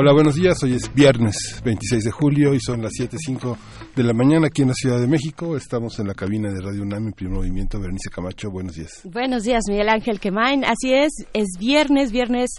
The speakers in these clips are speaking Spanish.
Hola, buenos días. Hoy es viernes 26 de julio y son las 7.05 de la mañana aquí en la Ciudad de México. Estamos en la cabina de Radio UNAM en primer movimiento. Berenice Camacho, buenos días. Buenos días, Miguel Ángel Quemain. Así es, es viernes, viernes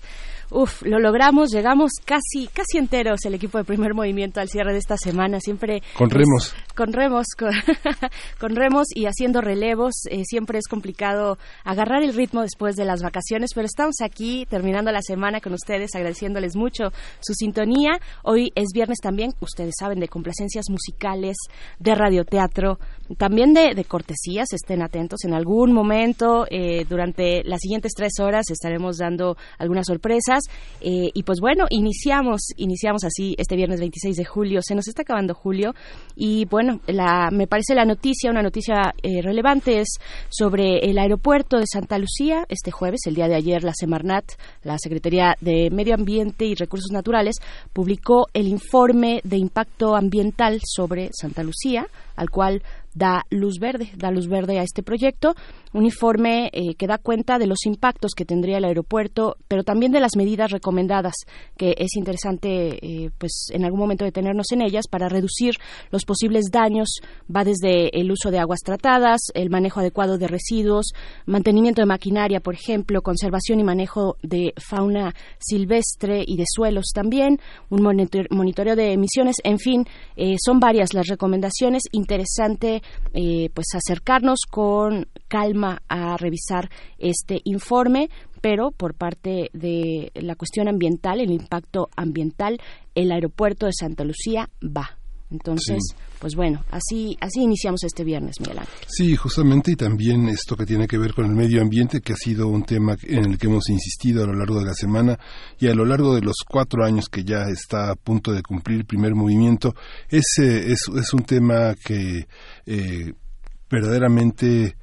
Uf, lo logramos, llegamos casi, casi enteros el equipo de primer movimiento al cierre de esta semana. Siempre con remos, con remos, con, remos y haciendo relevos. Eh, siempre es complicado agarrar el ritmo después de las vacaciones, pero estamos aquí terminando la semana con ustedes, agradeciéndoles mucho su sintonía. Hoy es viernes también, ustedes saben, de complacencias musicales, de radioteatro, también de, de cortesías. Estén atentos en algún momento eh, durante las siguientes tres horas estaremos dando algunas sorpresas eh, y pues bueno, iniciamos, iniciamos así este viernes 26 de julio. Se nos está acabando julio y bueno, la, me parece la noticia, una noticia eh, relevante es sobre el aeropuerto de Santa Lucía. Este jueves, el día de ayer, la Semarnat, la Secretaría de Medio Ambiente y Recursos Naturales, publicó el informe de impacto ambiental sobre Santa Lucía, al cual da luz verde, da luz verde a este proyecto, un informe eh, que da cuenta de los impactos que tendría el aeropuerto, pero también de las medidas recomendadas, que es interesante eh, pues en algún momento detenernos en ellas para reducir los posibles daños, va desde el uso de aguas tratadas, el manejo adecuado de residuos, mantenimiento de maquinaria, por ejemplo, conservación y manejo de fauna silvestre y de suelos también, un monitoreo de emisiones, en fin, eh, son varias las recomendaciones, interesante eh, pues acercarnos con calma a revisar este informe, pero por parte de la cuestión ambiental, el impacto ambiental, el aeropuerto de Santa Lucía va. Entonces, pues bueno, así así iniciamos este viernes, Miguel Ángel. Sí, justamente, y también esto que tiene que ver con el medio ambiente, que ha sido un tema en el que hemos insistido a lo largo de la semana y a lo largo de los cuatro años que ya está a punto de cumplir el primer movimiento, es, eh, es, es un tema que eh, verdaderamente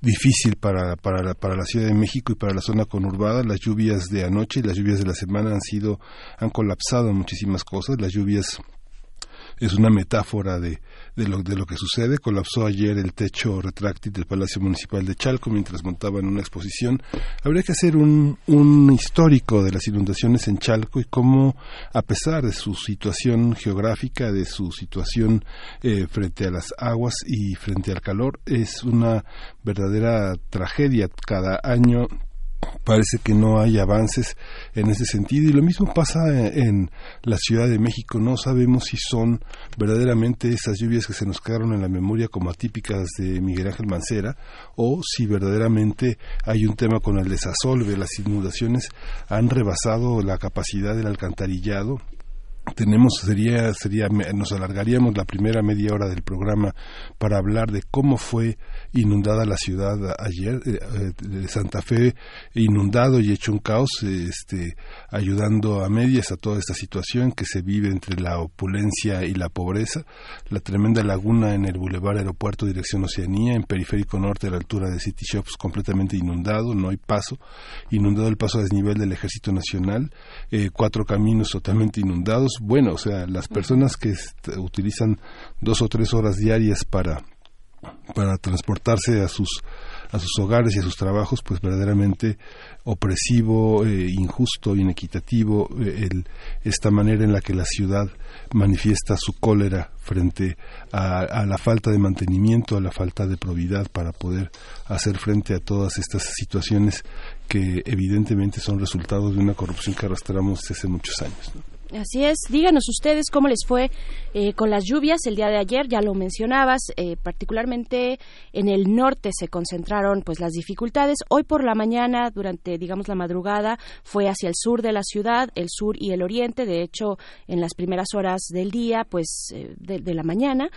difícil para, para, la, para la Ciudad de México y para la zona conurbada. Las lluvias de anoche y las lluvias de la semana han sido, han colapsado muchísimas cosas. Las lluvias es una metáfora de, de, lo, de lo que sucede. Colapsó ayer el techo retráctil del Palacio Municipal de Chalco mientras montaban una exposición. Habría que hacer un, un histórico de las inundaciones en Chalco y cómo, a pesar de su situación geográfica, de su situación eh, frente a las aguas y frente al calor, es una verdadera tragedia. Cada año parece que no hay avances en ese sentido. Y lo mismo pasa en, la Ciudad de México. No sabemos si son verdaderamente esas lluvias que se nos quedaron en la memoria como atípicas de Miguel Ángel Mancera o si verdaderamente hay un tema con el desasolve. Las inundaciones han rebasado la capacidad del alcantarillado tenemos sería sería nos alargaríamos la primera media hora del programa para hablar de cómo fue inundada la ciudad ayer eh, eh, Santa Fe inundado y hecho un caos este ayudando a medias a toda esta situación que se vive entre la opulencia y la pobreza la tremenda laguna en el bulevar aeropuerto dirección Oceanía en periférico norte a la altura de City Shops completamente inundado no hay paso inundado el paso a desnivel del Ejército Nacional eh, cuatro caminos totalmente inundados bueno, o sea, las personas que utilizan dos o tres horas diarias para, para transportarse a sus a sus hogares y a sus trabajos, pues verdaderamente opresivo, eh, injusto, inequitativo, eh, el, esta manera en la que la ciudad manifiesta su cólera frente a, a, la falta de mantenimiento, a la falta de probidad para poder hacer frente a todas estas situaciones que evidentemente son resultados de una corrupción que arrastramos desde hace muchos años. Así es, díganos ustedes cómo les fue eh, con las lluvias el día de ayer, ya lo mencionabas, eh, particularmente en el norte se concentraron pues las dificultades. Hoy por la mañana, durante digamos la madrugada, fue hacia el sur de la ciudad, el sur y el oriente. De hecho, en las primeras horas del día, pues eh, de, la mañana,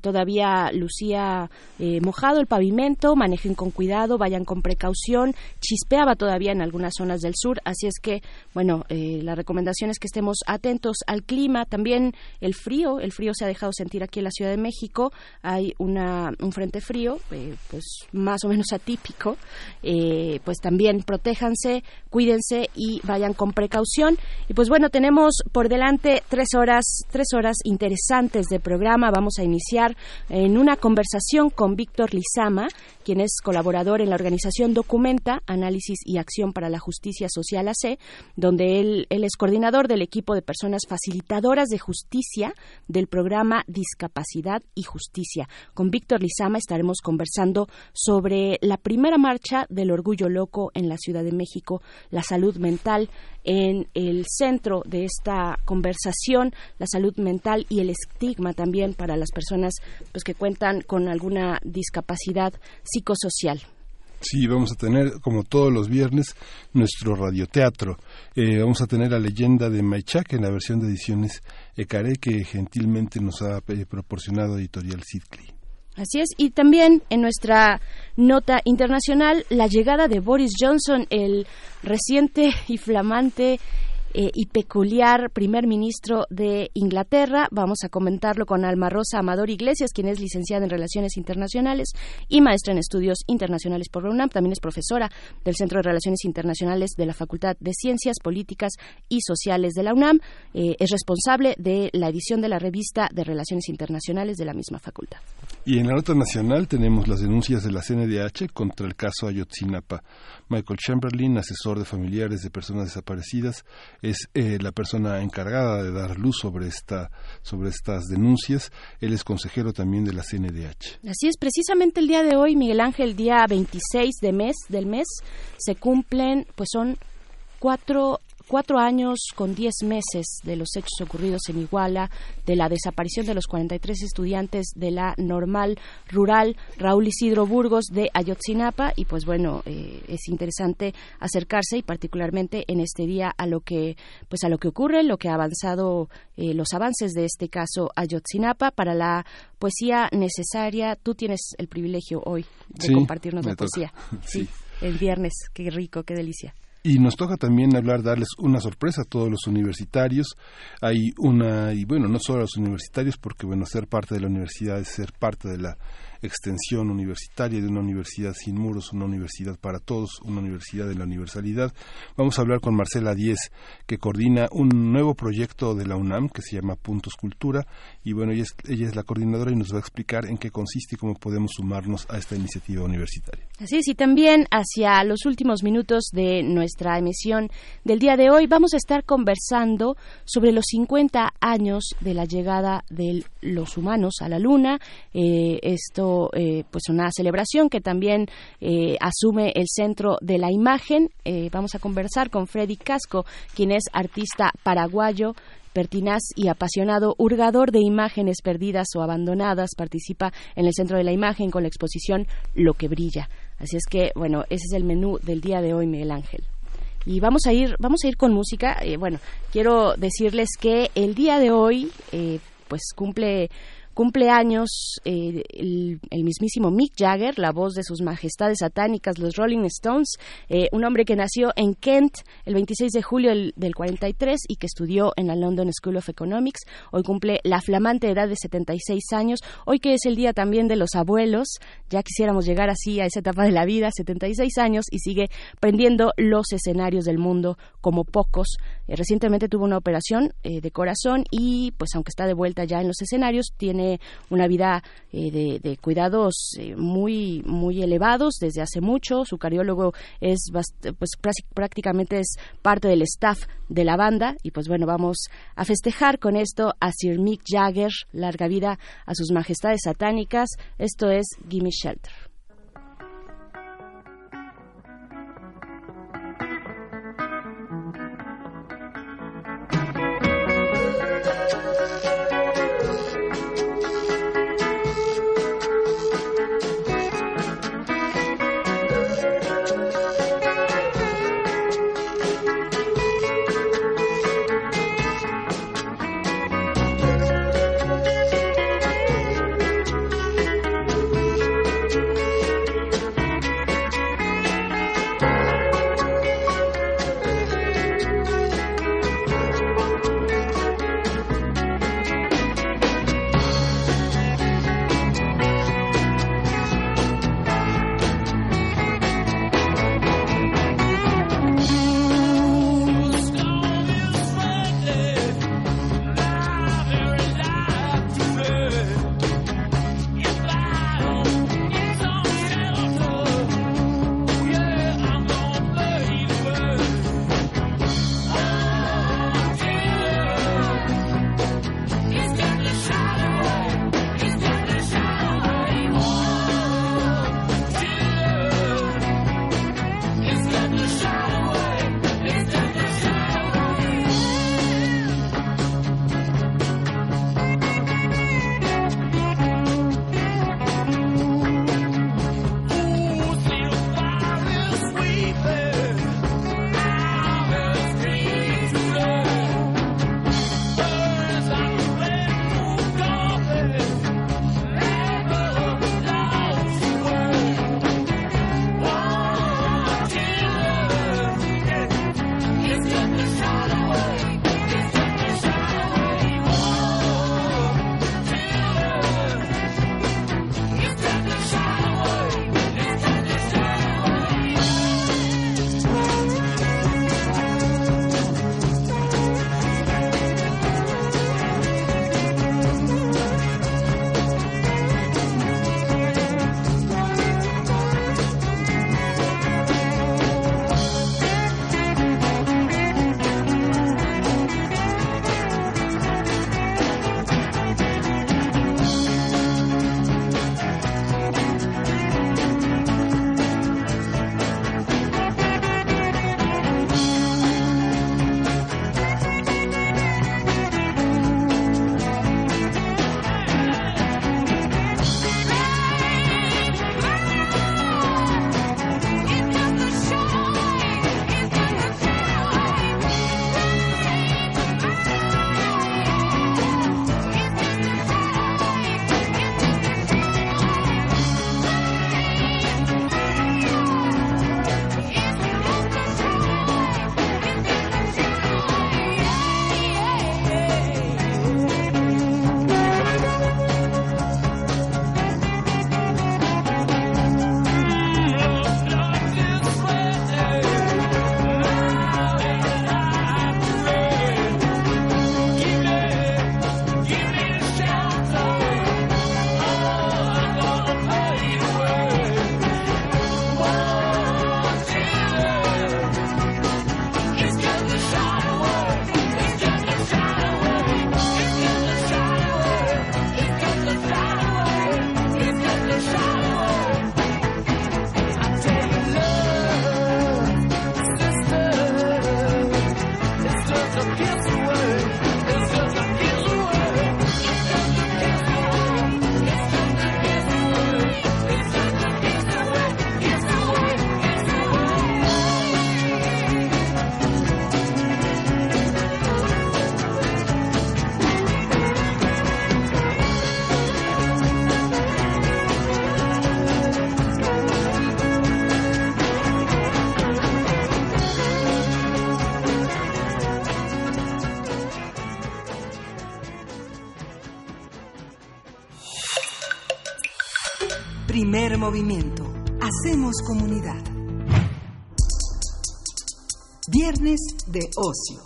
todavía lucía mojado el pavimento. Manejen con cuidado, vayan con precaución. Chispeaba todavía en algunas zonas del sur, así es que bueno, la recomendación es que estemos atentos al clima, también el frío, el frío se ha dejado sentir aquí en la Ciudad de México, hay una, un frente frío, eh, pues más o menos atípico, eh, pues también protéjanse, cuídense y vayan con precaución. Y pues bueno, tenemos por delante tres horas, tres horas interesantes de programa. Vamos a iniciar en una conversación con Víctor Lizama, quien es colaborador en la organización Documenta, Análisis y Acción para la Justicia Social AC, donde él, él es coordinador del equipo de personas facilitadoras de justicia del programa Discapacidad y Justicia. Con Víctor Lizama estaremos conversando sobre la primera marcha del orgullo loco en la Ciudad de México, la salud mental en el centro de esta conversación, la salud mental y el estigma también para las personas pues, que cuentan con alguna discapacidad psicosocial. Sí, vamos a tener, como todos los viernes, nuestro radioteatro. Eh, vamos a tener la leyenda de Maichak en la versión de ediciones Ecaré que gentilmente nos ha eh, proporcionado Editorial Sidcli. Así es, y también en nuestra nota internacional, la llegada de Boris Johnson, el reciente y flamante eh, y peculiar primer ministro de Inglaterra. Vamos a comentarlo con Alma Rosa Amador Iglesias, quien es licenciada en Relaciones Internacionales y maestra en Estudios Internacionales por la UNAM. También es profesora del Centro de Relaciones Internacionales de la Facultad de Ciencias Políticas y Sociales de la UNAM. Eh, es responsable de la edición de la revista de Relaciones Internacionales de la misma facultad. Y en la nota nacional tenemos las denuncias de la CNDH contra el caso Ayotzinapa. Michael Chamberlain, asesor de familiares de personas desaparecidas, es eh, la persona encargada de dar luz sobre esta sobre estas denuncias. Él es consejero también de la CNDH. Así es, precisamente el día de hoy, Miguel Ángel, día 26 de mes del mes, se cumplen, pues son cuatro cuatro años con diez meses de los hechos ocurridos en Iguala, de la desaparición de los 43 estudiantes de la normal rural Raúl Isidro Burgos de Ayotzinapa y pues bueno eh, es interesante acercarse y particularmente en este día a lo que pues a lo que ocurre, lo que ha avanzado eh, los avances de este caso Ayotzinapa para la poesía necesaria. Tú tienes el privilegio hoy de compartirnos la poesía. sí, el viernes, qué rico, qué delicia. Y nos toca también hablar, darles una sorpresa a todos los universitarios. Hay una, y bueno, no solo a los universitarios, porque bueno, ser parte de la universidad es ser parte de la extensión universitaria de una universidad sin muros, una universidad para todos, una universidad de la universalidad. Vamos a hablar con Marcela Díez, que coordina un nuevo proyecto de la UNAM que se llama Puntos Cultura. Y bueno, ella es, ella es la coordinadora y nos va a explicar en qué consiste y cómo podemos sumarnos a esta iniciativa universitaria. Así es, y también hacia los últimos minutos de nuestra emisión del día de hoy vamos a estar conversando sobre los 50 años de la llegada de los humanos a la Luna. Eh, esto eh, pues una celebración que también eh, asume el centro de la imagen. Eh, vamos a conversar con Freddy Casco, quien es artista paraguayo pertinaz y apasionado hurgador de imágenes perdidas o abandonadas, participa en el centro de la imagen con la exposición Lo que brilla. Así es que, bueno, ese es el menú del día de hoy, Miguel Ángel. Y vamos a ir, vamos a ir con música. bueno, quiero decirles que el día de hoy, pues cumple cumpleaños eh, el, mismísimo Mick Jagger, la voz de sus majestades satánicas, los Rolling Stones, eh, un hombre que nació en Kent el 26 de julio del, 43 y que estudió en la London School of Economics. Hoy cumple la flamante edad de 76 años. Hoy que es el día también de los abuelos, ya quisiéramos llegar así a esa etapa de la vida, 76 años y sigue prendiendo los escenarios del mundo como pocos. Eh, recientemente tuvo una operación de corazón y pues aunque está de vuelta ya en los escenarios, tiene una vida eh, de, cuidados eh, muy muy elevados desde hace mucho. Su cardiólogo es pues prácticamente es parte del staff de la banda y pues bueno vamos a festejar con esto a Sir Mick Jagger larga vida a sus majestades satánicas. Esto es Gimme Shelter. Movimiento. Hacemos comunidad. Viernes de ocio.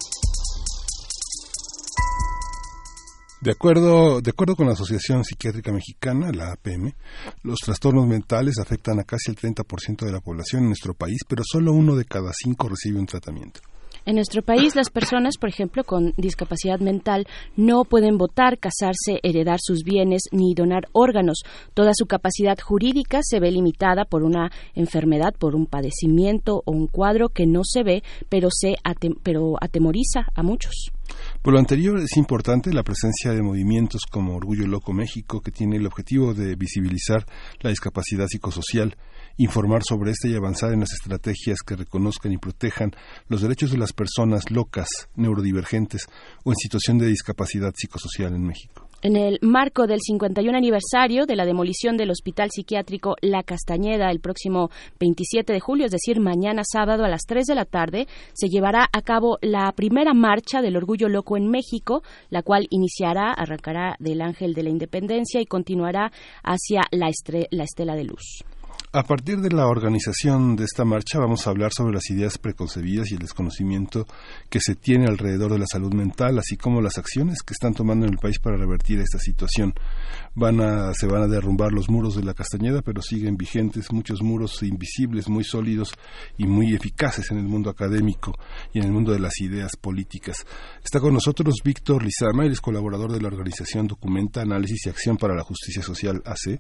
De acuerdo, de acuerdo con la Asociación Psiquiátrica Mexicana, la APM, los trastornos mentales afectan a casi el 30% de la población en nuestro país, pero solo uno de cada cinco recibe un tratamiento. En nuestro país, las personas, por ejemplo, con discapacidad mental, no pueden votar, casarse, heredar sus bienes ni donar órganos. Toda su capacidad jurídica se ve limitada por una enfermedad, por un padecimiento o un cuadro que no se ve, pero, se pero atemoriza a muchos. Por lo anterior, es importante la presencia de movimientos como Orgullo Loco México, que tiene el objetivo de visibilizar la discapacidad psicosocial informar sobre esta y avanzar en las estrategias que reconozcan y protejan los derechos de las personas locas, neurodivergentes o en situación de discapacidad psicosocial en México. En el marco del 51 aniversario de la demolición del Hospital Psiquiátrico La Castañeda el próximo 27 de julio, es decir, mañana sábado a las 3 de la tarde, se llevará a cabo la primera marcha del Orgullo Loco en México, la cual iniciará, arrancará del Ángel de la Independencia y continuará hacia la, la Estela de Luz. A partir de la organización de esta marcha vamos a hablar sobre las ideas preconcebidas y el desconocimiento que se tiene alrededor de la salud mental, así como las acciones que están tomando en el país para revertir esta situación. Van a, se van a derrumbar los muros de la Castañeda, pero siguen vigentes muchos muros invisibles, muy sólidos y muy eficaces en el mundo académico y en el mundo de las ideas políticas. Está con nosotros Víctor Lizama, él es colaborador de la organización Documenta Análisis y Acción para la Justicia Social AC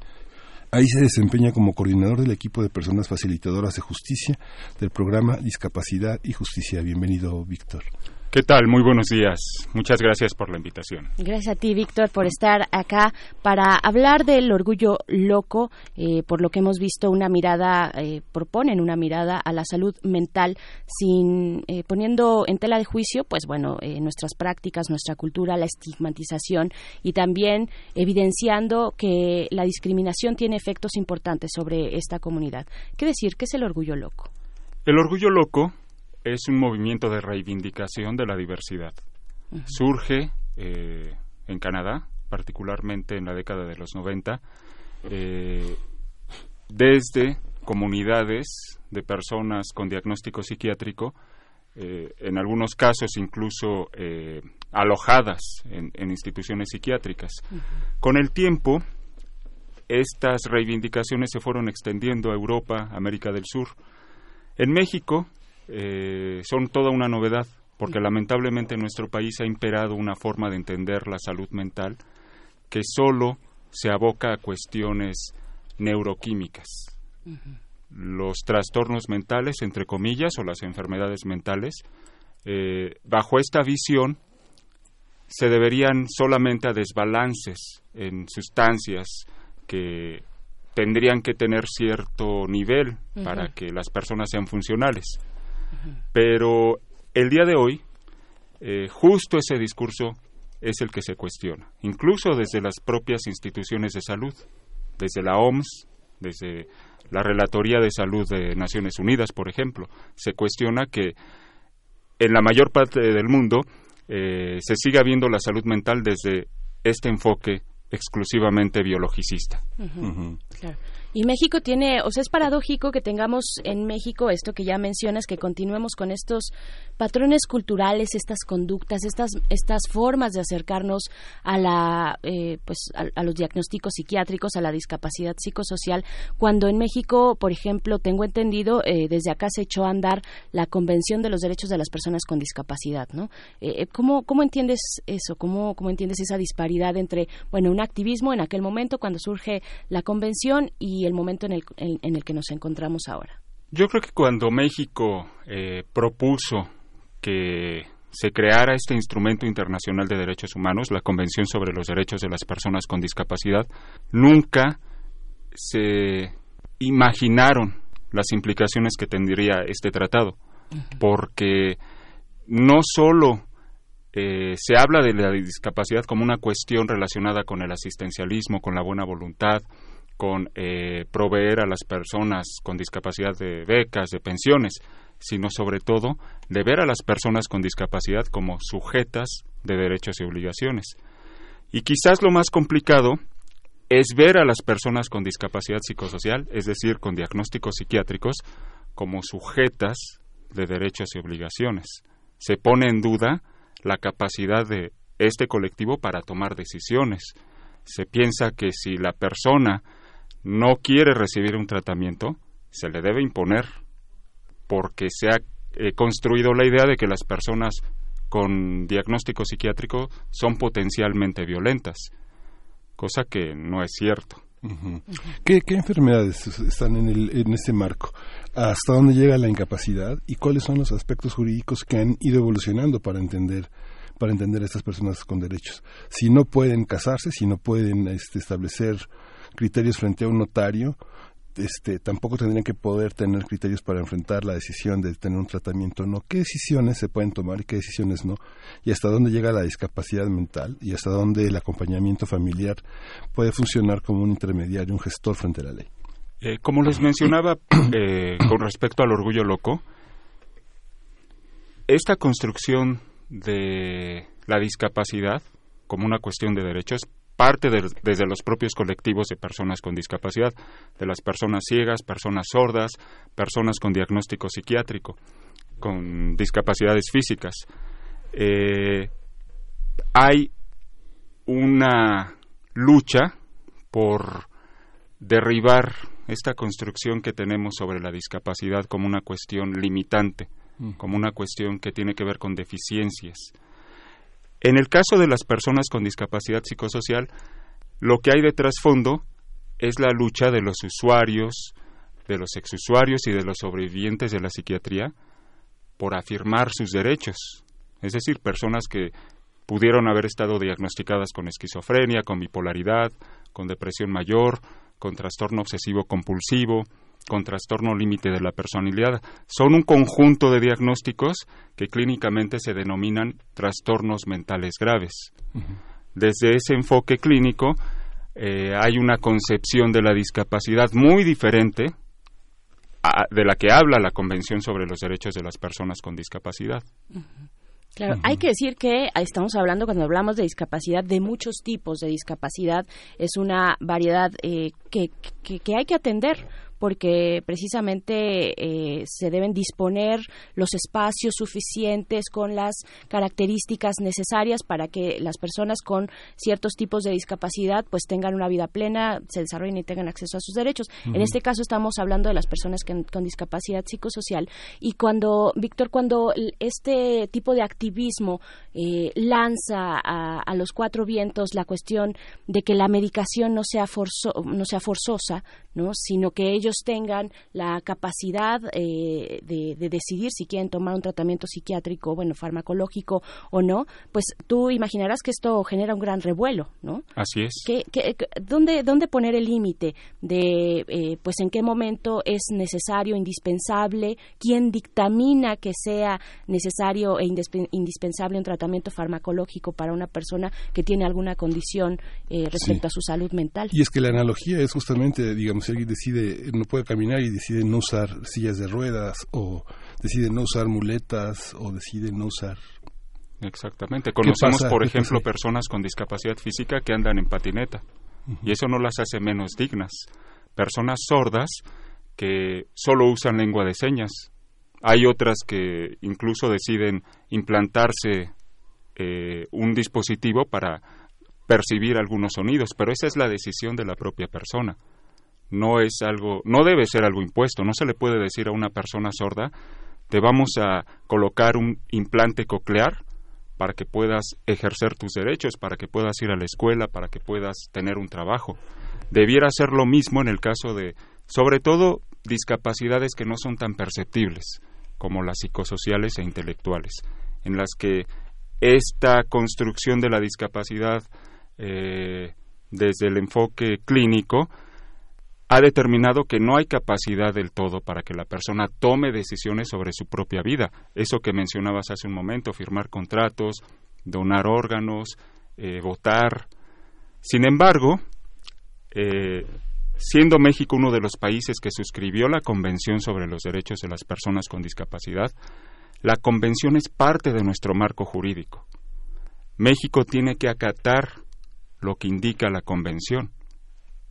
Ahí se desempeña como coordinador del equipo de personas facilitadoras de justicia del programa Discapacidad y Justicia. Bienvenido, Víctor. ¿Qué tal? Muy buenos días. Muchas gracias por la invitación. Gracias a ti, Víctor, por estar acá para hablar del orgullo loco. Eh, por lo que hemos visto, una mirada, eh, proponen una mirada a la salud mental sin eh, poniendo en tela de juicio, pues bueno, nuestras prácticas, nuestra cultura, la estigmatización y también evidenciando que la discriminación tiene efectos importantes sobre esta comunidad. ¿Qué decir? ¿Qué es el orgullo loco? El orgullo loco es un movimiento de reivindicación de la diversidad. Surge eh, en Canadá, particularmente en la década de los 90, eh, desde comunidades de personas con diagnóstico psiquiátrico, eh, en algunos casos incluso alojadas en, instituciones psiquiátricas. Con el tiempo, estas reivindicaciones se fueron extendiendo a Europa, América del Sur. En México, eh, son toda una novedad, porque lamentablemente en nuestro país ha imperado una forma de entender la salud mental que solo se aboca a cuestiones neuroquímicas. Los trastornos mentales, entre comillas, o las enfermedades mentales, eh, bajo esta visión, se deberían solamente a desbalances en sustancias que tendrían que tener cierto nivel para que las personas sean funcionales. Pero el día de hoy, eh, justo ese discurso es el que se cuestiona, incluso desde las propias instituciones de salud, desde la OMS, desde la Relatoría de Salud de Naciones Unidas, por ejemplo, se cuestiona que en la mayor parte del mundo eh, se siga viendo la salud mental desde este enfoque exclusivamente biologicista. Y México tiene, o sea, es paradójico que tengamos en México esto que ya mencionas, que continuemos con estos patrones culturales, estas conductas, estas, estas formas de acercarnos a la, eh, pues, a, los diagnósticos psiquiátricos, a la discapacidad psicosocial, cuando en México, por ejemplo, tengo entendido, eh, desde acá se echó a andar la Convención de los Derechos de las Personas con Discapacidad, ¿no? Eh, ¿cómo, ¿Cómo entiendes eso? ¿Cómo, ¿Cómo entiendes esa disparidad entre, bueno, un activismo en aquel momento cuando surge la convención y el momento en el, en, el que nos encontramos ahora? Yo creo que cuando México eh, propuso que se creara este instrumento internacional de derechos humanos, la Convención sobre los Derechos de las Personas con Discapacidad, nunca se imaginaron las implicaciones que tendría este tratado, porque no solo eh, se habla de la discapacidad como una cuestión relacionada con el asistencialismo, con la buena voluntad, con eh, proveer a las personas con discapacidad de becas, de pensiones, sino sobre todo de ver a las personas con discapacidad como sujetas de derechos y obligaciones. Y quizás lo más complicado es ver a las personas con discapacidad psicosocial, es decir, con diagnósticos psiquiátricos, como sujetas de derechos y obligaciones. Se pone en duda la capacidad de este colectivo para tomar decisiones. Se piensa que si la persona no quiere recibir un tratamiento, se le debe imponer, porque se ha eh, construido la idea de que las personas con diagnóstico psiquiátrico son potencialmente violentas, cosa que no es cierto. ¿Qué, enfermedades están en, el, en este marco? ¿Hasta dónde llega la incapacidad y cuáles son los aspectos jurídicos que han ido evolucionando para entender para entender a estas personas con derechos? Si no pueden casarse, si no pueden este, establecer criterios frente a un notario, este, tampoco tendrían que poder tener criterios para enfrentar la decisión de tener un tratamiento o no. ¿Qué decisiones se pueden tomar y qué decisiones no? Y hasta dónde llega la discapacidad mental y hasta dónde el acompañamiento familiar puede funcionar como un intermediario, un gestor frente a la ley. Eh, como les mencionaba eh, con respecto al orgullo loco, esta construcción de la discapacidad como una cuestión de derechos parte desde los propios colectivos de personas con discapacidad, de las personas ciegas, personas sordas, personas con diagnóstico psiquiátrico, con discapacidades físicas. Eh, hay una lucha por derribar esta construcción que tenemos sobre la discapacidad como una cuestión limitante, mm. como una cuestión que tiene que ver con deficiencias en el caso de las personas con discapacidad psicosocial, lo que hay de trasfondo es la lucha de los usuarios, de los exusuarios y de los sobrevivientes de la psiquiatría por afirmar sus derechos. Es decir, personas que pudieron haber estado diagnosticadas con esquizofrenia, con bipolaridad, con depresión mayor, con trastorno obsesivo compulsivo, con trastorno límite de la personalidad. Son un conjunto de diagnósticos que clínicamente se denominan trastornos mentales graves. Desde ese enfoque clínico eh, hay una concepción de la discapacidad muy diferente de la que habla la Convención sobre los Derechos de las Personas con Discapacidad. Claro, hay que decir que estamos hablando cuando hablamos de discapacidad de muchos tipos de discapacidad. Es una variedad eh, que, que, hay que atender porque precisamente eh, se deben disponer los espacios suficientes con las características necesarias para que las personas con ciertos tipos de discapacidad pues tengan una vida plena, se desarrollen y tengan acceso a sus derechos. En este caso estamos hablando de las personas con discapacidad psicosocial y cuando, Víctor, cuando este tipo de activismo eh, lanza a, los cuatro vientos la cuestión de que la medicación no sea, no sea forzosa, ¿no? sino que ellos tengan la capacidad eh, de, decidir si quieren tomar un tratamiento psiquiátrico, bueno, farmacológico o no, pues tú imaginarás que esto genera un gran revuelo, ¿no? Así es. dónde, ¿Dónde poner el límite de, eh, pues, en qué momento es necesario, indispensable, quién dictamina que sea necesario e indispensable un tratamiento farmacológico para una persona que tiene alguna condición eh, respecto a su salud mental? Y es que la analogía es justamente, digamos, si alguien decide, no puede caminar y decide no usar sillas de ruedas o decide no usar muletas o decide no usar Exactamente. Conocemos, por ejemplo, personas con discapacidad física que andan en patineta y eso no las hace menos dignas. Personas sordas que solo usan lengua de señas. Hay otras que incluso deciden implantarse eh, un dispositivo para percibir algunos sonidos, pero esa es la decisión de la propia persona no es algo, no debe ser algo impuesto, no se le puede decir a una persona sorda, te vamos a colocar un implante coclear para que puedas ejercer tus derechos, para que puedas ir a la escuela, para que puedas tener un trabajo. Debiera ser lo mismo en el caso de, sobre todo, discapacidades que no son tan perceptibles, como las psicosociales e intelectuales, en las que esta construcción de la discapacidad eh, desde el enfoque clínico ha determinado que no hay capacidad del todo para que la persona tome decisiones sobre su propia vida. Eso que mencionabas hace un momento, firmar contratos, donar órganos, eh, votar. Sin embargo, eh, siendo México uno de los países que suscribió la Convención sobre los Derechos de las Personas con Discapacidad, la Convención es parte de nuestro marco jurídico. México tiene que acatar lo que indica la Convención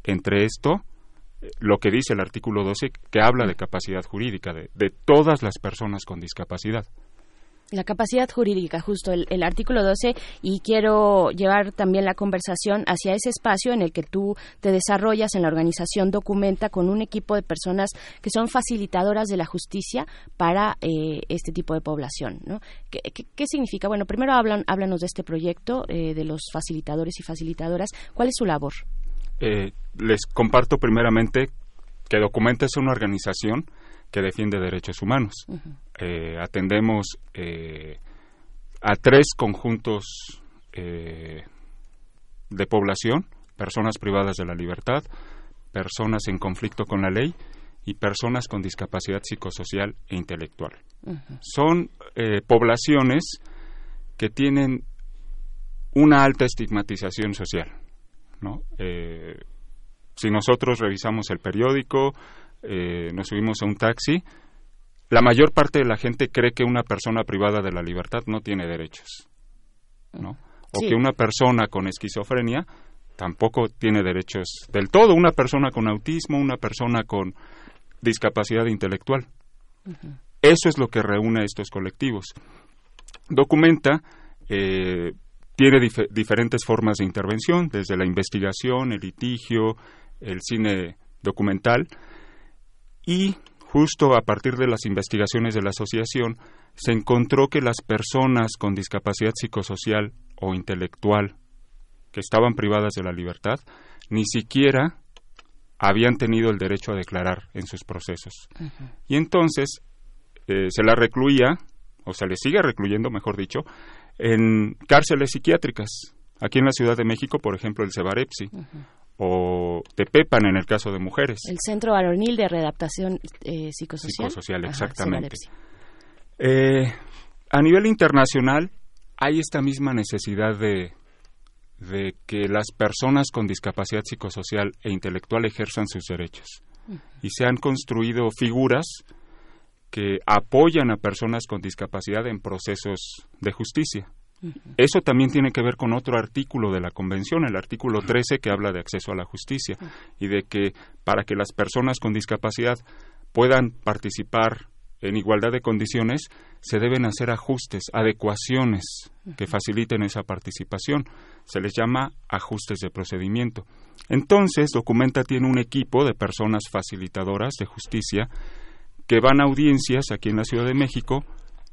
entre esto lo que dice el artículo 12, que habla de capacidad jurídica de, de todas las personas con discapacidad. La capacidad jurídica, justo el, el, artículo 12, y quiero llevar también la conversación hacia ese espacio en el que tú te desarrollas en la organización Documenta con un equipo de personas que son facilitadoras de la justicia para eh, este tipo de población. ¿no? ¿Qué, qué, qué significa? Bueno, primero hablan, háblanos de este proyecto, eh, de los facilitadores y facilitadoras. ¿Cuál es su labor? Eh, les comparto primeramente que Documenta es una organización que defiende derechos humanos. Uh -huh. eh, atendemos eh, a tres conjuntos eh, de población, personas privadas de la libertad, personas en conflicto con la ley y personas con discapacidad psicosocial e intelectual. Uh -huh. Son poblaciones que tienen una alta estigmatización social. ¿no? Si nosotros revisamos el periódico, eh, nos subimos a un taxi, la mayor parte de la gente cree que una persona privada de la libertad no tiene derechos, ¿no? O sí. que una persona con esquizofrenia tampoco tiene derechos del todo, una persona con autismo, una persona con discapacidad intelectual. Uh -huh. Eso es lo que reúne a estos colectivos. Documenta eh, tiene dif diferentes formas de intervención, desde la investigación, el litigio, el cine documental, y justo a partir de las investigaciones de la asociación se encontró que las personas con discapacidad psicosocial o intelectual que estaban privadas de la libertad ni siquiera habían tenido el derecho a declarar en sus procesos. Uh -huh. Y entonces eh, se la recluía, o se le sigue recluyendo, mejor dicho, en cárceles psiquiátricas. Aquí en la Ciudad de México, por ejemplo, el Cebarepsi, uh -huh o Tepepan en el caso de mujeres. El Centro Varonil de Readaptación eh, Psicosocial. Psicosocial, exactamente. Eh, a nivel internacional hay esta misma necesidad de, de que las personas con discapacidad psicosocial e intelectual ejerzan sus derechos. Y se han construido figuras que apoyan a personas con discapacidad en procesos de justicia. Eso también tiene que ver con otro artículo de la Convención, el artículo 13, que habla de acceso a la justicia y de que para que las personas con discapacidad puedan participar en igualdad de condiciones, se deben hacer ajustes, adecuaciones que faciliten esa participación. Se les llama ajustes de procedimiento. Entonces, Documenta tiene un equipo de personas facilitadoras de justicia que van a audiencias aquí en la Ciudad de México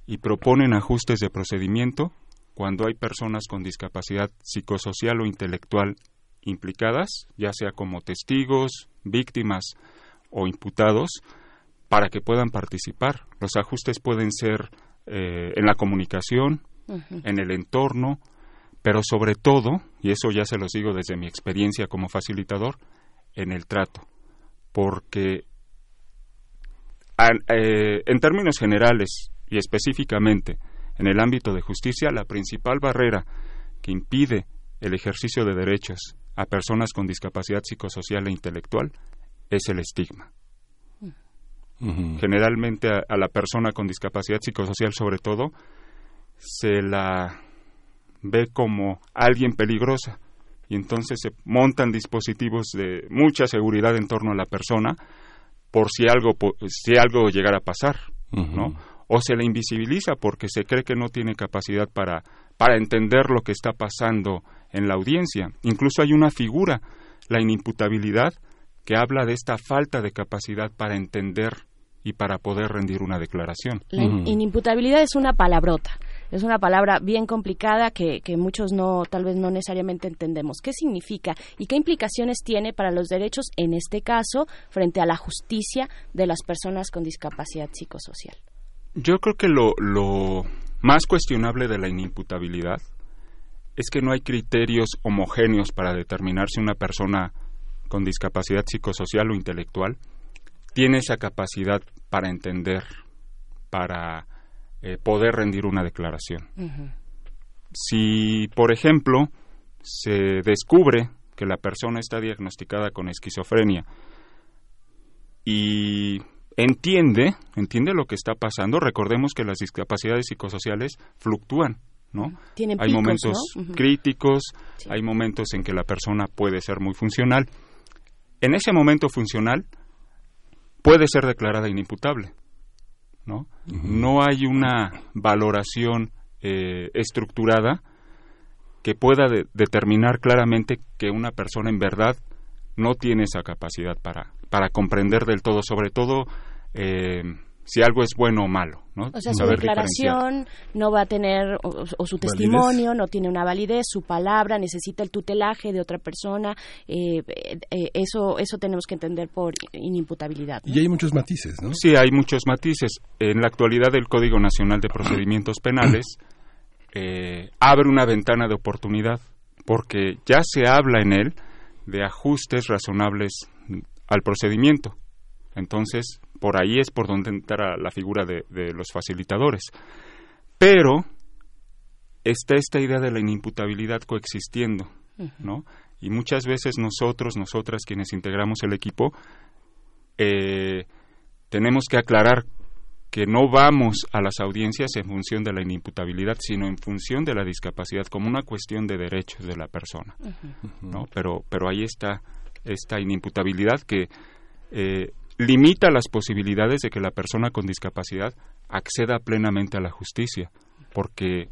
y proponen ajustes de procedimiento cuando hay personas con discapacidad psicosocial o intelectual implicadas, ya sea como testigos, víctimas o imputados, para que puedan participar. Los ajustes pueden ser eh, en la comunicación, uh -huh. en el entorno, pero sobre todo, y eso ya se los digo desde mi experiencia como facilitador, en el trato, porque a, eh, en términos generales y específicamente, en el ámbito de justicia, la principal barrera que impide el ejercicio de derechos a personas con discapacidad psicosocial e intelectual es el estigma. Uh -huh. Generalmente a, a, la persona con discapacidad psicosocial, sobre todo, se la ve como alguien peligrosa y entonces se montan dispositivos de mucha seguridad en torno a la persona por si algo si algo llegara a pasar, uh -huh. ¿no? O se le invisibiliza porque se cree que no tiene capacidad para, para entender lo que está pasando en la audiencia. Incluso hay una figura, la inimputabilidad, que habla de esta falta de capacidad para entender y para poder rendir una declaración. La in inimputabilidad es una palabrota. Es una palabra bien complicada que, que, muchos no, tal vez no necesariamente entendemos. ¿Qué significa y qué implicaciones tiene para los derechos, en este caso, frente a la justicia de las personas con discapacidad psicosocial? Yo creo que lo, lo más cuestionable de la inimputabilidad es que no hay criterios homogéneos para determinar si una persona con discapacidad psicosocial o intelectual tiene esa capacidad para entender, para eh, poder rendir una declaración. Uh -huh. Si, por ejemplo, se descubre que la persona está diagnosticada con esquizofrenia y entiende, entiende lo que está pasando. Recordemos que las discapacidades psicosociales fluctúan, ¿no? Tienen hay picos, momentos ¿no? uh -huh. críticos, sí. hay momentos en que la persona puede ser muy funcional. en ese momento funcional puede ser declarada inimputable. ¿no? no hay una valoración eh, estructurada que pueda determinar claramente que una persona en verdad no tiene esa capacidad para, para comprender del todo, sobre todo eh, si algo es bueno o malo. ¿no? O sea, su declaración no va a tener, o, su testimonio no tiene una validez, su palabra necesita el tutelaje de otra persona. Eh, eh, eso, eso tenemos que entender por inimputabilidad. Y hay muchos matices, ¿no? Sí, hay muchos matices. En la actualidad, el Código Nacional de Procedimientos Penales eh, abre una ventana de oportunidad, porque ya se habla en él de ajustes razonables al procedimiento. Entonces, por ahí es por donde entra la figura de, los facilitadores. Pero está esta idea de la inimputabilidad coexistiendo, ¿no? Y muchas veces nosotros, nosotras quienes integramos el equipo, eh, tenemos que aclarar que no vamos a las audiencias en función de la inimputabilidad, sino en función de la discapacidad, como una cuestión de derechos de la persona, ¿no? Pero, pero ahí está esta inimputabilidad que eh, limita las posibilidades de que la persona con discapacidad acceda plenamente a la justicia, porque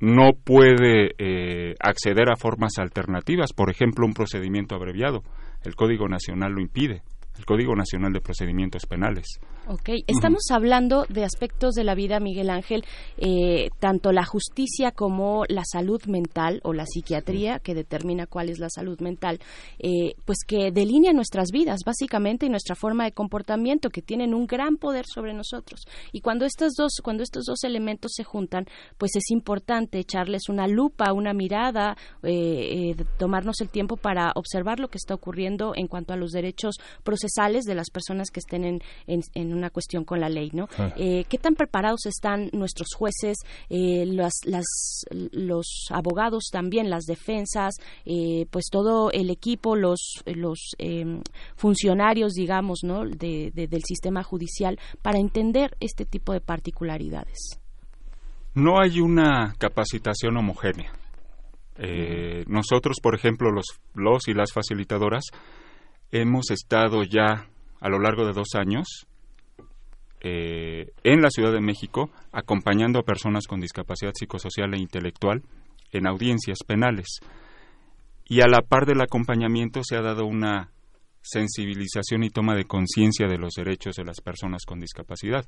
no puede eh, acceder a formas alternativas, por ejemplo, un procedimiento abreviado. El Código Nacional lo impide el Código Nacional de Procedimientos Penales. Ok, estamos hablando de aspectos de la vida, Miguel Ángel, eh, tanto la justicia como la salud mental o la psiquiatría, que determina cuál es la salud mental, eh, pues que delinea nuestras vidas, básicamente, y nuestra forma de comportamiento, que tienen un gran poder sobre nosotros. Y cuando estos dos, cuando estos dos elementos se juntan, pues es importante echarles una lupa, una mirada, eh, tomarnos el tiempo para observar lo que está ocurriendo en cuanto a los derechos procesales de las personas que estén en, en, una cuestión con la ley, ¿no? Ah. Eh, ¿Qué tan preparados están nuestros jueces, eh, las, los abogados también, las defensas, eh, pues todo el equipo, los, los em, funcionarios, digamos, ¿no? De, del sistema judicial para entender este tipo de particularidades? No hay una capacitación homogénea. nosotros, por ejemplo, los, los y las facilitadoras, hemos estado ya a lo largo de dos años eh, en la Ciudad de México acompañando a personas con discapacidad psicosocial e intelectual en audiencias penales. Y a la par del acompañamiento se ha dado una sensibilización y toma de conciencia de los derechos de las personas con discapacidad.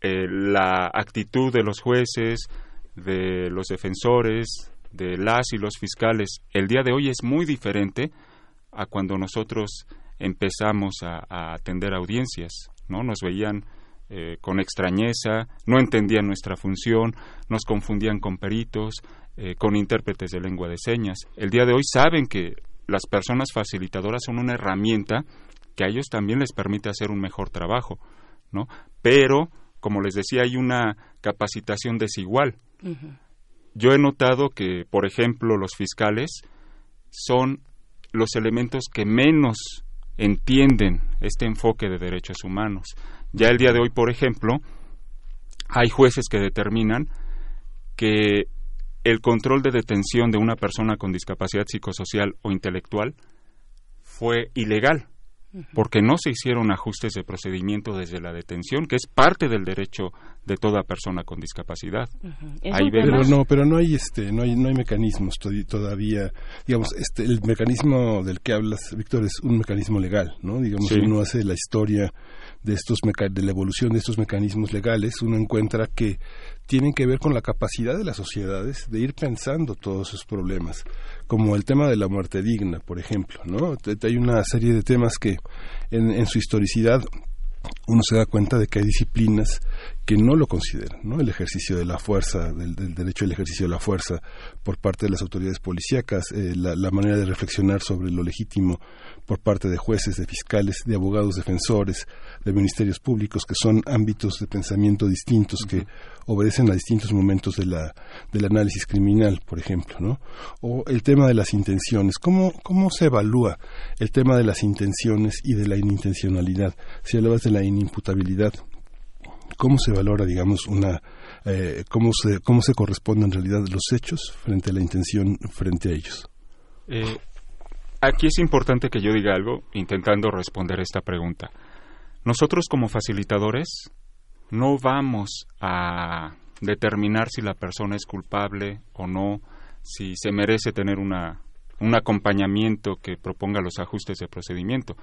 Eh, la actitud de los jueces, de los defensores, de las y los fiscales el día de hoy es muy diferente a cuando nosotros empezamos a, atender audiencias, ¿no? Nos veían eh, con extrañeza, no entendían nuestra función, nos confundían con peritos, eh, con intérpretes de lengua de señas. El día de hoy saben que las personas facilitadoras son una herramienta que a ellos también les permite hacer un mejor trabajo, ¿no? Pero, como les decía, hay una capacitación desigual. Yo he notado que, por ejemplo, los fiscales son los elementos que menos entienden este enfoque de derechos humanos. Ya el día de hoy, por ejemplo, hay jueces que determinan que el control de detención de una persona con discapacidad psicosocial o intelectual fue ilegal porque no se hicieron ajustes de procedimiento desde la detención, que es parte del derecho de toda persona con discapacidad. pero no, pero no hay este, no hay, no hay mecanismos todavía, digamos, este, el mecanismo del que hablas, Víctor, es un mecanismo legal, ¿no? Digamos, uno hace la historia de estos de la evolución de estos mecanismos legales, uno encuentra que tienen que ver con la capacidad de las sociedades de ir pensando todos esos problemas, como el tema de la muerte digna, por ejemplo, ¿no? Hay una serie de temas que en, su historicidad uno se da cuenta de que hay disciplinas que no lo consideran, ¿no? El ejercicio de la fuerza, del, derecho al ejercicio de la fuerza por parte de las autoridades policíacas, eh, la, manera de reflexionar sobre lo legítimo por parte de jueces, de fiscales, de abogados defensores, de ministerios públicos, que son ámbitos de pensamiento distintos que obedecen a distintos momentos de la, del análisis criminal, por ejemplo, ¿no? O el tema de las intenciones. ¿Cómo, ¿Cómo se evalúa el tema de las intenciones y de la inintencionalidad? Si hablabas de la inimputabilidad, ¿cómo se valora, digamos, una eh, cómo se cómo se corresponden en realidad los hechos frente a la intención frente a ellos? Eh, aquí es importante que yo diga algo intentando responder esta pregunta. Nosotros como facilitadores no vamos a determinar si la persona es culpable o no, si se merece tener una, un acompañamiento que proponga los ajustes de procedimiento.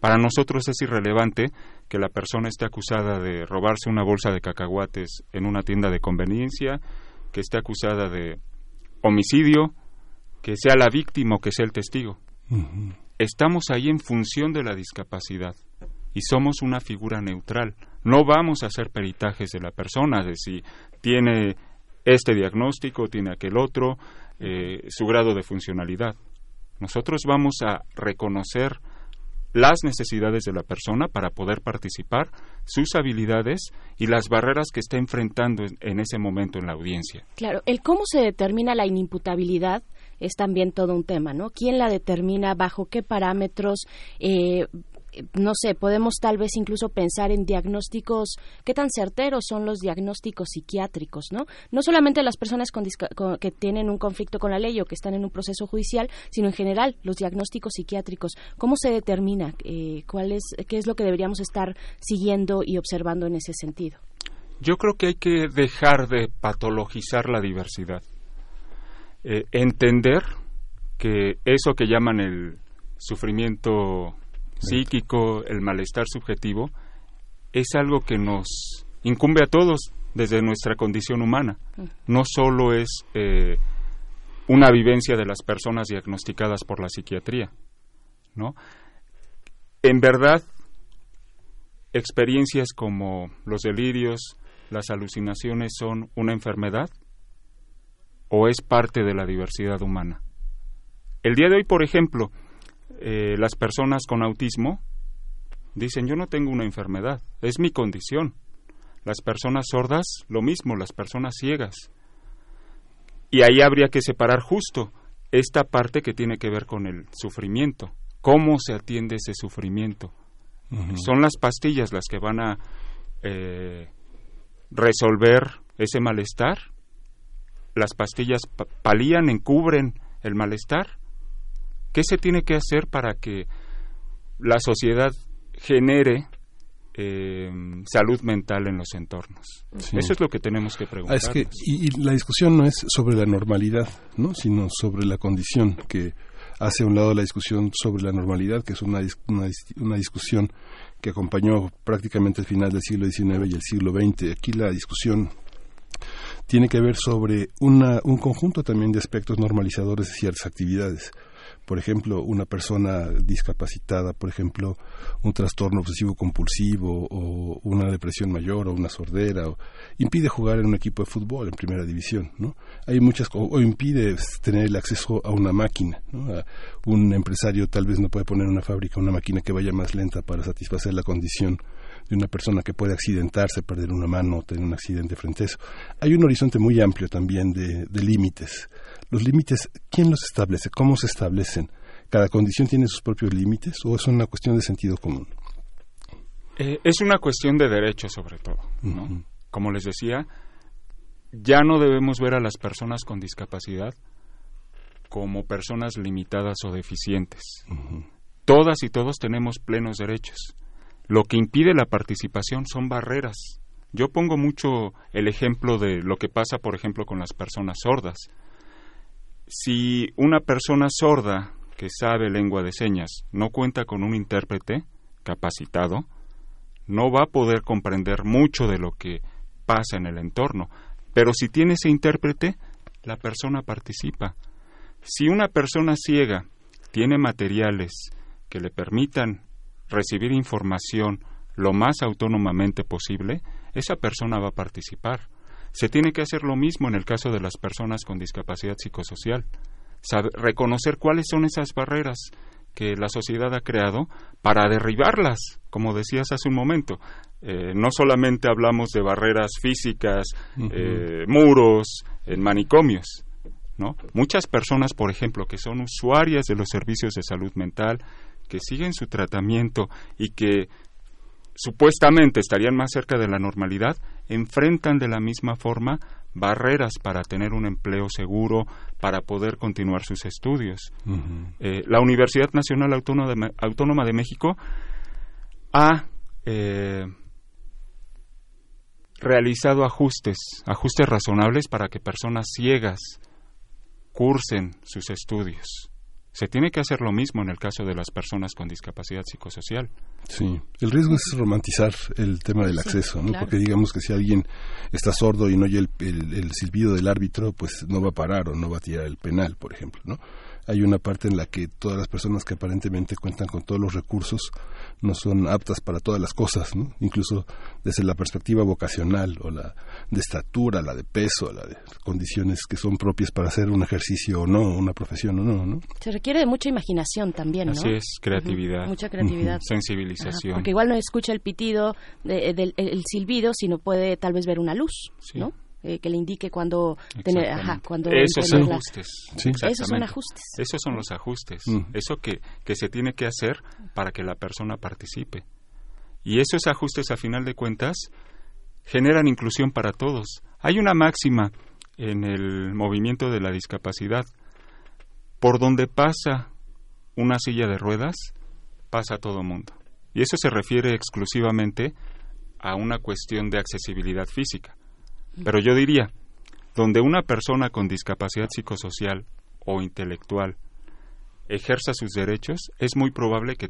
Para nosotros es irrelevante que la persona esté acusada de robarse una bolsa de cacahuates en una tienda de conveniencia, que esté acusada de homicidio, que sea la víctima o que sea el testigo. Estamos ahí en función de la discapacidad y somos una figura neutral. No vamos a hacer peritajes de la persona, de si tiene este diagnóstico, tiene aquel otro, eh, su grado de funcionalidad. Nosotros vamos a reconocer las necesidades de la persona para poder participar, sus habilidades y las barreras que está enfrentando en, ese momento en la audiencia. Claro, el cómo se determina la inimputabilidad es también todo un tema, ¿no? ¿Quién la determina? ¿Bajo qué parámetros? Eh, no sé, podemos tal vez incluso pensar en diagnósticos, qué tan certeros son los diagnósticos psiquiátricos, ¿no? No solamente las personas que tienen un conflicto con la ley o que están en un proceso judicial, sino en general los diagnósticos psiquiátricos. ¿Cómo se determina? Eh, ¿cuál es, ¿Qué es lo que deberíamos estar siguiendo y observando en ese sentido? Yo creo que hay que dejar de patologizar la diversidad. Eh, entender que eso que llaman el sufrimiento psíquico, el malestar subjetivo, es algo que nos incumbe a todos desde nuestra condición humana. No solo es eh, una vivencia de las personas diagnosticadas por la psiquiatría, ¿no? En verdad, experiencias como los delirios, las alucinaciones son una enfermedad o es parte de la diversidad humana. El día de hoy, por ejemplo, eh, las personas con autismo dicen yo no tengo una enfermedad, es mi condición. Las personas sordas, lo mismo, las personas ciegas. Y ahí habría que separar justo esta parte que tiene que ver con el sufrimiento. ¿Cómo se atiende ese sufrimiento? Son las pastillas las que van a eh, resolver ese malestar. Las pastillas palían, encubren el malestar ¿Qué se tiene que hacer para que la sociedad genere eh, salud mental en los entornos. Eso es lo que tenemos que preguntar. Ah, y, la discusión no es sobre la normalidad, ¿no? sino sobre la condición que hace a un lado la discusión sobre la normalidad, que es una, una, discusión que acompañó prácticamente el final del siglo XIX y el siglo XX. Aquí la discusión tiene que ver sobre una, un conjunto también de aspectos normalizadores de ciertas actividades por ejemplo, una persona discapacitada, por ejemplo, un trastorno obsesivo compulsivo o una depresión mayor o una sordera, o, impide jugar en un equipo de fútbol en primera división, ¿no? Hay muchas o, impide tener el acceso a una máquina, ¿no? un empresario tal vez no puede poner una fábrica una máquina que vaya más lenta para satisfacer la condición de una persona que puede accidentarse, perder una mano o tener un accidente frente a eso. Hay un horizonte muy amplio también de límites los límites, ¿quién los establece? ¿Cómo se establecen? ¿Cada condición tiene sus propios límites o es una cuestión de sentido común? Eh, es una cuestión de derechos sobre todo. Como les decía, ya no debemos ver a las personas con discapacidad como personas limitadas o deficientes. Todas y todos tenemos plenos derechos. Lo que impide la participación son barreras. Yo pongo mucho el ejemplo de lo que pasa, por ejemplo, con las personas sordas si una persona sorda que sabe lengua de señas no cuenta con un intérprete capacitado, no va a poder comprender mucho de lo que pasa en el entorno. Pero si tiene ese intérprete, la persona participa. Si una persona ciega tiene materiales que le permitan recibir información lo más autónomamente posible, esa persona va a participar. Se tiene que hacer lo mismo en el caso de las personas con discapacidad psicosocial. reconocer cuáles son esas barreras que la sociedad ha creado para derribarlas, como decías hace un momento. Eh, no solamente hablamos de barreras físicas, eh, muros, en manicomios, ¿no? Muchas personas, por ejemplo, que son usuarias de los servicios de salud mental, que siguen su tratamiento y que supuestamente estarían más cerca de la normalidad, enfrentan de la misma forma barreras para tener un empleo seguro, para poder continuar sus estudios. Eh, la Universidad Nacional Autónoma de, México ha eh, realizado ajustes, ajustes razonables para que personas ciegas cursen sus estudios. Se tiene que hacer lo mismo en el caso de las personas con discapacidad psicosocial. Sí, el riesgo es romantizar el tema del acceso, ¿no? Porque digamos que si alguien está sordo y no oye el, el, silbido del árbitro, pues no va a parar o no va a tirar el penal, por ejemplo, ¿no? Hay una parte en la que todas las personas que aparentemente cuentan con todos los recursos no son aptas para todas las cosas, ¿no? incluso desde la perspectiva vocacional o la de estatura, la de peso, la de condiciones que son propias para hacer un ejercicio o no, una profesión o no. ¿no? Se requiere de mucha imaginación también, ¿no? Así es, creatividad. Mucha creatividad. Sensibilización. porque igual no escucha el pitido, del el silbido, sino puede tal vez ver una luz, ¿no? Eh, que le indique cuando tener, ajá, cuando esos ajustes. Esos son ajustes. Esos son los ajustes. Mm. eso que, que se tiene que hacer para que la persona participe. Y esos ajustes a final de cuentas generan inclusión para todos. Hay una máxima en el movimiento de la discapacidad. Por donde pasa una silla de ruedas pasa todo mundo. Y eso se refiere exclusivamente a una cuestión de accesibilidad física pero yo diría, donde una persona con discapacidad psicosocial o intelectual ejerza sus derechos, es muy probable que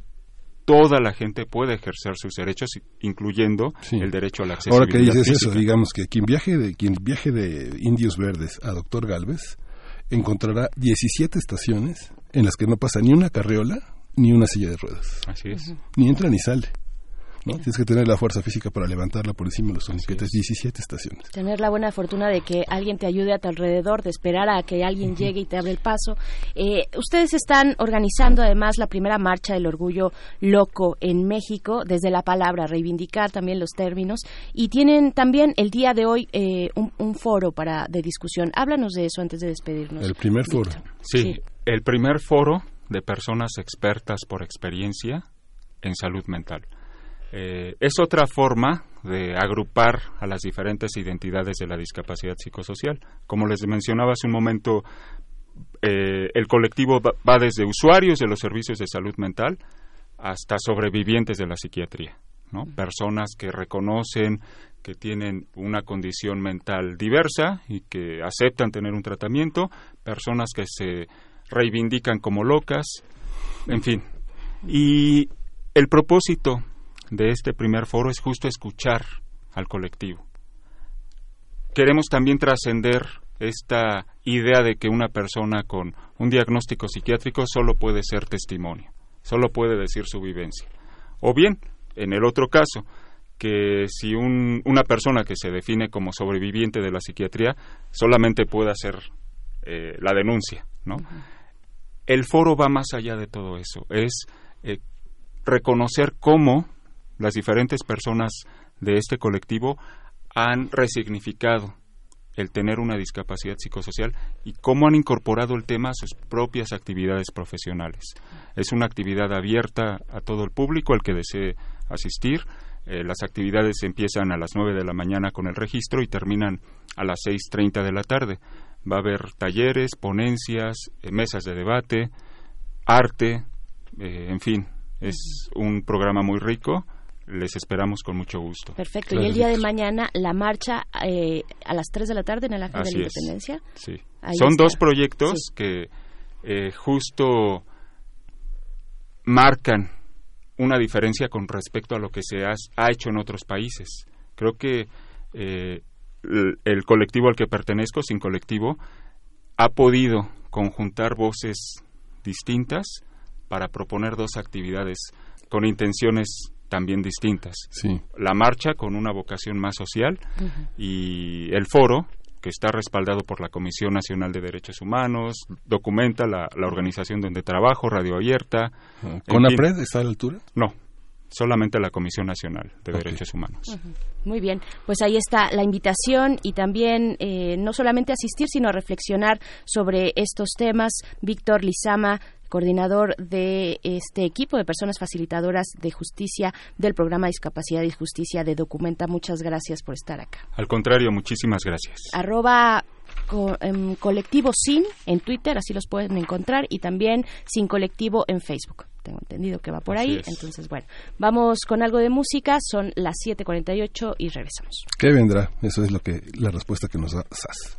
toda la gente pueda ejercer sus derechos, incluyendo el derecho a la accesibilidad. Ahora que dices eso, digamos que quien viaje de quien viaje de Indios Verdes a Doctor Galvez encontrará 17 estaciones en las que no pasa ni una carriola ni una silla de ruedas. Así es. Ni entra ni sale. Tienes que tener la fuerza física para levantarla por encima de los oniquetes, 17 estaciones. Tener la buena fortuna de que alguien te ayude a tu alrededor, de esperar a que alguien llegue y te abra el paso. Eh, ustedes están organizando además la primera marcha del orgullo loco en México, desde la palabra, reivindicar también los términos, y tienen también el día de hoy eh, un, foro para de discusión. Háblanos de eso antes de despedirnos. El primer foro. sí, el primer foro de personas expertas por experiencia en salud mental. Eh, es otra forma de agrupar a las diferentes identidades de la discapacidad psicosocial. Como les mencionaba hace un momento, eh, el colectivo va, desde usuarios de los servicios de salud mental hasta sobrevivientes de la psiquiatría, ¿no? Personas que reconocen que tienen una condición mental diversa y que aceptan tener un tratamiento, personas que se reivindican como locas, en fin. Y el propósito de este primer foro es justo escuchar al colectivo. Queremos también trascender esta idea de que una persona con un diagnóstico psiquiátrico solo puede ser testimonio, solo puede decir su vivencia. O bien, en el otro caso, que si una persona que se define como sobreviviente de la psiquiatría solamente puede hacer eh, la denuncia, ¿no? El foro va más allá de todo eso, es eh, reconocer cómo las diferentes personas de este colectivo han resignificado el tener una discapacidad psicosocial y cómo han incorporado el tema a sus propias actividades profesionales. Es una actividad abierta a todo el público, al que desee asistir. Eh, las actividades empiezan a las 9 de la mañana con el registro y terminan a las 6.30 de la tarde. Va a haber talleres, ponencias, eh, mesas de debate, arte, eh, en fin, es un programa muy rico les esperamos con mucho gusto. Perfecto. y el día de mañana la marcha eh, a las 3 de la tarde en el Ángel de la Independencia. Sí. Son dos proyectos que eh, justo marcan una diferencia con respecto a lo que se ha, hecho en otros países. Creo que eh, el, colectivo al que pertenezco, Sin Colectivo, ha podido conjuntar voces distintas para proponer dos actividades con intenciones también distintas. La marcha con una vocación más social y el foro que está respaldado por la Comisión Nacional de Derechos Humanos, documenta la, organización donde trabajo, Radio Abierta. ¿Con APRED está a la altura? No, solamente la Comisión Nacional de Derechos Humanos. Muy bien, pues ahí está la invitación y también eh, no solamente asistir, sino reflexionar sobre estos temas. Víctor Lizama, coordinador de este equipo de personas facilitadoras de justicia del programa Discapacidad y Justicia de Documenta. Muchas gracias por estar acá. Al contrario, muchísimas gracias. Arroba em, colectivo sin en Twitter, así los pueden encontrar, y también sin colectivo en Facebook. Tengo entendido que va por ahí. Entonces, bueno, vamos con algo de música. Son las 7:48 y regresamos. ¿Qué vendrá? Eso es lo que la respuesta que nos da SAS.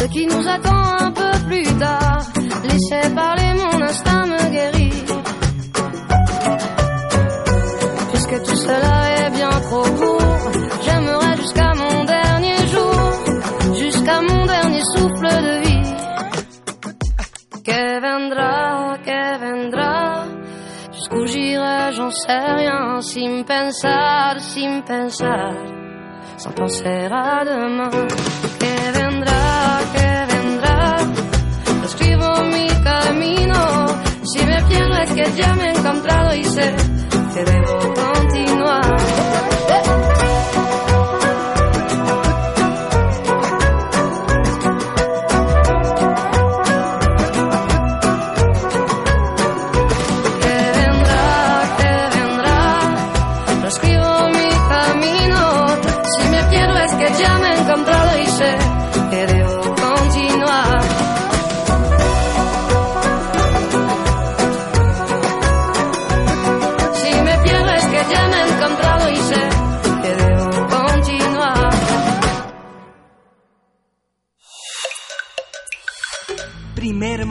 Ce qui nous attend un peu plus tard. Laissez parler, mon instinct me guérit. Puisque tout cela est bien trop court, j'aimerais jusqu'à mon dernier jour, jusqu'à mon dernier souffle de vie. Que vendra, que vendra, jusqu'où j'irai, j'en sais rien, sin pensar, sin pensar. sans penser à demain. Que ya me he encontrado y sé que debo continuar.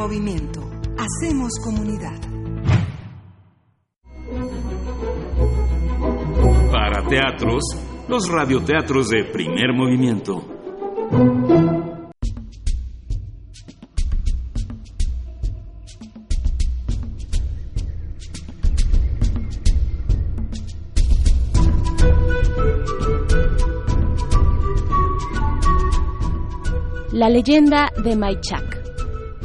Movimiento. Hacemos comunidad. Para teatros, los radioteatros de primer movimiento. La leyenda de Maichak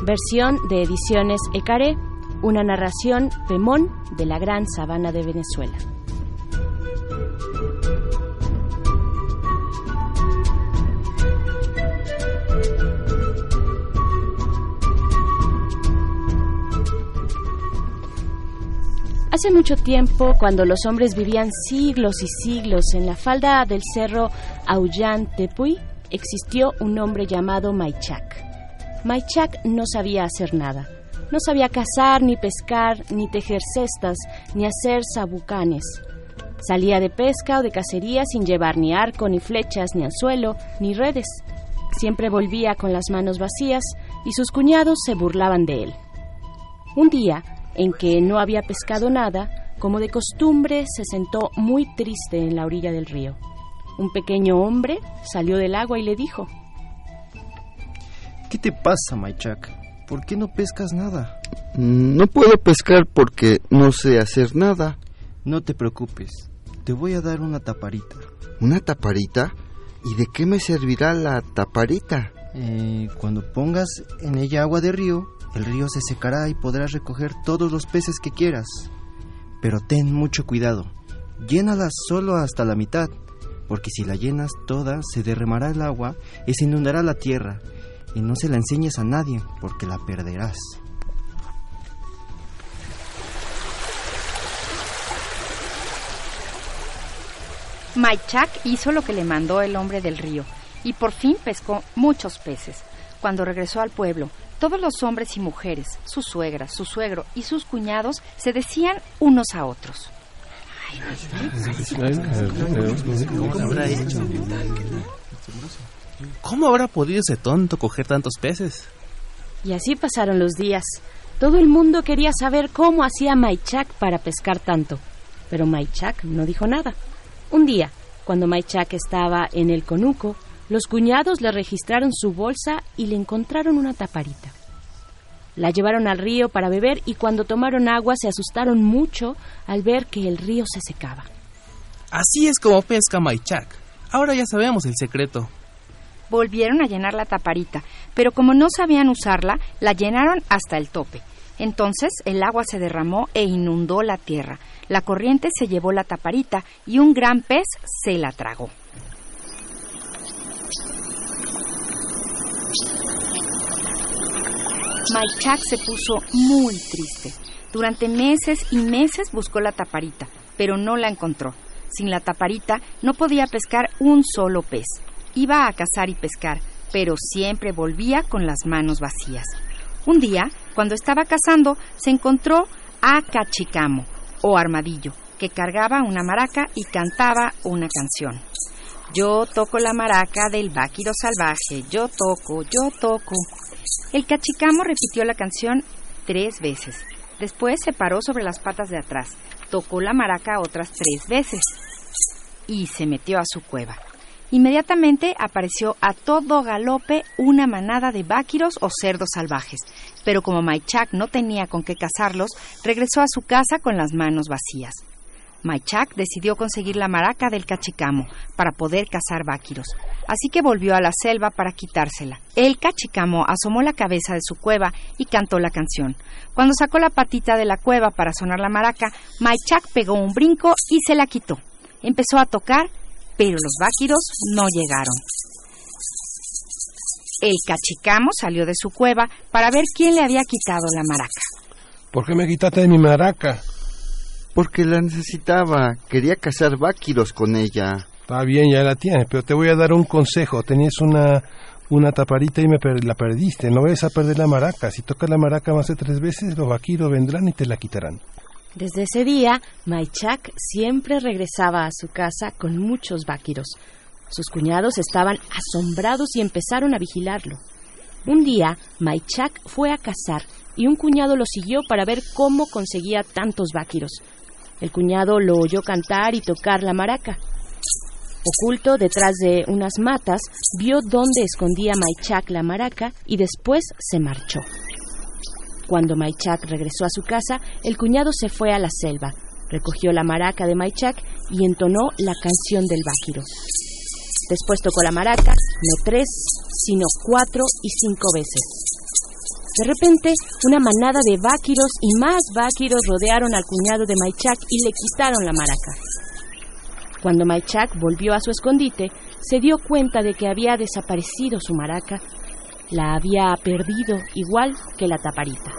versión de Ediciones Ecaré, una narración Pemón de la Gran Sabana de Venezuela. Hace mucho tiempo, cuando los hombres vivían siglos y siglos en la falda del cerro Aullan Tepuy, existió un hombre llamado Maichak. Maichak no sabía hacer nada. No sabía cazar, ni pescar, ni tejer cestas, ni hacer sabucanes. Salía de pesca o de cacería sin llevar ni arco, ni flechas, ni anzuelo, ni redes. Siempre volvía con las manos vacías y sus cuñados se burlaban de él. Un día, en que no había pescado nada, como de costumbre, se sentó muy triste en la orilla del río. Un pequeño hombre salió del agua y le dijo, ¿Qué te pasa, Maichak? ¿por qué no pescas nada? Mm, no puedo pescar porque no sé hacer nada. No te preocupes, te voy a dar una taparita. ¿Una taparita? ¿Y de qué me servirá la taparita? Eh, cuando pongas en ella agua de río, el río se secará y podrás recoger todos los peces que quieras. Pero ten mucho cuidado, llénala solo hasta la mitad, porque si la llenas toda se derramará el agua y se inundará la tierra. Y no se la enseñes a nadie, porque la perderás. Maichak hizo lo que le mandó el hombre del río y por fin pescó muchos peces. Cuando regresó al pueblo, todos los hombres y mujeres, su suegra, su suegro y sus cuñados se decían unos a otros. ¿Cómo habrá podido ese tonto coger tantos peces? Y así pasaron los días. Todo el mundo quería saber cómo hacía Maichak para pescar tanto. Pero Maichak no dijo nada. Un día, cuando Maichak estaba en el conuco, los cuñados le registraron su bolsa y le encontraron una taparita. La llevaron al río para beber y cuando tomaron agua se asustaron mucho al ver que el río se secaba. Así es como pesca Maichak. Ahora ya sabemos el secreto. Volvieron a llenar la taparita, pero como no sabían usarla, la llenaron hasta el tope. Entonces el agua se derramó e inundó la tierra. La corriente se llevó la taparita y un gran pez se la tragó. Maichak se puso muy triste. Durante meses y meses buscó la taparita, pero no la encontró. Sin la taparita no podía pescar un solo pez. Iba a cazar y pescar, pero siempre volvía con las manos vacías. Un día, cuando estaba cazando, se encontró a Cachicamo, o Armadillo, que cargaba una maraca y cantaba una canción. Yo toco la maraca del váquiro salvaje, yo toco, yo toco. El cachicamo repitió la canción tres veces. Después se paró sobre las patas de atrás, tocó la maraca otras tres veces y se metió a su cueva. Inmediatamente apareció a todo galope una manada de váquiros o cerdos salvajes, pero como Maichak no tenía con qué cazarlos, regresó a su casa con las manos vacías. Maichak decidió conseguir la maraca del cachicamo para poder cazar váquiros, así que volvió a la selva para quitársela. El cachicamo asomó la cabeza de su cueva y cantó la canción. Cuando sacó la patita de la cueva para sonar la maraca, Maichak pegó un brinco y se la quitó. Empezó a tocar, pero los váquiros no llegaron. El cachicamo salió de su cueva para ver quién le había quitado la maraca. ¿Por qué me quitaste de mi maraca? Porque la necesitaba. Quería cazar váquiros con ella. Está bien, ya la tienes, pero te voy a dar un consejo. Tenías una, una taparita y me la perdiste. No vayas a perder la maraca. Si tocas la maraca más de tres veces, los vaquiros vendrán y te la quitarán. Desde ese día, Maichak siempre regresaba a su casa con muchos vaquiros. Sus cuñados estaban asombrados y empezaron a vigilarlo. Un día, Maichak fue a cazar y un cuñado lo siguió para ver cómo conseguía tantos vaquiros. El cuñado lo oyó cantar y tocar la maraca. Oculto detrás de unas matas, vio dónde escondía Maichak la maraca y después se marchó. Cuando Maichak regresó a su casa, el cuñado se fue a la selva, recogió la maraca de Maichak y entonó la canción del váquiro. Después tocó la maraca, no tres, sino cuatro y cinco veces. De repente, una manada de váquiros y más váquiros rodearon al cuñado de Maichak y le quitaron la maraca. Cuando Maichak volvió a su escondite, se dio cuenta de que había desaparecido su maraca. La había perdido igual que la taparita.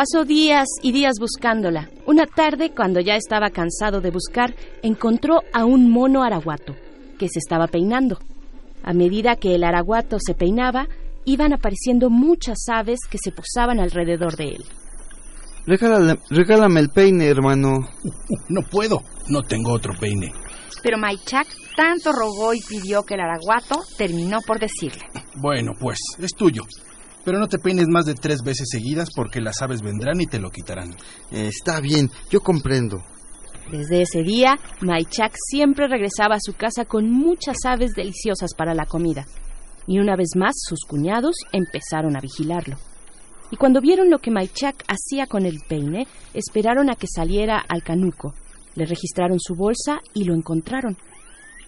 Pasó días y días buscándola. Una tarde, cuando ya estaba cansado de buscar, encontró a un mono araguato que se estaba peinando. A medida que el araguato se peinaba, iban apareciendo muchas aves que se posaban alrededor de él. Regálame, regálame el peine, hermano. No puedo, no tengo otro peine. Pero Maichak tanto rogó y pidió que el araguato terminó por decirle. Bueno, pues, es tuyo. Pero no te peines más de tres veces seguidas porque las aves vendrán y te lo quitarán. está bien, yo comprendo. Desde ese día, Maichak siempre regresaba a su casa con muchas aves deliciosas para la comida. Y una vez más, sus cuñados empezaron a vigilarlo. Y cuando vieron lo que Maichak hacía con el peine, esperaron a que saliera al canuco. Le registraron su bolsa y lo encontraron.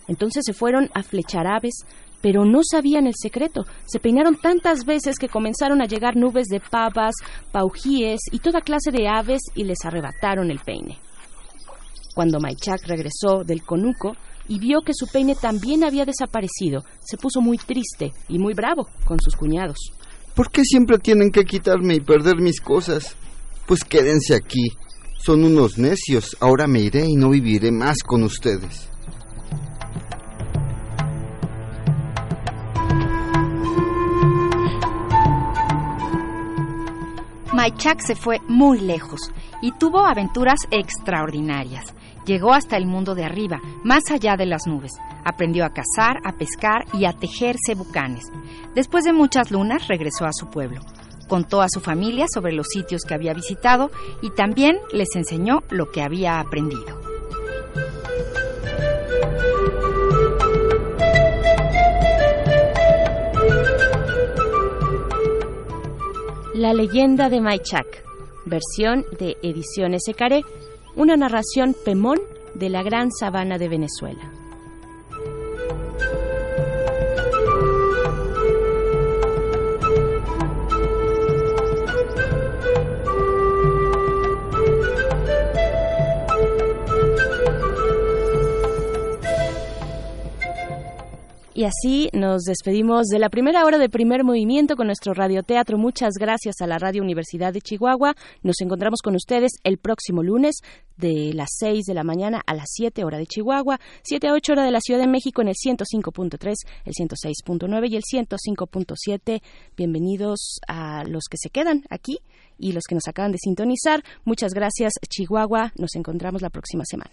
Entonces se fueron a flechar aves, pero no sabían el secreto. Se peinaron tantas veces que comenzaron a llegar nubes de pavas, paujíes y toda clase de aves y les arrebataron el peine. Cuando Maichak regresó del conuco y vio que su peine también había desaparecido, se puso muy triste y muy bravo con sus cuñados. ¿Por qué siempre tienen que quitarme y perder mis cosas? Pues quédense aquí. Son unos necios. Ahora me iré y no viviré más con ustedes. Maichak se fue muy lejos y tuvo aventuras extraordinarias. Llegó hasta el mundo de arriba, más allá de las nubes. Aprendió a cazar, a pescar y a tejer cebucanes. Después de muchas lunas regresó a su pueblo. Contó a su familia sobre los sitios que había visitado y también les enseñó lo que había aprendido. La leyenda de Maichak, versión de Ediciones Ecaré, una narración Pemón de la gran sabana de Venezuela. Y así nos despedimos de la primera hora de primer movimiento con nuestro radioteatro. Muchas gracias a la Radio Universidad de Chihuahua. Nos encontramos con ustedes el próximo lunes de las 6 de la mañana a las 7 hora de Chihuahua, 7 a 8 hora de la Ciudad de México en el 105.3, el 106.9 y el 105.7. Bienvenidos a los que se quedan aquí y los que nos acaban de sintonizar. Muchas gracias Chihuahua. Nos encontramos la próxima semana.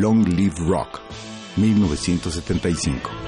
Long Live Rock, 1975.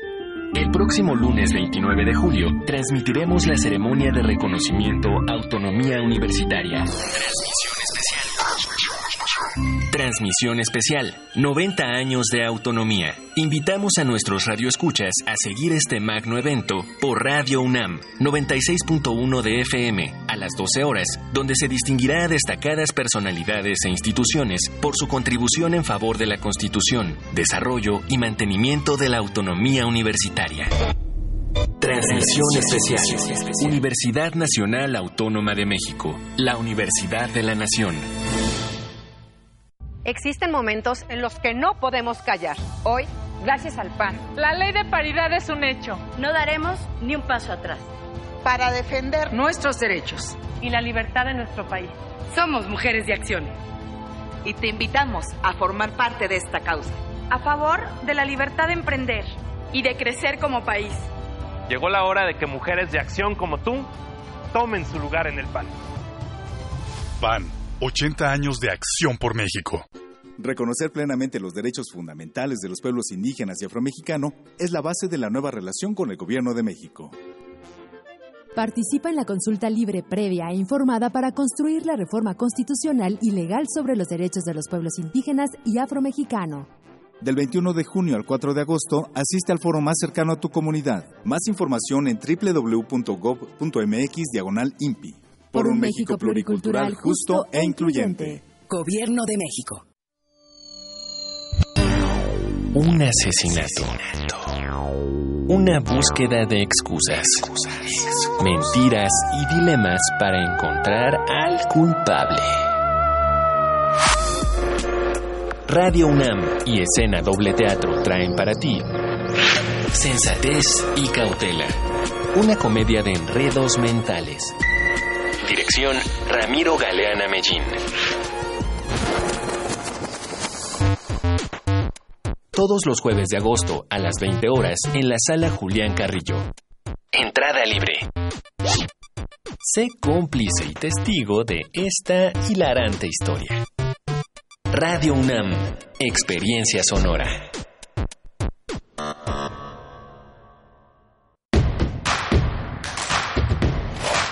El próximo lunes 29 de julio transmitiremos la ceremonia de reconocimiento Autonomía Universitaria. Transmisión especial. Transmisión especial. 90 años de autonomía. Invitamos a nuestros radioescuchas a seguir este magno evento por Radio UNAM 96.1 de FM a las 12 horas, donde se distinguirá a destacadas personalidades e instituciones por su contribución en favor de la Constitución, desarrollo y mantenimiento de la autonomía universitaria. Transmisión especial. Universidad Nacional Autónoma de México, la Universidad de la Nación. Existen momentos en los que no podemos callar. Hoy, gracias al PAN, la ley de paridad es un hecho. No daremos ni un paso atrás. Para defender nuestros derechos y la libertad de nuestro país. Somos mujeres de acción. Y te invitamos a formar parte de esta causa. A favor de la libertad de emprender y de crecer como país. Llegó la hora de que mujeres de acción como tú tomen su lugar en el PAN. PAN, 80 años de acción por México. Reconocer plenamente los derechos fundamentales de los pueblos indígenas y afromexicano es la base de la nueva relación con el Gobierno de México. Participa en la consulta libre, previa e informada para construir la reforma constitucional y legal sobre los derechos de los pueblos indígenas y afromexicano. Del 21 de junio al 4 de agosto, asiste al foro más cercano a tu comunidad. Más información en www.gov.mx diagonal INPI. Por un México pluricultural justo e incluyente. Gobierno de México. Un asesinato. Una búsqueda de excusas, mentiras y dilemas para encontrar al culpable. Radio UNAM y Escena Doble Teatro traen para ti Sensatez y Cautela, una comedia de enredos mentales. Dirección Ramiro Galeana Mellín. Todos los jueves de agosto a las 20 horas en la sala Julián Carrillo. Entrada libre. Sé cómplice y testigo de esta hilarante historia. Radio UNAM, Experiencia Sonora.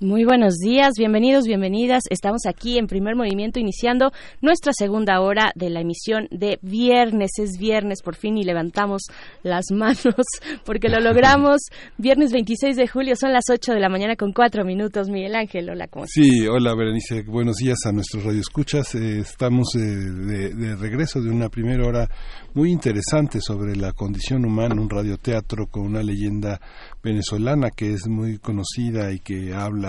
Muy buenos días, bienvenidos, bienvenidas. Estamos aquí en primer movimiento iniciando nuestra segunda hora de la emisión de viernes. Es viernes por fin y levantamos las manos porque lo logramos. Viernes 26 de julio son las 8 de la mañana con 4 minutos. Miguel Ángel, hola, ¿cómo estás? Sí, hola Berenice, buenos días a nuestros radioescuchas. Eh, estamos eh, de, de regreso de una primera hora muy interesante sobre la condición humana, un radioteatro con una leyenda venezolana que es muy conocida y que habla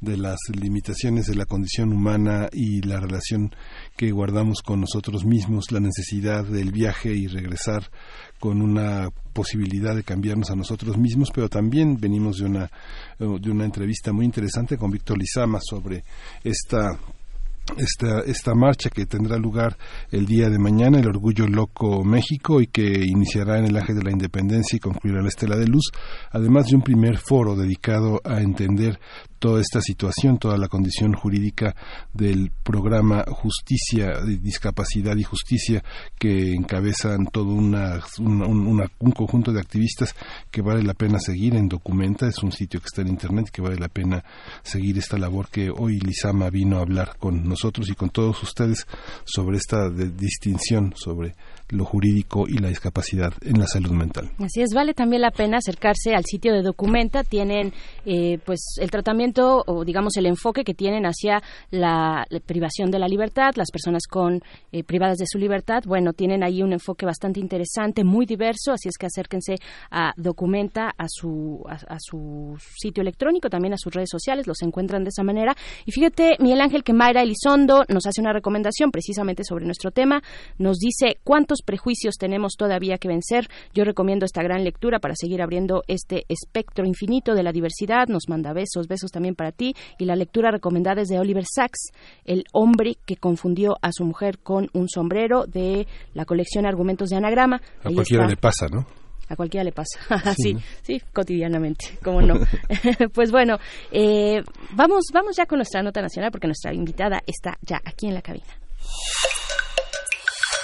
de las limitaciones de la condición humana y la relación que guardamos con nosotros mismos, la necesidad del viaje y regresar con una posibilidad de cambiarnos a nosotros mismos, pero también venimos de una, de una entrevista muy interesante con Víctor Lizama sobre esta esta, esta marcha que tendrá lugar el día de mañana, el Orgullo Loco México, y que iniciará en el Ángel de la Independencia y concluirá la Estela de Luz, además de un primer foro dedicado a entender toda esta situación, toda la condición jurídica del programa Justicia, Discapacidad y Justicia que encabezan todo una, un conjunto de activistas que vale la pena seguir en Documenta, es un sitio que está en Internet que vale la pena seguir esta labor que hoy Lizama vino a hablar con nosotros y con todos ustedes sobre esta distinción sobre lo jurídico y la discapacidad en la salud mental. Así es, vale también la pena acercarse al sitio de Documenta. Tienen eh, pues el tratamiento o digamos el enfoque que tienen hacia la, privación de la libertad, las personas con eh, privadas de su libertad. Bueno, tienen ahí un enfoque bastante interesante, muy diverso. Así es que acérquense a Documenta, a su a, su sitio electrónico, también a sus redes sociales. Los encuentran de esa manera. Y fíjate, Miguel Ángel, que Mayra Elizondo nos hace una recomendación precisamente sobre nuestro tema. Nos dice cuántos prejuicios tenemos todavía que vencer. Yo recomiendo esta gran lectura para seguir abriendo este espectro infinito de la diversidad. Nos manda besos, besos también para ti. Y la lectura recomendada es de Oliver Sacks, El hombre que confundió a su mujer con un sombrero de la colección Argumentos de Anagrama. A cualquiera le pasa, ¿no? a cualquiera le pasa. sí, sí, cotidianamente, cómo no. pues bueno, eh, vamos, vamos ya con nuestra nota nacional porque nuestra invitada está ya aquí en la cabina.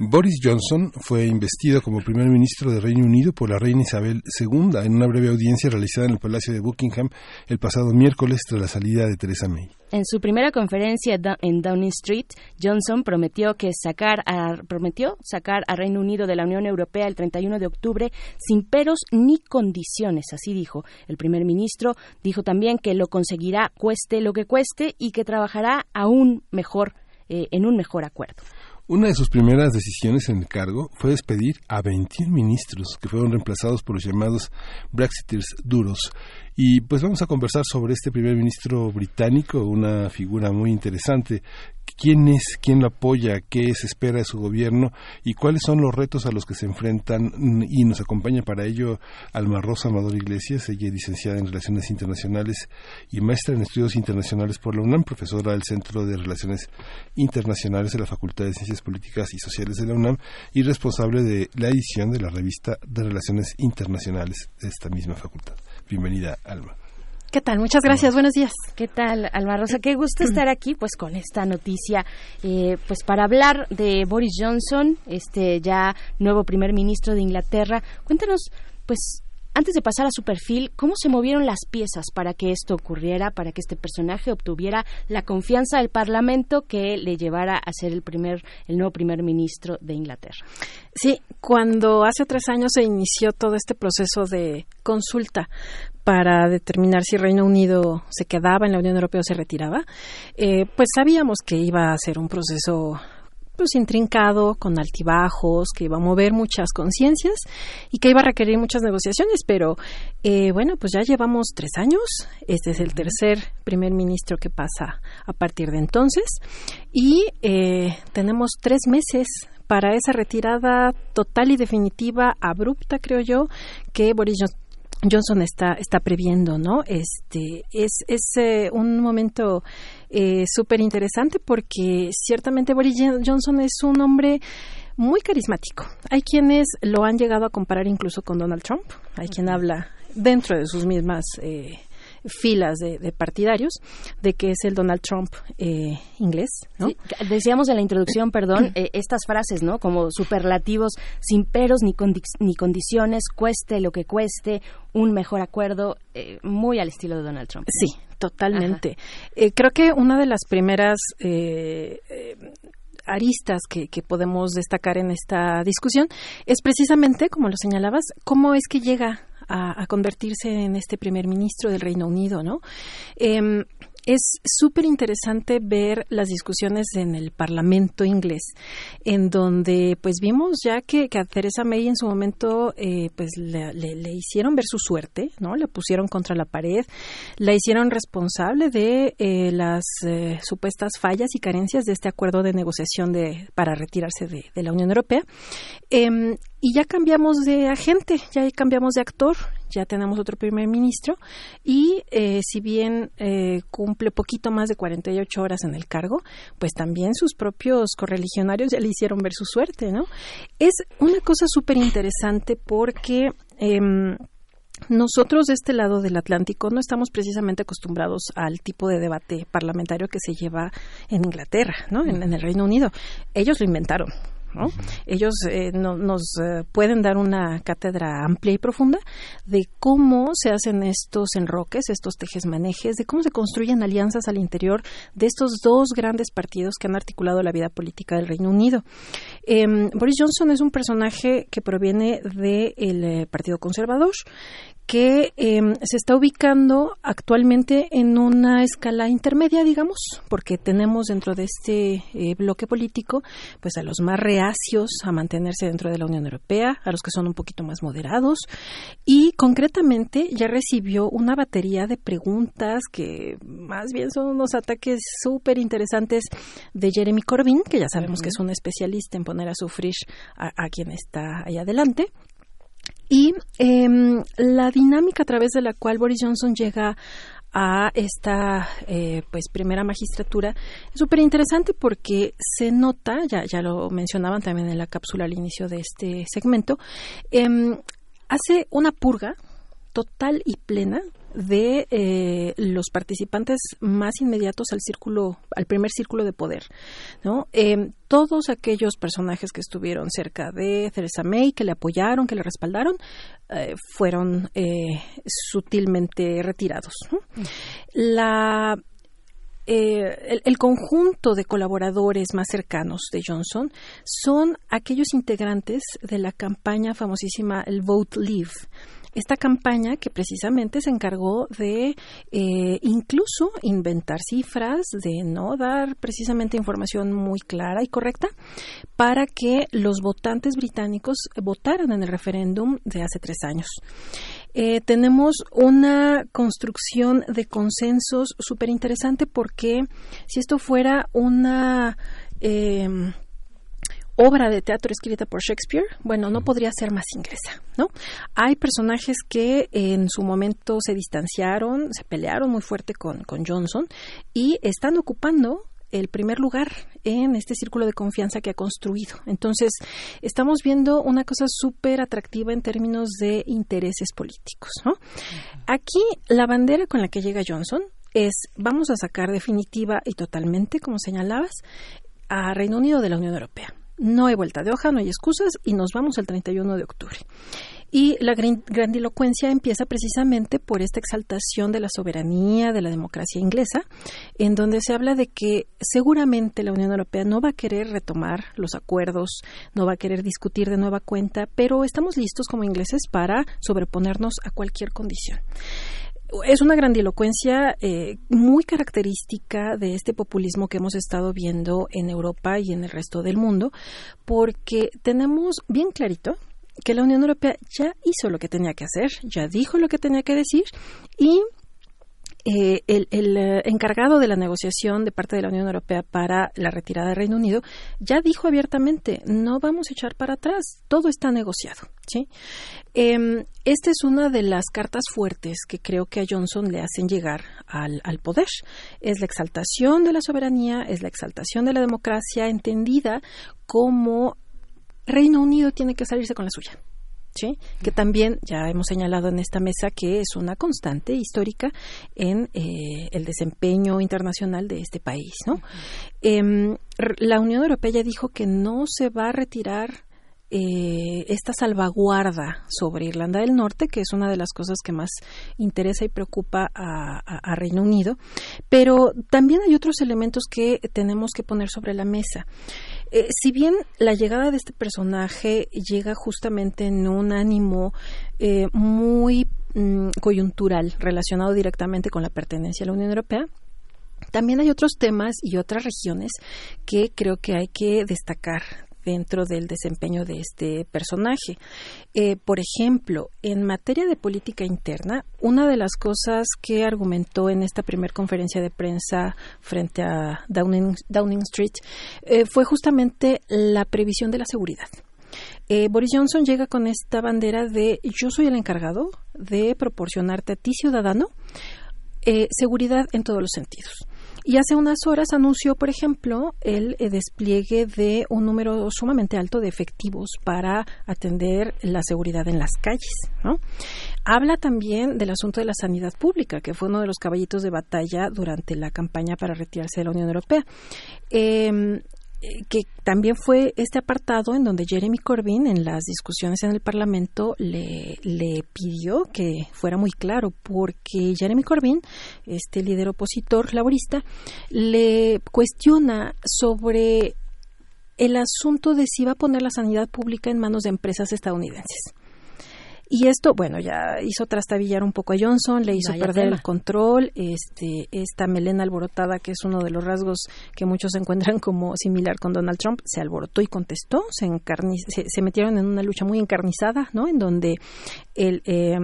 Boris Johnson fue investido como primer ministro de Reino Unido por la reina Isabel II en una breve audiencia realizada en el Palacio de Buckingham el pasado miércoles tras la salida de Theresa May. En su primera conferencia en Downing Street, Johnson prometió que sacar a, prometió sacar a Reino Unido de la Unión Europea el 31 de octubre sin peros ni condiciones, así dijo. El primer ministro dijo también que lo conseguirá cueste lo que cueste y que trabajará aún mejor eh, en un mejor acuerdo. Una de sus primeras decisiones en el cargo fue despedir a 21 ministros que fueron reemplazados por los llamados Brexiters duros Y pues vamos a conversar sobre este primer ministro británico, una figura muy interesante. Quién es, quién lo apoya, qué se espera de su gobierno y cuáles son los retos a los que se enfrentan y nos acompaña para ello Alma Rosa Amador Iglesias, ella es licenciada en Relaciones Internacionales y maestra en Estudios Internacionales por la UNAM, profesora del Centro de Relaciones Internacionales de la Facultad de Ciencias Políticas y Sociales de la UNAM y responsable de la edición de la revista de Relaciones Internacionales de esta misma facultad. Bienvenida, Alma. ¿Qué tal? Muchas gracias. Buenos días. ¿Qué tal, Alma Rosa? Qué gusto estar aquí, pues, con esta noticia, eh, pues, para hablar de Boris Johnson, este ya nuevo primer ministro de Inglaterra. Cuéntanos, pues, antes de pasar a su perfil, ¿cómo se movieron las piezas para que esto ocurriera, para que este personaje obtuviera la confianza del Parlamento que le llevara a ser el primer, el nuevo primer ministro de Inglaterra? Sí, cuando hace tres años se inició todo este proceso de consulta para determinar si Reino Unido se quedaba en la Unión Europea o se retiraba, eh, pues sabíamos que iba a ser un proceso pues intrincado, con altibajos, que iba a mover muchas conciencias y que iba a requerir muchas negociaciones, pero eh, bueno, pues ya llevamos tres años, este es el tercer primer ministro que pasa a partir de entonces. Y eh, tenemos tres meses para esa retirada total y definitiva, abrupta creo yo, que Boris Johnson está, está previendo, ¿no? Este es, es eh, un momento eh, súper interesante porque ciertamente Boris Johnson es un hombre muy carismático. Hay quienes lo han llegado a comparar incluso con Donald Trump. Hay quien habla dentro de sus mismas eh, filas de, partidarios de que es el Donald Trump eh, inglés. ¿no? decíamos en la introducción, perdón, eh, estas frases, ¿no? Como superlativos, sin peros ni, ni condiciones, cueste lo que cueste, un mejor acuerdo, eh, muy al estilo de Donald Trump. Sí, totalmente. creo que una de las primeras aristas que, que, podemos destacar en esta discusión es precisamente, como lo señalabas, cómo es que llega a, convertirse en este primer ministro del Reino Unido, ¿no? Em, es súper interesante ver las discusiones en el Parlamento inglés, en donde pues vimos ya que, a Theresa May en su momento eh, pues le, hicieron ver su suerte, ¿no? La pusieron contra la pared, la hicieron responsable de eh, las eh, supuestas fallas y carencias de este acuerdo de negociación de, para retirarse de, de la Unión Europea. Y ya cambiamos de agente, ya cambiamos de actor, ya tenemos otro primer ministro y eh, si bien eh, cumple poquito más de 48 horas en el cargo, pues también sus propios correligionarios ya le hicieron ver su suerte, ¿no? Es una cosa súper interesante porque... Em, nosotros de este lado del Atlántico no estamos precisamente acostumbrados al tipo de debate parlamentario que se lleva en Inglaterra, ¿no? en el Reino Unido. Ellos lo inventaron. Ellos eh, nos eh, pueden dar una cátedra amplia y profunda de cómo se hacen estos enroques, estos tejes-manejes, de cómo se construyen alianzas al interior de estos dos grandes partidos que han articulado la vida política del Reino Unido. Em, Boris Johnson es un personaje que proviene del eh, Partido Conservador, que em, se está ubicando actualmente en una escala intermedia, digamos, porque tenemos dentro de este eh, bloque político, pues a los más reacios a mantenerse dentro de la Unión Europea, a los que son un poquito más moderados, y concretamente ya recibió una batería de preguntas que más bien son unos ataques súper interesantes de Jeremy Corbyn, que ya sabemos que es un especialista en poner a sufrir a quien está ahí adelante. Y em, la dinámica a través de la cual Boris Johnson llega a esta eh, pues primera magistratura. Es súper interesante porque se nota, ya, ya lo mencionaban también en la cápsula al inicio de este segmento, em, hace una purga total y plena de eh, los participantes más inmediatos al círculo, al primer círculo de poder, ¿no? Eh, todos aquellos personajes que estuvieron cerca de Theresa May, que le apoyaron, que le respaldaron, eh, fueron sutilmente retirados. La el, el, conjunto de colaboradores más cercanos de Johnson son aquellos integrantes de la campaña famosísima el Vote Leave, esta campaña que precisamente se encargó de eh, incluso inventar cifras, de no dar precisamente información muy clara y correcta para que los votantes británicos votaran en el referéndum de hace tres años. Eh, tenemos una construcción de consensos súper interesante porque si esto fuera una eh, obra de teatro escrita por Shakespeare, bueno, no podría ser más inglesa, ¿no? Hay personajes que en su momento se distanciaron, se pelearon muy fuerte con, con Johnson y están ocupando el primer lugar en este círculo de confianza que ha construido. Entonces, estamos viendo una cosa súper atractiva en términos de intereses políticos. ¿no? Aquí, la bandera con la que llega Johnson es, vamos a sacar definitiva y totalmente, como señalabas, a Reino Unido de la Unión Europea. No hay vuelta de hoja, no hay excusas y nos vamos el 31 de octubre. Y la grandilocuencia empieza precisamente por esta exaltación de la soberanía, de la democracia inglesa, en donde se habla de que seguramente la Unión Europea no va a querer retomar los acuerdos, no va a querer discutir de nueva cuenta, pero estamos listos como ingleses para sobreponernos a cualquier condición es una grandilocuencia eh, muy característica de este populismo que hemos estado viendo en Europa y en el resto del mundo, porque tenemos bien clarito que la Unión Europea ya hizo lo que tenía que hacer, ya dijo lo que tenía que decir y eh, el, eh, encargado de la negociación de parte de la Unión Europea para la retirada del Reino Unido ya dijo abiertamente no vamos a echar para atrás, todo está negociado. ¿sí? Em, esta es una de las cartas fuertes que creo que a Johnson le hacen llegar al, al poder. Es la exaltación de la soberanía, es la exaltación de la democracia entendida como Reino Unido tiene que salirse con la suya. Que también ya hemos señalado en esta mesa que es una constante histórica en eh, el desempeño internacional de este país. ¿no? Em, la Unión Europea ya dijo que no se va a retirar eh, esta salvaguarda sobre Irlanda del Norte, que es una de las cosas que más interesa y preocupa a, Reino Unido, pero también hay otros elementos que tenemos que poner sobre la mesa. Eh, si bien la llegada de este personaje llega justamente en un ánimo eh, muy mm, coyuntural relacionado directamente con la pertenencia a la Unión Europea, también hay otros temas y otras regiones que creo que hay que destacar dentro del desempeño de este personaje. Eh, por ejemplo, en materia de política interna, una de las cosas que argumentó en esta primera conferencia de prensa frente a Downing, Downing Street eh, fue justamente la previsión de la seguridad. Eh, Boris Johnson llega con esta bandera de yo soy el encargado de proporcionarte a ti ciudadano seguridad en todos los sentidos. Y hace unas horas anunció, por ejemplo, el eh, despliegue de un número sumamente alto de efectivos para atender la seguridad en las calles. ¿no? Habla también del asunto de la sanidad pública, que fue uno de los caballitos de batalla durante la campaña para retirarse de la Unión Europea. Eh, que también fue este apartado en donde Jeremy Corbyn en las discusiones en el Parlamento le, le pidió que fuera muy claro porque Jeremy Corbyn, este líder opositor laborista, le cuestiona sobre el asunto de si va a poner la sanidad pública en manos de empresas estadounidenses. Y esto, bueno, ya hizo trastabillar un poco a Johnson, le hizo perder el control, este, esta melena alborotada, que es uno de los rasgos que muchos encuentran como similar con Donald Trump, se alborotó y contestó, se, se, metieron en una lucha muy encarnizada, ¿no? En donde el eh,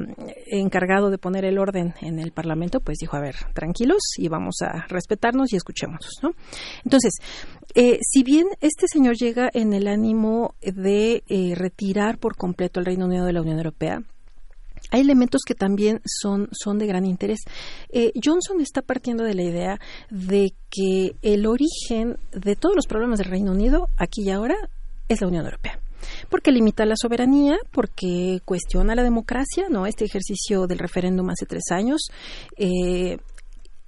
encargado de poner el orden en el Parlamento, pues dijo, a ver, tranquilos y vamos a respetarnos y escuchémonos, ¿no? Entonces, eh, si bien este señor llega en el ánimo de eh, retirar por completo el Reino Unido de la Unión Europea, hay elementos que también son, son de gran interés. Eh, Johnson está partiendo de la idea de que el origen de todos los problemas del Reino Unido, aquí y ahora, es la Unión Europea porque limita la soberanía, porque cuestiona la democracia, ¿no? Este ejercicio del referéndum hace tres años, eh,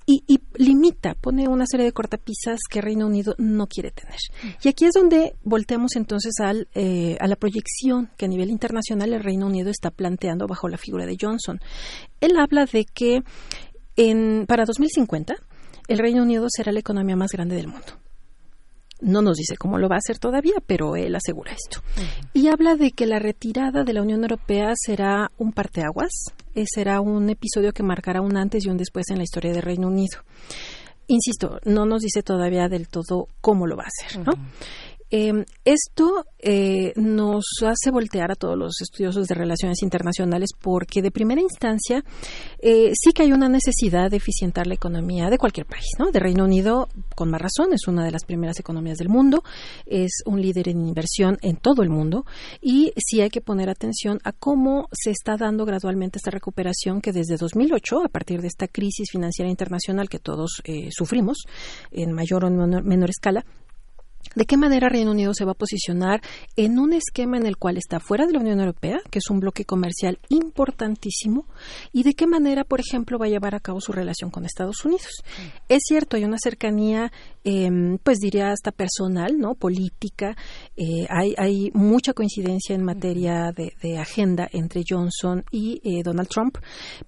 y, limita, pone una serie de cortapisas que Reino Unido no quiere tener. Y aquí es donde volteamos entonces al, eh, a la proyección que a nivel internacional el Reino Unido está planteando bajo la figura de Johnson. Él habla de que en, para 2050 el Reino Unido será la economía más grande del mundo. No nos dice cómo lo va a hacer todavía, pero él asegura esto. Y habla de que la retirada de la Unión Europea será un parteaguas, eh, será un episodio que marcará un antes y un después en la historia del Reino Unido. Insisto, no nos dice todavía del todo cómo lo va a hacer, ¿no? Eh, esto eh, nos hace voltear a todos los estudiosos de relaciones internacionales porque de primera instancia eh, sí que hay una necesidad de eficientar la economía de cualquier país, ¿no? De Reino Unido, con más razón, es una de las primeras economías del mundo, es un líder en inversión en todo el mundo y sí hay que poner atención a cómo se está dando gradualmente esta recuperación que desde 2008, a partir de esta crisis financiera internacional que todos eh, sufrimos en mayor o menor, menor escala, de qué manera Reino Unido se va a posicionar en un esquema en el cual está fuera de la Unión Europea, que es un bloque comercial importantísimo, y de qué manera, por ejemplo, va a llevar a cabo su relación con Estados Unidos. Es cierto, hay una cercanía, eh, pues diría hasta personal, no, política. Eh, hay, hay mucha coincidencia en materia de, de agenda entre Johnson y eh, Donald Trump,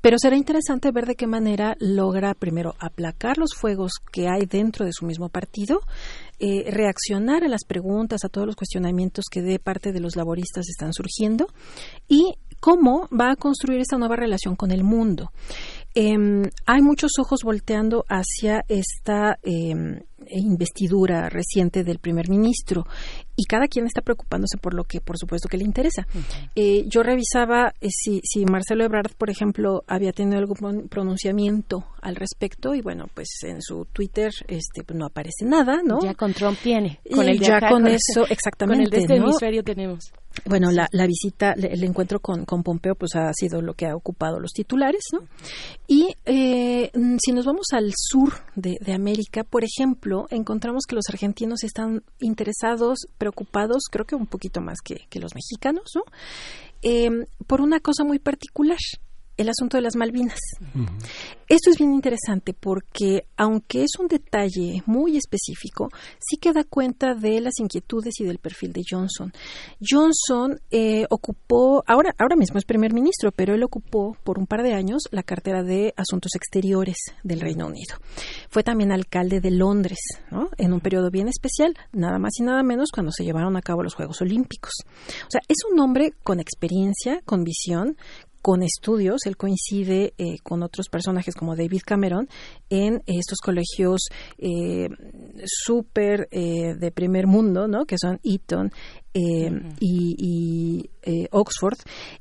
pero será interesante ver de qué manera logra primero aplacar los fuegos que hay dentro de su mismo partido eh, reaccionar a las preguntas, a todos los cuestionamientos que de parte de los laboristas están surgiendo y cómo va a construir esta nueva relación con el mundo. Eh, hay muchos ojos volteando hacia esta eh, investidura reciente del primer ministro y cada quien está preocupándose por lo que por supuesto que le interesa. Uh -huh. eh, yo revisaba eh, si, si, Marcelo Ebrard, por ejemplo, había tenido algún pronunciamiento al respecto y bueno, pues en su Twitter este pues no aparece nada, ¿no? Ya con Trump tiene. Con y el ya acá, con, con eso, exactamente. Con el de este ¿no? hemisferio tenemos. Bueno, la, la visita, el encuentro con, con, Pompeo, pues ha sido lo que ha ocupado los titulares, ¿no? Y eh, si nos vamos al sur de, de, América, por ejemplo, encontramos que los argentinos están interesados, preocupados, creo que un poquito más que, que los mexicanos, ¿no? Eh, por una cosa muy particular el asunto de las Malvinas. Uh -huh. Esto es bien interesante porque, aunque es un detalle muy específico, sí que da cuenta de las inquietudes y del perfil de Johnson. Johnson eh, ocupó, ahora, ahora mismo es primer ministro, pero él ocupó por un par de años la cartera de Asuntos Exteriores del Reino Unido. Fue también alcalde de Londres, ¿no? en un periodo bien especial, nada más y nada menos cuando se llevaron a cabo los Juegos Olímpicos. O sea, es un hombre con experiencia, con visión, con estudios, él coincide eh, con otros personajes como David Cameron en estos colegios eh, súper eh, de primer mundo, ¿no? que son Eton uh -huh. y, y Oxford.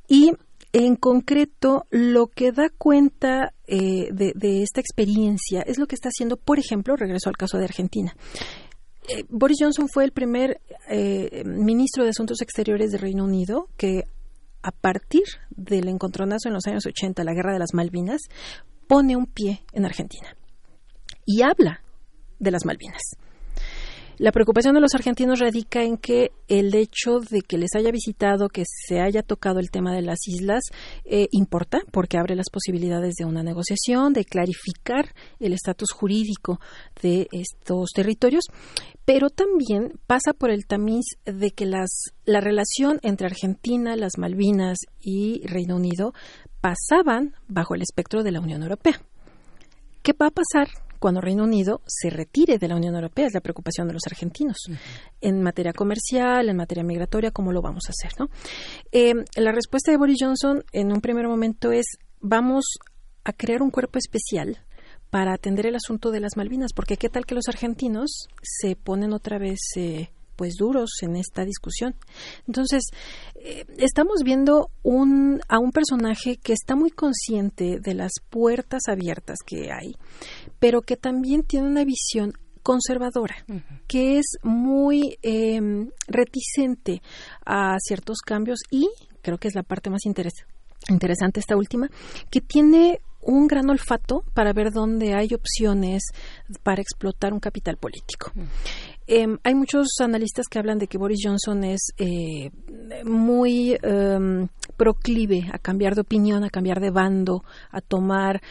Y en concreto, lo que da cuenta de, de, esta experiencia es lo que está haciendo, por ejemplo, regreso al caso de Argentina. Boris Johnson fue el primer ministro de Asuntos Exteriores de Reino Unido que a partir del encontronazo en los años 80, la guerra de las Malvinas, pone un pie en Argentina y habla de las Malvinas. La preocupación de los argentinos radica en que el hecho de que les haya visitado, que se haya tocado el tema de las islas, eh, importa porque abre las posibilidades de una negociación, de clarificar el estatus jurídico de estos territorios, pero también pasa por el tamiz de que las, la relación entre Argentina, las Malvinas y Reino Unido pasaban bajo el espectro de la Unión Europea. ¿Qué va a pasar cuando Reino Unido se retire de la Unión Europea, es la preocupación de los argentinos. Uh -huh. En materia comercial, en materia migratoria, ¿cómo lo vamos a hacer? ¿no? Eh, la respuesta de Boris Johnson en un primer momento es vamos a crear un cuerpo especial para atender el asunto de las Malvinas, porque qué tal que los argentinos se ponen otra vez eh, pues duros en esta discusión. Entonces, eh, estamos viendo un, a un personaje que está muy consciente de las puertas abiertas que hay, pero que también tiene una visión conservadora, uh -huh. que es muy eh, reticente a ciertos cambios y creo que es la parte más interes interesante esta última, que tiene un gran olfato para ver dónde hay opciones para explotar un capital político. Uh -huh. Eh, hay muchos analistas que hablan de que Boris Johnson es eh, muy eh, proclive a cambiar de opinión, a cambiar de bando, a tomar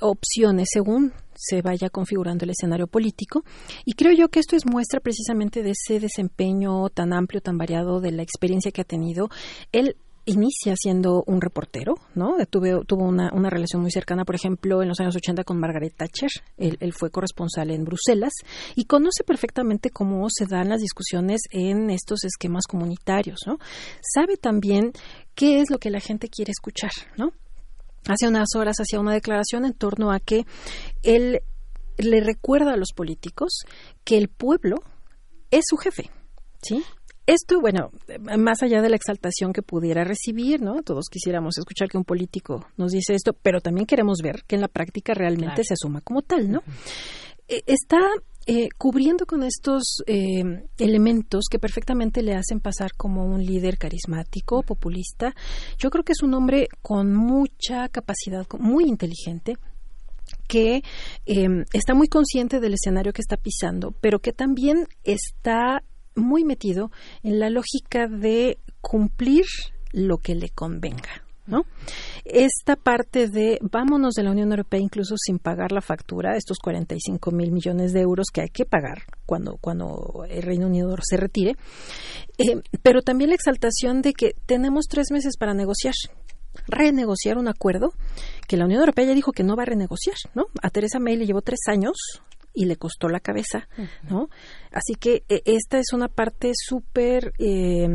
opciones según se vaya configurando el escenario político. Y creo yo que esto es muestra precisamente de ese desempeño tan amplio, tan variado, de la experiencia que ha tenido. Él inicia siendo un reportero, ¿no? Tuve, tuvo una, una, relación muy cercana, por ejemplo, en los años 80 con Margaret Thatcher. Él, él, fue corresponsal en Bruselas y conoce perfectamente cómo se dan las discusiones en estos esquemas comunitarios, ¿no? Sabe también qué es lo que la gente quiere escuchar, ¿no? Hace unas horas hacía una declaración en torno a que él le recuerda a los políticos que el pueblo es su jefe, ¿sí? Esto, bueno, más allá de la exaltación que pudiera recibir, ¿no? Todos quisiéramos escuchar que un político nos dice esto, pero también queremos ver que en la práctica realmente se asuma como tal, ¿no? Eh, está eh, cubriendo con estos eh, elementos que perfectamente le hacen pasar como un líder carismático, populista. Yo creo que es un hombre con mucha capacidad, muy inteligente, que está muy consciente del escenario que está pisando, pero que también está muy metido en la lógica de cumplir lo que le convenga. ¿No? Esta parte de vámonos de la Unión Europea incluso sin pagar la factura, estos 45 mil millones de euros que hay que pagar cuando, cuando el Reino Unido se retire, eh, pero también la exaltación de que tenemos tres meses para negociar, renegociar un acuerdo que la Unión Europea ya dijo que no va a renegociar, ¿no? A Teresa May le llevó tres años y le costó la cabeza, ¿no? Así que eh, esta es una parte súper eh,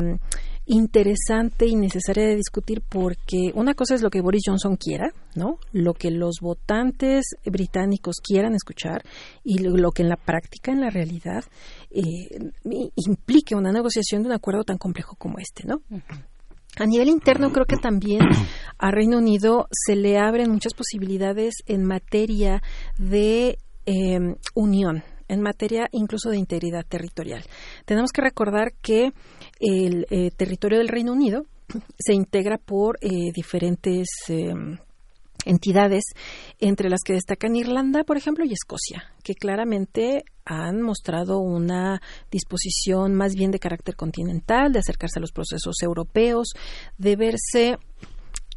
interesante y necesaria de discutir porque una cosa es lo que Boris Johnson quiera, ¿no? Lo que los votantes británicos quieran escuchar y lo, que en la práctica, en la realidad, eh, implique una negociación de un acuerdo tan complejo como este, ¿no? A nivel interno, creo que también a Reino Unido se le abren muchas posibilidades en materia de Em, unión en materia incluso de integridad territorial. Tenemos que recordar que el eh, territorio del Reino Unido se integra por eh, diferentes em, entidades, entre las que destacan Irlanda, por ejemplo, y Escocia, que claramente han mostrado una disposición más bien de carácter continental, de acercarse a los procesos europeos, de verse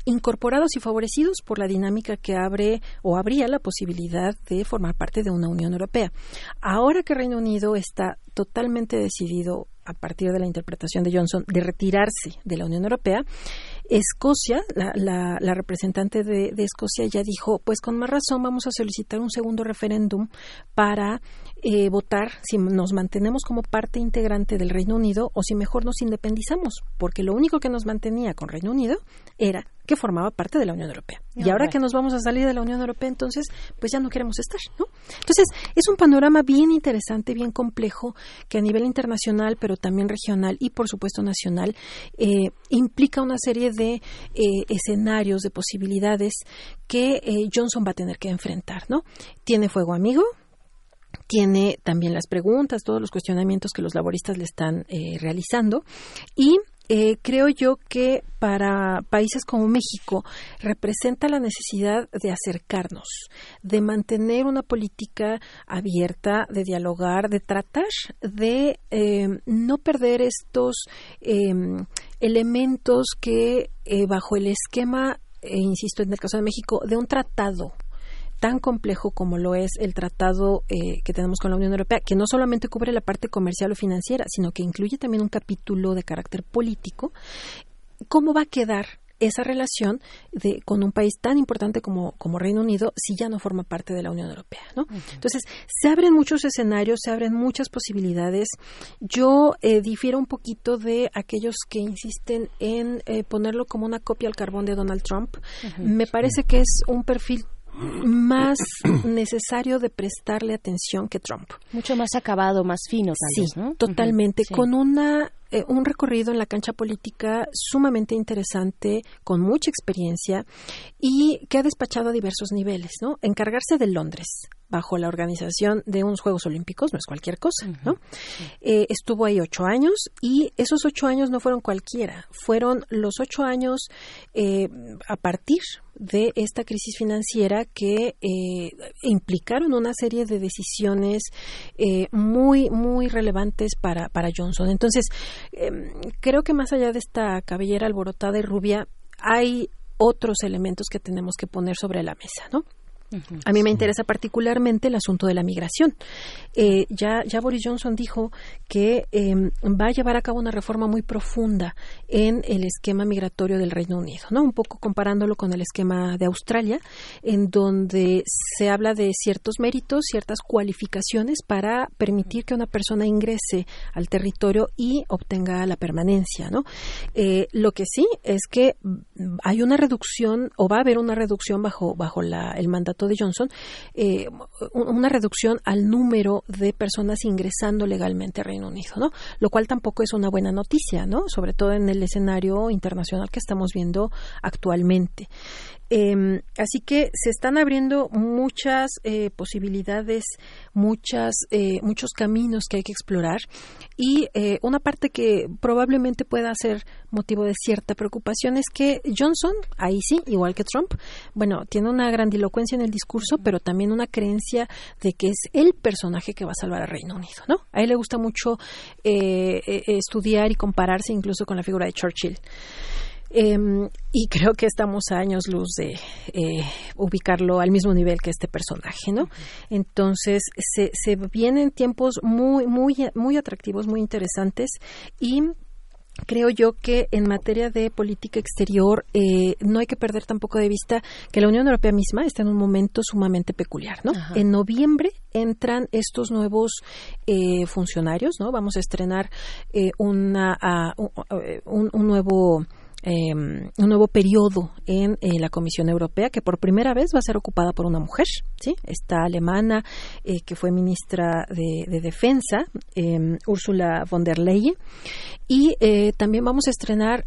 incorporados y favorecidos por la dinámica que abre o habría la posibilidad de formar parte de una Unión Europea. Ahora que Reino Unido está totalmente decidido a partir de la interpretación de Johnson de retirarse de la Unión Europea, Escocia, la, representante de, Escocia ya dijo, pues con más razón vamos a solicitar un segundo referéndum para eh, votar si nos mantenemos como parte integrante del Reino Unido o si mejor nos independizamos, porque lo único que nos mantenía con Reino Unido era que formaba parte de la Unión Europea. y ahora que nos vamos a salir de la Unión Europea, entonces, pues ya no queremos estar, ¿no? Entonces, es un panorama bien interesante, bien complejo, que a nivel internacional, pero también regional y, por supuesto, nacional, eh, implica una serie de eh, escenarios, de posibilidades que eh, Johnson va a tener que enfrentar, ¿no? Tiene fuego amigo, tiene también las preguntas, todos los cuestionamientos que los laboristas le están realizando. Y eh, creo yo que para países como México representa la necesidad de acercarnos, de mantener una política abierta, de dialogar, de tratar de eh, no perder estos em, elementos que eh, bajo el esquema, insisto en el caso de México, de un tratado tan complejo como lo es el tratado eh, que tenemos con la Unión Europea, que no solamente cubre la parte comercial o financiera, sino que incluye también un capítulo de carácter político, ¿cómo va a quedar esa relación de, con un país tan importante como, como, Reino Unido si ya no forma parte de la Unión Europea, ¿no? Entonces, se abren muchos escenarios, se abren muchas posibilidades. Yo eh, difiero un poquito de aquellos que insisten en eh, ponerlo como una copia al carbón de Donald Trump. Me parece que es un perfil más necesario de prestarle atención que Trump. Mucho más acabado, más fino Sí, totalmente. Con una eh, un recorrido en la cancha política sumamente interesante, con mucha experiencia y que ha despachado a diversos niveles, ¿no? Encargarse de Londres bajo la organización de unos Juegos Olímpicos no es cualquier cosa, ¿no? Eh, estuvo ahí ocho años y esos ocho años no fueron cualquiera, fueron los ocho años eh, a partir de esta crisis financiera que implicaron una serie de decisiones muy muy relevantes para, para Johnson. Entonces, Em, creo que más allá de esta cabellera alborotada y rubia, hay otros elementos que tenemos que poner sobre la mesa, ¿no? A mí me interesa particularmente el asunto de la migración. Eh, ya, ya Boris Johnson dijo que em, va a llevar a cabo una reforma muy profunda en el esquema migratorio del Reino Unido, ¿no? Un poco comparándolo con el esquema de Australia, en donde se habla de ciertos méritos, ciertas cualificaciones para permitir que una persona ingrese al territorio y obtenga la permanencia, ¿no? Eh, lo que sí es que hay una reducción o va a haber una reducción bajo bajo la, el mandato de Johnson, eh, una reducción al número de personas ingresando legalmente a Reino Unido, ¿no? Lo cual tampoco es una buena noticia, ¿no? Sobre todo en el escenario internacional que estamos viendo actualmente. Eh, así que se están abriendo muchas eh, posibilidades, muchas, eh, muchos caminos que hay que explorar y eh, una parte que probablemente pueda ser motivo de cierta preocupación es que Johnson, ahí sí, igual que Trump, bueno, tiene una grandilocuencia en el discurso, pero también una creencia de que es el personaje que va a salvar al Reino Unido, ¿no? A él le gusta mucho estudiar y compararse incluso con la figura de Churchill. Eh, y creo que estamos a años luz de eh, ubicarlo al mismo nivel que este personaje, ¿no? Entonces se, se vienen tiempos muy, muy, muy atractivos, muy interesantes y creo yo que en materia de política exterior eh, no hay que perder tampoco de vista que la Unión Europea misma está en un momento sumamente peculiar, ¿no? Ajá. En noviembre entran estos nuevos eh, funcionarios, ¿no? Vamos a estrenar eh, una, uh, un, un nuevo eh, un nuevo periodo en eh, la Comisión Europea que por primera vez va a ser ocupada por una mujer, ¿sí? Esta alemana eh, que fue ministra de, de Defensa, Ursula von der Leyen. Y también vamos a estrenar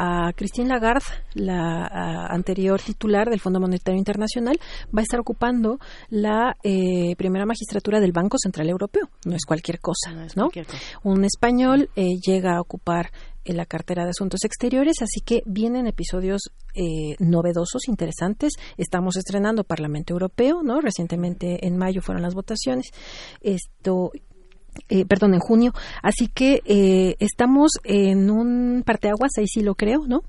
a Christine Lagarde, la a, anterior titular del Fondo Monetario Internacional, va a estar ocupando la eh, primera magistratura del Banco Central Europeo. No es cualquier cosa, ¿no? Es ¿no? Cualquier cosa. Un español eh, llega a ocupar en la cartera de Asuntos Exteriores, así que vienen episodios eh, novedosos, interesantes. Estamos estrenando Parlamento Europeo, ¿no? Recientemente en mayo fueron las votaciones. Esto eh, perdón, en junio. Así que eh, estamos en un parteaguas, ahí sí lo creo, ¿no?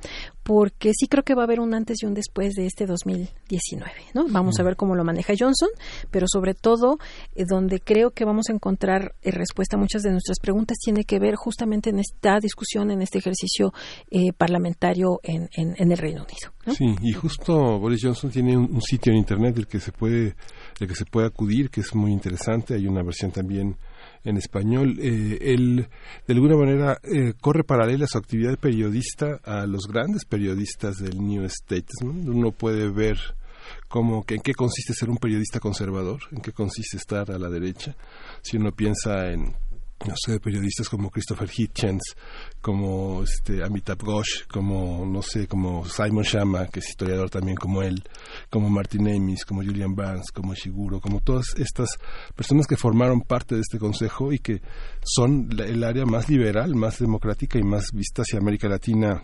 Porque sí creo que va a haber un antes y un después de este 2019, ¿no? Vamos a ver cómo lo maneja Johnson, pero sobre todo eh, donde creo que vamos a encontrar eh, respuesta a muchas de nuestras preguntas tiene que ver justamente en esta discusión, en este ejercicio eh, parlamentario en, en, en, el Reino Unido. ¿no? Sí, y justo Boris Johnson tiene un, un sitio en internet del que se puede, del que se puede acudir, que es muy interesante. Hay una versión también en español, eh, él de alguna manera eh, corre paralela su actividad de periodista a los grandes periodistas del New Statesman. Uno puede ver cómo, que, en qué consiste ser un periodista conservador, en qué consiste estar a la derecha. Si uno piensa en no sé, periodistas como Christopher Hitchens, como este Amitabh Ghosh, como no sé, como Simon Shama, que es historiador también como él, como Martin Amis, como Julian Barnes, como Shiguro, como todas estas personas que formaron parte de este consejo y que son la, el área más liberal, más democrática y más vista hacia América Latina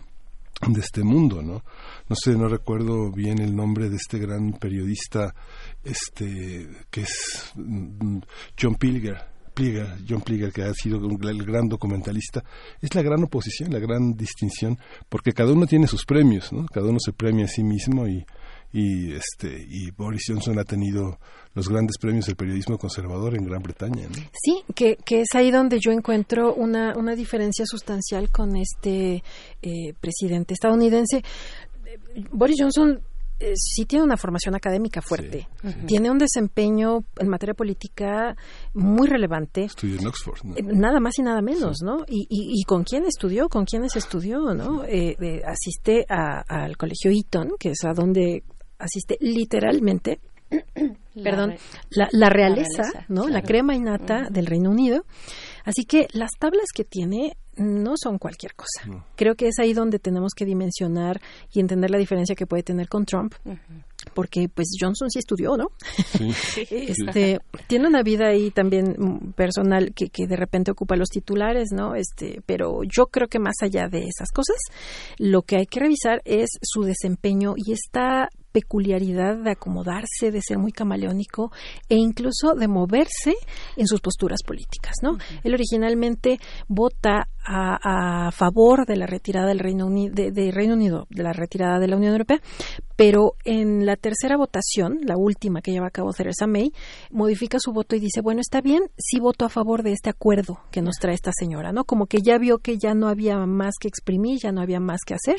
de este mundo, ¿no? No sé, no recuerdo bien el nombre de este gran periodista, este, que es John Pilger, Plieger, John Plieger, que ha sido el gran documentalista, es la gran oposición, la gran distinción, porque cada uno tiene sus premios, ¿no? Cada uno se premia a sí mismo y, y este y Boris Johnson ha tenido los grandes premios del periodismo conservador en Gran Bretaña. ¿no? Sí, que, que, es ahí donde yo encuentro una, una diferencia sustancial con este eh, presidente estadounidense. Boris Johnson eh, sí tiene una formación académica fuerte, sí, sí. tiene un desempeño en materia política muy relevante. Estudió en Oxford, ¿no? Eh, nada más y nada menos, sí. ¿no? Y, y, y, con quién estudió, con quiénes estudió, ¿no? Eh, asiste a, al colegio Eton, que es a donde asiste literalmente perdón, la, la, realeza, la realeza ¿no? Claro. La crema innata uh -huh. del Reino Unido. Así que las tablas que tiene no son cualquier cosa. No. Creo que es ahí donde tenemos que dimensionar y entender la diferencia que puede tener con Trump. Uh -huh. Porque pues Johnson sí estudió, ¿no? Sí. este tiene una vida ahí también personal que, que de repente ocupa los titulares, ¿no? Este, pero yo creo que más allá de esas cosas, lo que hay que revisar es su desempeño y esta peculiaridad de acomodarse, de ser muy camaleónico e incluso de moverse en sus posturas políticas, ¿no? Uh -huh. Él originalmente vota a, a, favor de la retirada del Reino Unido, de, Reino Unido, de la retirada de la Unión Europea, pero en la tercera votación, la última que lleva a cabo Theresa May, modifica su voto y dice, bueno, está bien, sí voto a favor de este acuerdo que nos trae esta señora, ¿no? Como que ya vio que ya no había más que exprimir, ya no había más que hacer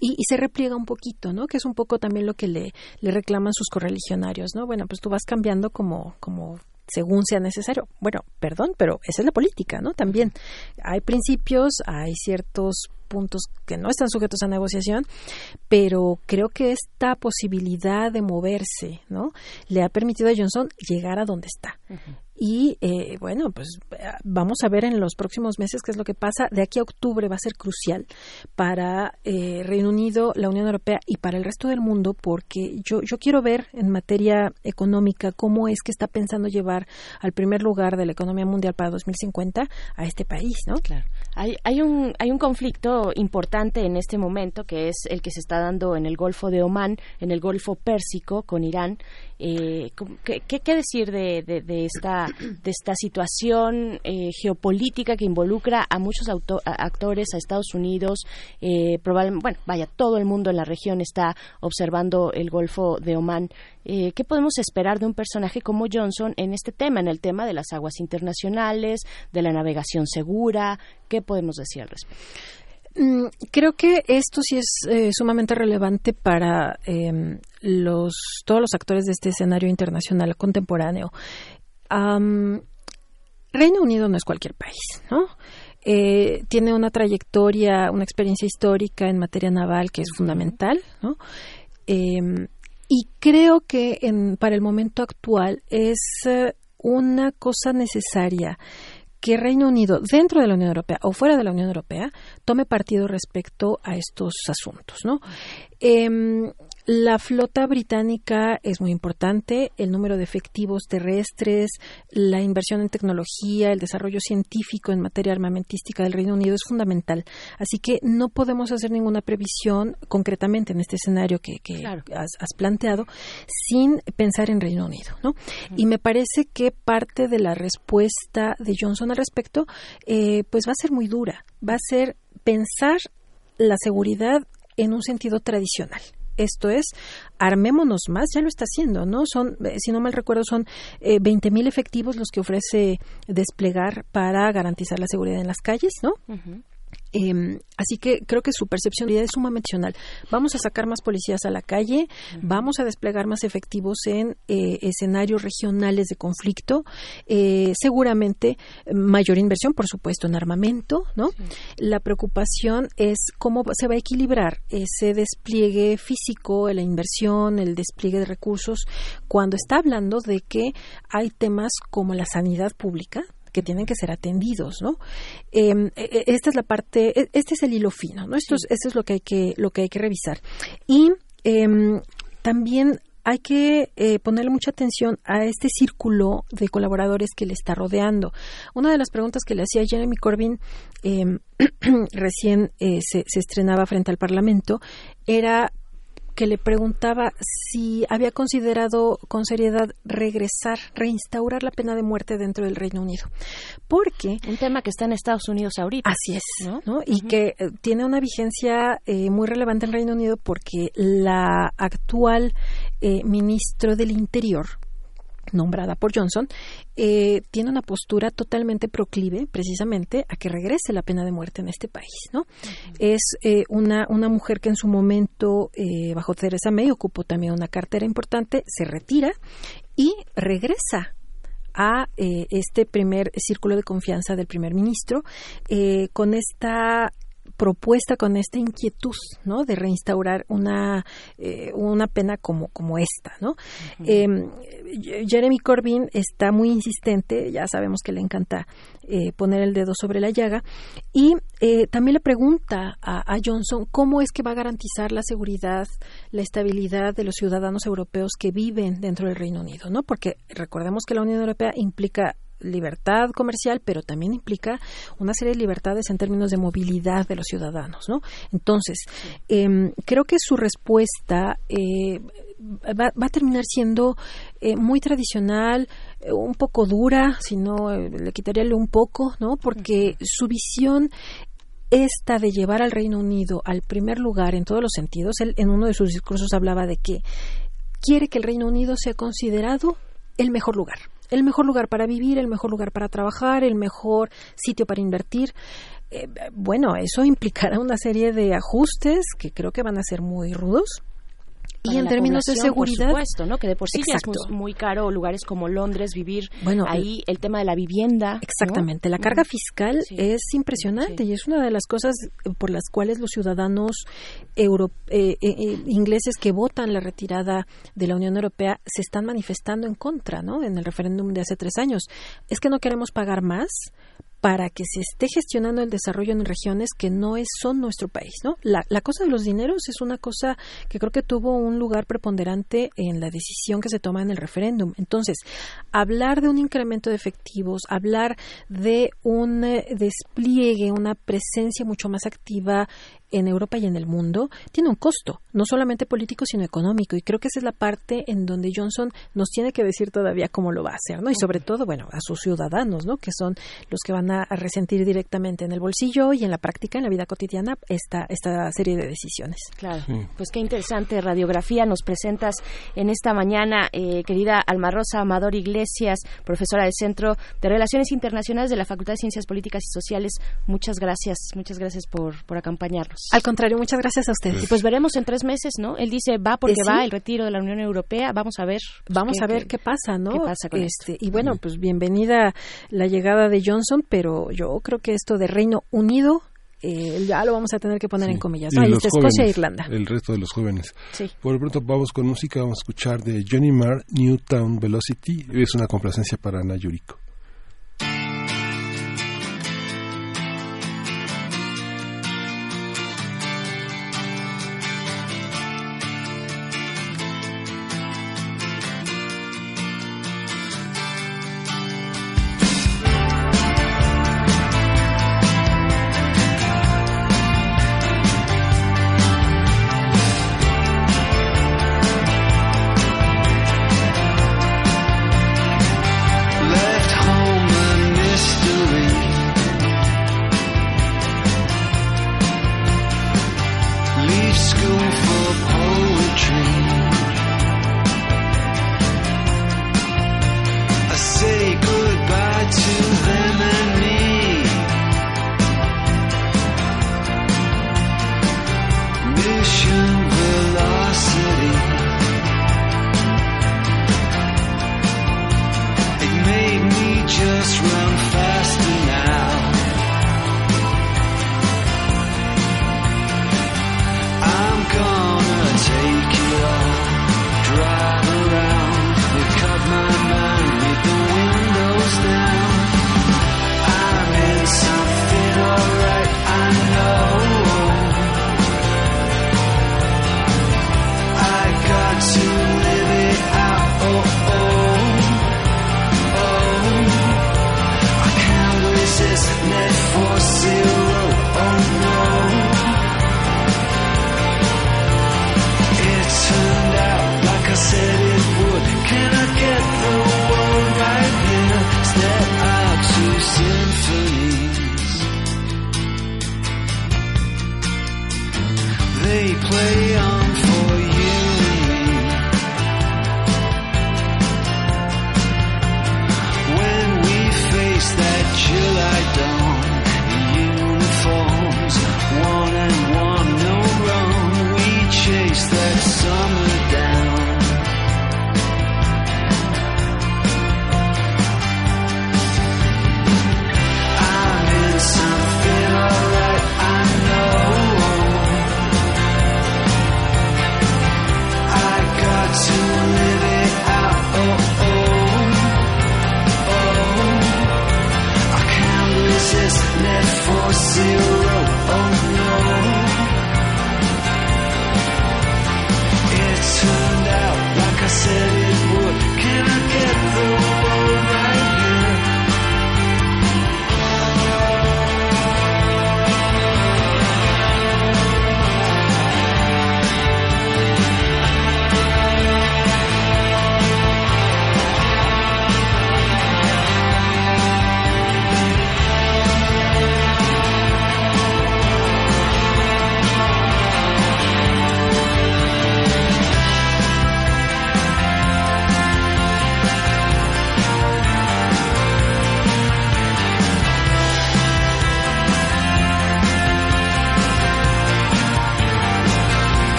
y, y, se repliega un poquito, ¿no? Que es un poco también lo que le, le reclaman sus correligionarios, ¿no? Bueno, pues tú vas cambiando como, como según sea necesario. Bueno, perdón, pero esa es la política, ¿no? También hay principios, hay ciertos puntos que no están sujetos a negociación, pero creo que esta posibilidad de moverse, ¿no? Le ha permitido a Johnson llegar a donde está. Y eh, bueno, pues vamos a ver en los próximos meses qué es lo que pasa. De aquí a octubre va a ser crucial para eh, Reino Unido, la Unión Europea y para el resto del mundo, porque yo, yo quiero ver en materia económica cómo es que está pensando llevar al primer lugar de la economía mundial para 2050 a este país, ¿no? Claro. Hay, hay, un, hay un conflicto importante en este momento que es el que se está dando en el Golfo de Omán, en el Golfo Pérsico con Irán. Eh, ¿qué, ¿qué, decir de, de, de esta de esta situación eh, geopolítica que involucra a muchos actores, a Estados Unidos, eh, probablemente, bueno, vaya, todo el mundo en la región está observando el Golfo de Omán. Eh, ¿Qué podemos esperar de un personaje como Johnson en este tema, en el tema de las aguas internacionales, de la navegación segura? ¿Qué podemos decir al respecto? Mm, creo que esto sí es eh, sumamente relevante para eh, los todos los actores de este escenario internacional contemporáneo. Reino Unido no es cualquier país, ¿no? Eh, tiene una trayectoria, una experiencia histórica en materia naval que es fundamental, ¿no? Y creo que en, para el momento actual es eh, una cosa necesaria que Reino Unido, dentro de la Unión Europea o fuera de la Unión Europea, tome partido respecto a estos asuntos, ¿no? Em, la flota británica es muy importante, el número de efectivos terrestres, la inversión en tecnología, el desarrollo científico en materia armamentística del Reino Unido es fundamental. Así que no podemos hacer ninguna previsión concretamente en este escenario que, has, planteado sin pensar en Reino Unido. ¿no? Y me parece que parte de la respuesta de Johnson al respecto eh, pues va a ser muy dura. Va a ser pensar la seguridad en un sentido tradicional. Esto es, armémonos más, ya lo está haciendo, ¿no? Son, eh, si no mal recuerdo, son eh, 20.000 efectivos los que ofrece desplegar para garantizar la seguridad en las calles, ¿no? Eh, así que creo que su percepción es sumamente opcional. Vamos a sacar más policías a la calle, vamos a desplegar más efectivos en eh, escenarios regionales de conflicto, eh, seguramente mayor inversión, por supuesto, en armamento, ¿no? La preocupación es cómo se va a equilibrar ese despliegue físico, la inversión, el despliegue de recursos, cuando está hablando de que hay temas como la sanidad pública, que tienen que ser atendidos, ¿no? Em, e, e, esta es la parte, e, este es el hilo fino, ¿no? Esto, es, es lo que hay que, lo que hay que revisar. Y em, también hay que eh, ponerle mucha atención a este círculo de colaboradores que le está rodeando. Una de las preguntas que le hacía Jeremy Corbyn em, recién eh, se, se, estrenaba frente al Parlamento era que le preguntaba si había considerado con seriedad regresar, reinstaurar la pena de muerte dentro del Reino Unido. Porque... Un tema que está en Estados Unidos ahorita. Así es, ¿no? Y que eh, tiene una vigencia eh, muy relevante en el Reino Unido porque la actual eh, ministro del Interior, nombrada por Johnson, eh, tiene una postura totalmente proclive precisamente a que regrese la pena de muerte en este país. ¿no? Es eh, una, una mujer que en su momento, eh, bajo Teresa May, ocupó también una cartera importante, se retira y regresa a este primer círculo de confianza del primer ministro con esta propuesta con esta inquietud, ¿no? De reinstaurar una, eh, una pena como, como esta, ¿no? Em, Jeremy Corbyn está muy insistente, ya sabemos que le encanta eh, poner el dedo sobre la llaga, y eh, también le pregunta a, a, Johnson cómo es que va a garantizar la seguridad, la estabilidad de los ciudadanos europeos que viven dentro del Reino Unido, ¿no? Porque recordemos que la Unión Europea implica libertad comercial, pero también implica una serie de libertades en términos de movilidad de los ciudadanos, ¿no? Entonces, eh, creo que su respuesta eh, va, va, a terminar siendo eh, muy tradicional, eh, un poco dura, si no eh, le quitaría un poco, ¿no? Porque su visión esta de llevar al Reino Unido al primer lugar en todos los sentidos, él en uno de sus discursos hablaba de que quiere que el Reino Unido sea considerado el mejor lugar el mejor lugar para vivir, el mejor lugar para trabajar, el mejor sitio para invertir. Eh, bueno, eso implicará una serie de ajustes que creo que van a ser muy rudos. Y en términos de seguridad, por supuesto, ¿no? Que de por sí es muy, muy, caro lugares como Londres vivir bueno, ahí el, tema de la vivienda. Exactamente, la carga fiscal es impresionante y es una de las cosas por las cuales los ciudadanos euro, eh, eh, eh, ingleses que votan la retirada de la Unión Europea se están manifestando en contra, ¿no? En el referéndum de hace tres años. Es que no queremos pagar más para que se esté gestionando el desarrollo en regiones que no son nuestro país, ¿no? La, la, cosa de los dineros es una cosa que creo que tuvo un lugar preponderante en la decisión que se toma en el referéndum. Entonces, hablar de un incremento de efectivos, hablar de un eh, despliegue, una presencia mucho más activa en Europa y en el mundo tiene un costo, no solamente político, sino económico. Y creo que esa es la parte en donde Johnson nos tiene que decir todavía cómo lo va a hacer, ¿no? Y sobre todo, bueno, a sus ciudadanos, ¿no? Que son los que van a resentir directamente en el bolsillo y en la práctica, en la vida cotidiana, esta, esta serie de decisiones. Claro. Pues qué interesante radiografía nos presentas en esta mañana, eh, querida Alma Rosa Amador Iglesias, profesora del Centro de Relaciones Internacionales de la Facultad de Ciencias Políticas y Sociales. Muchas gracias, muchas gracias por, por acompañarnos. Al contrario, muchas gracias a usted. Y pues veremos en tres meses, ¿no? Él dice va porque va el retiro de la Unión Europea. Vamos a ver. Vamos a ver qué, pasa, ¿no? Qué pasa con este, Y bueno, pues bienvenida la llegada de Johnson, pero yo creo que esto de Reino Unido eh, ya lo vamos a tener que poner en comillas. ¿no? Escocia e Irlanda. El resto de los jóvenes. Por el pronto vamos con música, vamos a escuchar de Johnny Marr, Newtown Velocity. Es una complacencia para Ana Yuriko.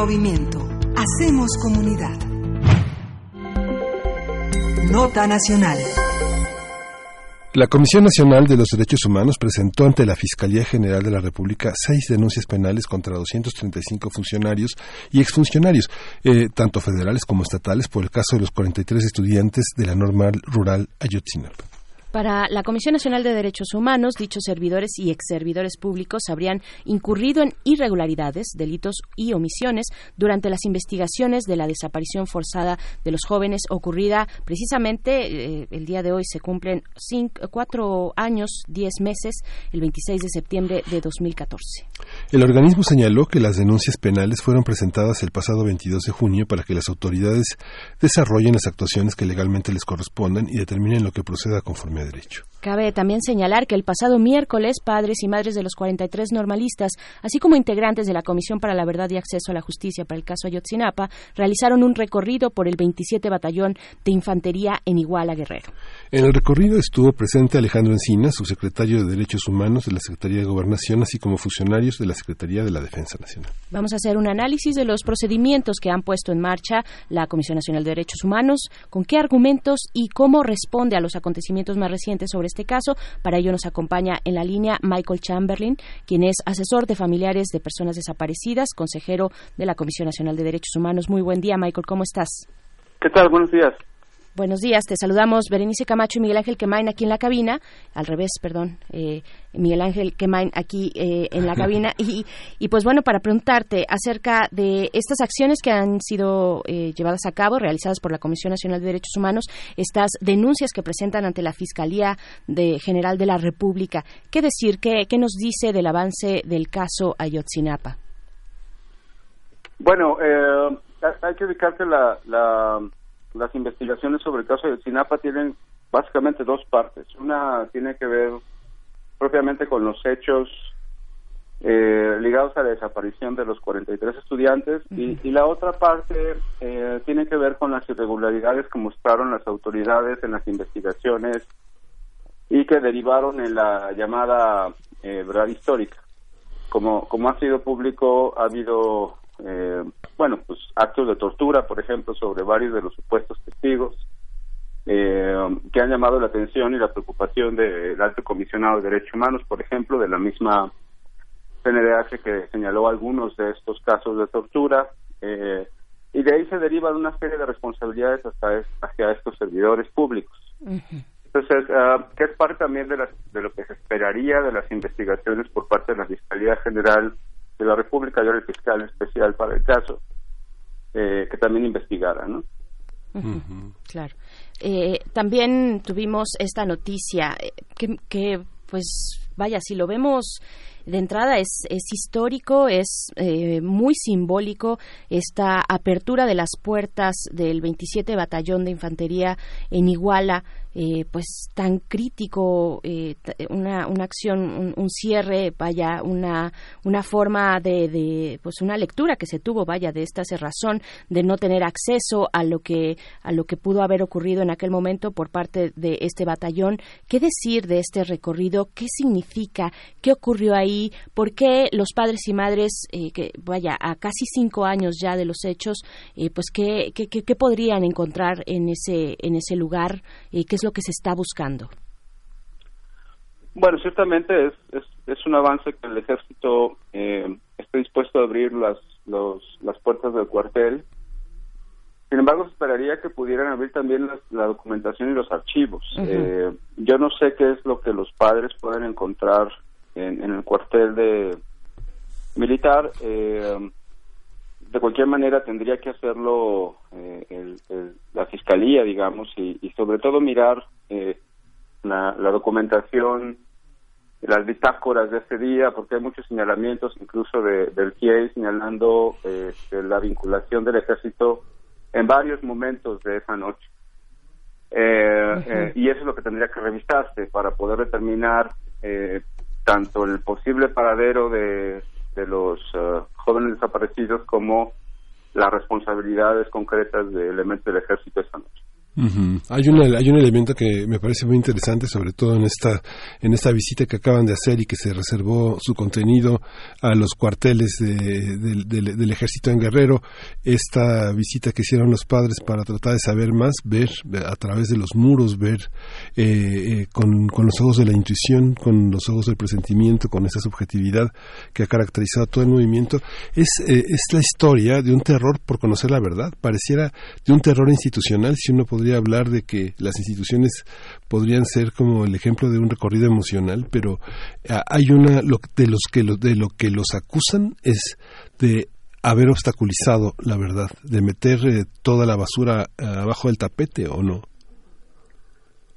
Movimiento. Hacemos comunidad. Nota Nacional. La Comisión Nacional de los Derechos Humanos presentó ante la Fiscalía General de la República seis denuncias penales contra 235 funcionarios y exfuncionarios, eh, tanto federales como estatales, por el caso de los 43 estudiantes de la normal rural Ayotzinapa. Para la Comisión Nacional de Derechos Humanos, dichos servidores y exservidores públicos habrían incurrido en irregularidades, delitos y omisiones durante las investigaciones de la desaparición forzada de los jóvenes ocurrida precisamente eh, el día de hoy se cumplen cinco, cuatro años, diez meses, el 26 de septiembre de 2014. El organismo señaló que las denuncias penales fueron presentadas el pasado 22 de junio para que las autoridades desarrollen las actuaciones que legalmente les correspondan y determinen lo que proceda conforme derecho. Cabe también señalar que el pasado miércoles, padres y madres de los 43 normalistas, así como integrantes de la Comisión para la Verdad y Acceso a la Justicia para el caso Ayotzinapa, realizaron un recorrido por el 27 Batallón de Infantería en Iguala Guerrero. En el recorrido estuvo presente Alejandro Encina, subsecretario de Derechos Humanos de la Secretaría de Gobernación, así como funcionarios de la Secretaría de la Defensa Nacional. Vamos a hacer un análisis de los procedimientos que han puesto en marcha la Comisión Nacional de Derechos Humanos, con qué argumentos y cómo responde a los acontecimientos más recientes sobre este caso. Para ello nos acompaña en la línea Michael Chamberlain, quien es asesor de familiares de personas desaparecidas, consejero de la Comisión Nacional de Derechos Humanos. Muy buen día, Michael, ¿cómo estás? ¿Qué tal? Buenos días. Buenos días, te saludamos Berenice Camacho y Miguel Ángel Quemain aquí en la cabina, al revés, perdón, eh, Miguel Ángel Quemain aquí eh, en la cabina y, y, pues bueno, para preguntarte acerca de estas acciones que han sido eh, llevadas a cabo, realizadas por la Comisión Nacional de Derechos Humanos, estas denuncias que presentan ante la Fiscalía de General de la República, ¿qué decir? ¿Qué, qué nos dice del avance del caso Ayotzinapa? Bueno, eh, hay que ubicar que la, la las investigaciones sobre el caso de Sinapa tienen básicamente dos partes. Una tiene que ver propiamente con los hechos eh, ligados a la desaparición de los 43 estudiantes y, y, la otra parte eh, tiene que ver con las irregularidades que mostraron las autoridades en las investigaciones y que derivaron en la llamada eh, verdad histórica. Como, como ha sido público, ha habido eh, bueno, pues actos de tortura, por ejemplo, sobre varios de los supuestos testigos, eh, que han llamado la atención y la preocupación del alto comisionado de derechos humanos, por ejemplo, de la misma CNDH que señaló algunos de estos casos de tortura, eh, y de ahí se deriva una serie de responsabilidades hasta hacia estos servidores públicos. Entonces, uh, que es parte también de, las, de lo que se esperaría de las investigaciones por parte de la Fiscalía General de la República y ahora el fiscal especial para el caso, eh, que también investigara, ¿no? Claro. Eh, también tuvimos esta noticia eh, que, que, pues, vaya, si lo vemos de entrada es, es histórico, es eh, muy simbólico esta apertura de las puertas del 27 Batallón de Infantería en Iguala, eh, pues tan crítico, eh, una, una acción, un, cierre, vaya, una, una forma de, de, pues una lectura que se tuvo, vaya, de esta razón de no tener acceso a lo que, a lo que pudo haber ocurrido en aquel momento por parte de este batallón. ¿Qué decir de este recorrido? ¿Qué significa? ¿Qué ocurrió ahí? ¿Por qué los padres y madres, eh, que vaya, a casi cinco años ya de los hechos, eh, pues qué, qué, qué, podrían encontrar en ese, en ese lugar? Eh, ¿Qué es lo que se está buscando? Bueno, ciertamente es, es, es un avance que el ejército eh, esté dispuesto a abrir las, los, las puertas del cuartel. Sin embargo, esperaría que pudieran abrir también la, la documentación y los archivos. Uh -huh. eh, yo no sé qué es lo que los padres pueden encontrar en, en el cuartel de militar. Eh, de cualquier manera tendría que hacerlo eh, el, el, la fiscalía, digamos, y, y sobre todo mirar eh, la, la, documentación, las bitácoras de ese día, porque hay muchos señalamientos, incluso de, del GIEI, señalando eh, la vinculación del ejército en varios momentos de esa noche. Eh, eh, y eso es lo que tendría que revisarse para poder determinar eh, tanto el posible paradero de, de los uh, jóvenes desaparecidos como las responsabilidades concretas de elementos del ejército esa noche. Hay una hay un elemento que me parece muy interesante, sobre todo en esta en esta visita que acaban de hacer y que se reservó su contenido a los cuarteles del ejército en Guerrero. Esta visita que hicieron los padres para tratar de saber más, ver a través de los muros, ver eh, eh, con, con los ojos de la intuición, con los ojos del presentimiento, con esa subjetividad que ha caracterizado todo el movimiento, es eh, es la historia de un terror por conocer la verdad. Pareciera de un terror institucional, si uno podría hablar de que las instituciones podrían ser como el ejemplo de un recorrido emocional, pero ah, hay una lo, de los que lo, de lo que los acusan es de haber obstaculizado la verdad, de meter eh, toda la basura ah, abajo del tapete o no.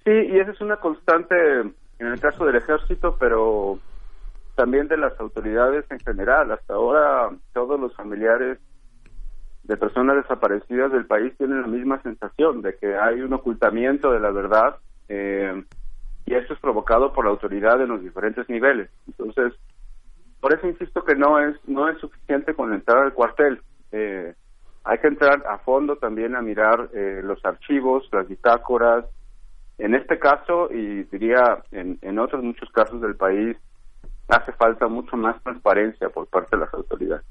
Sí, y esa es una constante en el caso del ejército, pero también de las autoridades en general. Hasta ahora todos los familiares de personas desaparecidas del país tienen la misma sensación de que hay un ocultamiento de la verdad eh, y esto es provocado por la autoridad en los diferentes niveles. Entonces, por eso insisto que no es no es suficiente con entrar al cuartel. Eh, hay que entrar a fondo también a mirar eh, los archivos, las bitácoras. En este caso, y diría en, en otros muchos casos del país, hace falta mucho más transparencia por parte de las autoridades.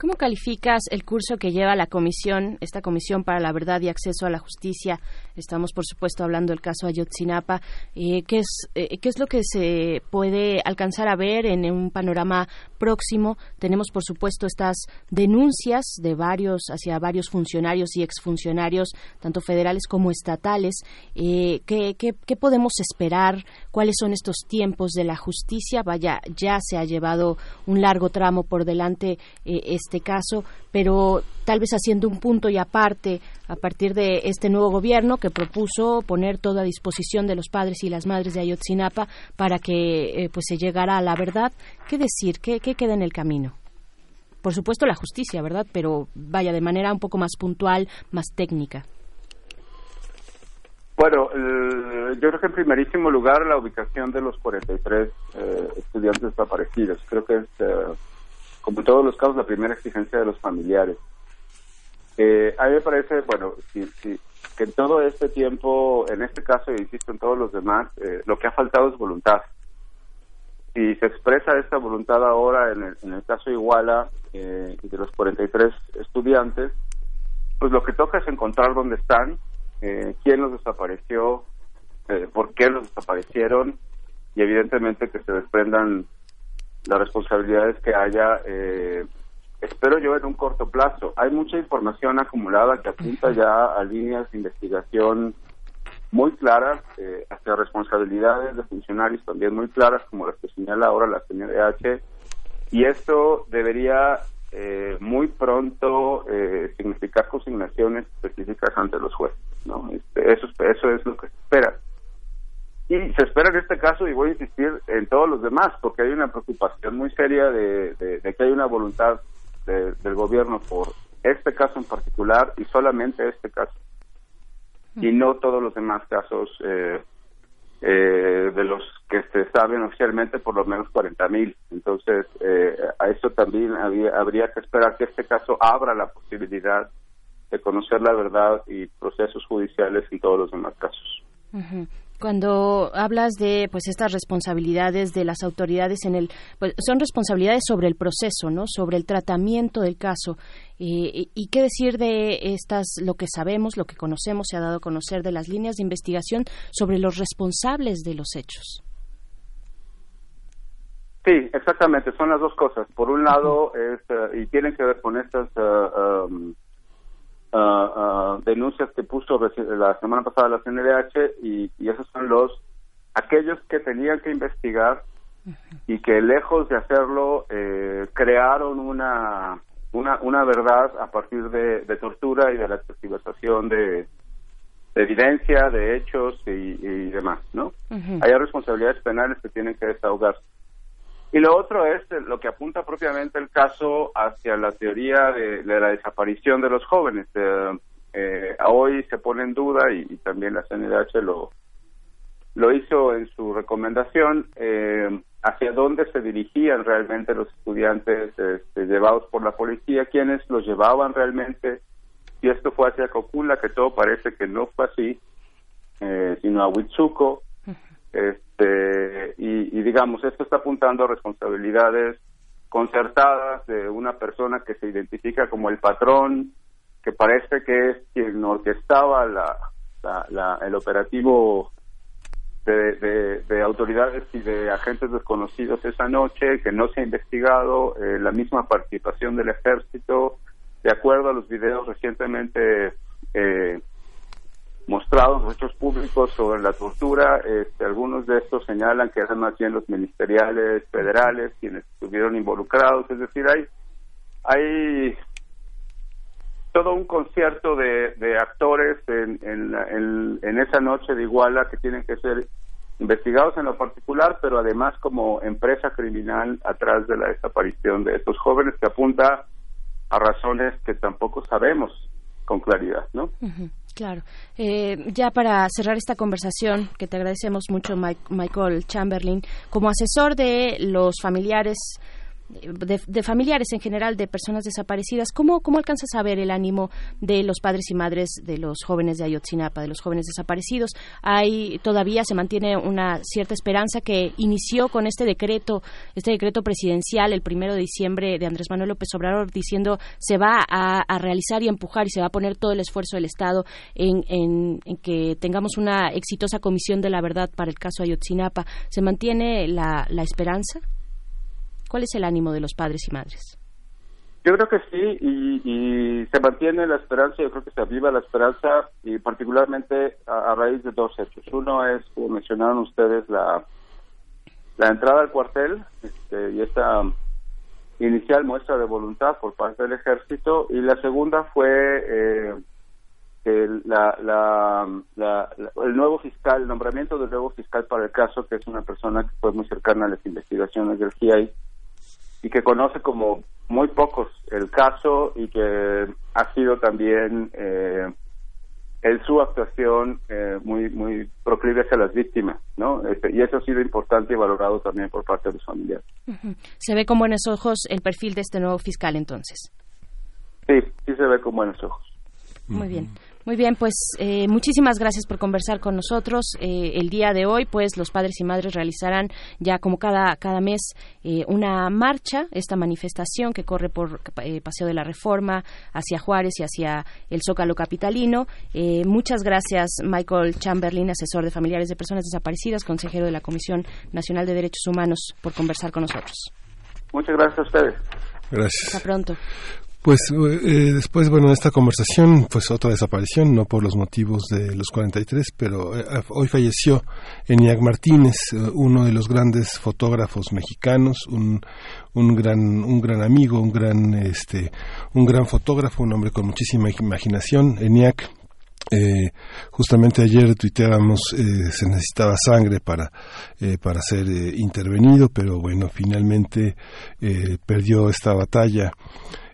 ¿Cómo calificas el curso que lleva la comisión, esta comisión para la verdad y acceso a la justicia? Estamos, por supuesto, hablando del caso Ayotzinapa. Eh, ¿qué, es, eh, ¿Qué es lo que se puede alcanzar a ver en un panorama próximo? Tenemos, por supuesto, estas denuncias de varios hacia varios funcionarios y exfuncionarios, tanto federales como estatales. Eh, ¿qué, qué, qué podemos esperar? ¿Cuáles son estos tiempos de la justicia? Vaya, ya se ha llevado un largo tramo por delante eh, este caso, pero tal vez haciendo un punto y aparte a partir de este nuevo gobierno que propuso poner todo a disposición de los padres y las madres de Ayotzinapa para que eh, pues se llegara a la verdad. ¿Qué decir? ¿Qué, ¿Qué queda en el camino? Por supuesto la justicia, ¿verdad? Pero vaya de manera un poco más puntual, más técnica. Bueno, yo creo que en primerísimo lugar la ubicación de los 43 eh, estudiantes desaparecidos. Creo que es como en todos los casos, la primera exigencia de los familiares. Eh, a mí me parece, bueno, que en todo este tiempo, en este caso, e insisto, en todos los demás, eh, lo que ha faltado es voluntad. Si se expresa esta voluntad ahora en el, en el caso Iguala eh, de los 43 estudiantes, pues lo que toca es encontrar dónde están, eh, quién los desapareció, eh, por qué los desaparecieron y evidentemente que se desprendan las responsabilidades que haya, eh, espero yo en un corto plazo. Hay mucha información acumulada que apunta ya a líneas de investigación muy claras, eh, hacia responsabilidades de funcionarios también muy claras, como las que señala ahora la CNDH, y esto debería eh, muy pronto eh, significar consignaciones específicas ante los jueces. ¿no? Este, eso, eso es lo que se espera. Y se espera en este caso, y voy a insistir en todos los demás, porque hay una preocupación muy seria de, que hay una voluntad del gobierno por este caso en particular y solamente este caso, y no todos los demás casos eh, eh, de los que se saben oficialmente, por lo menos 40 mil. Entonces, eh, a eso también habría que esperar que este caso abra la posibilidad de conocer la verdad y procesos judiciales en todos los demás casos cuando hablas de pues estas responsabilidades de las autoridades en el pues, son responsabilidades sobre el proceso no sobre el tratamiento del caso. Y qué decir de estas lo que sabemos lo que conocemos se ha dado a conocer de las líneas de investigación sobre los responsables de los hechos. Sí exactamente son las dos cosas. Por un lado es, eh, y tienen que ver con estas uh, um, uh, denuncias que puso la semana pasada la CNDH y, esos son los aquellos que tenían que investigar y que lejos de hacerlo eh, crearon una, una una verdad a partir de, tortura y de la tergiversación de, evidencia, de hechos y, demás, ¿no? Hay responsabilidades penales que tienen que desahogarse. Y lo otro es lo que apunta propiamente el caso hacia la teoría de, la desaparición de los jóvenes. Eh, eh, hoy se pone en duda, y, también la CNDH lo, lo hizo en su recomendación, eh, hacia dónde se dirigían realmente los estudiantes este, llevados por la policía, quiénes los llevaban realmente y esto fue hacia Cocula, que todo parece que no fue así, eh, sino a Huitzuco. Este, y, digamos, esto está apuntando a responsabilidades concertadas de una persona que se identifica como el patrón, que parece que es quien orquestaba la, la, la, el operativo de, de, de, autoridades y de agentes desconocidos esa noche, que no se ha investigado, eh, la misma participación del ejército, de acuerdo a los videos recientemente eh, mostrados, hechos públicos sobre la tortura, este, algunos de estos señalan que eran más bien los ministeriales federales quienes estuvieron involucrados, es decir, hay, hay todo un concierto de, de actores en, en, en, en, esa noche de Iguala que tienen que ser investigados en lo particular, pero además como empresa criminal atrás de la desaparición de estos jóvenes que apunta a razones que tampoco sabemos con claridad, ¿no? Claro. Eh, ya para cerrar esta conversación, que te agradecemos mucho, Michael Chamberlain, como asesor de los familiares de, de, familiares en general de personas desaparecidas, ¿cómo, ¿cómo alcanzas a ver el ánimo de los padres y madres de los jóvenes de Ayotzinapa, de los jóvenes desaparecidos? Hay todavía se mantiene una cierta esperanza que inició con este decreto, este decreto presidencial el primero de diciembre de Andrés Manuel López Obrador diciendo se va a, a realizar y empujar y se va a poner todo el esfuerzo del Estado en, en, en, que tengamos una exitosa comisión de la verdad para el caso Ayotzinapa. ¿Se mantiene la, la esperanza? ¿Cuál es el ánimo de los padres y madres? Yo creo que sí, y, se mantiene la esperanza, yo creo que se aviva la esperanza, y particularmente a, raíz de dos hechos. Uno es, como mencionaron ustedes, la, la entrada al cuartel este, y esta inicial muestra de voluntad por parte del ejército, y la segunda fue eh, el, la, la, la, el nuevo fiscal, el nombramiento del nuevo fiscal para el caso, que es una persona que fue muy cercana a las investigaciones del GIEI y que conoce como muy pocos el caso y que ha sido también eh, en su actuación eh, muy muy proclive hacia las víctimas, ¿no? Este, y eso ha sido importante y valorado también por parte de los familiares. Uh -huh. Se ve con buenos ojos el perfil de este nuevo fiscal, entonces. Sí, sí se ve con buenos ojos. Muy uh -huh. bien. Muy bien, pues eh, muchísimas gracias por conversar con nosotros. Eh, el día de hoy, pues los padres y madres realizarán ya como cada, cada mes eh, una marcha, esta manifestación que corre por eh, Paseo de la Reforma hacia Juárez y hacia el Zócalo Capitalino. Eh, muchas gracias, Michael Chamberlain, asesor de familiares de personas desaparecidas, consejero de la Comisión Nacional de Derechos Humanos, por conversar con nosotros. Muchas gracias a ustedes. Gracias. Hasta pronto. Pues eh, después, bueno, en esta conversación, pues otra desaparición, no por los motivos de los 43, pero eh, hoy falleció Eniac Martínez, eh, uno de los grandes fotógrafos mexicanos, un, un gran, un gran amigo, un gran, este, un gran fotógrafo, un hombre con muchísima imaginación. Eniac eh, justamente ayer tuiteábamos eh, se necesitaba sangre para eh, para ser eh, intervenido pero bueno finalmente eh, perdió esta batalla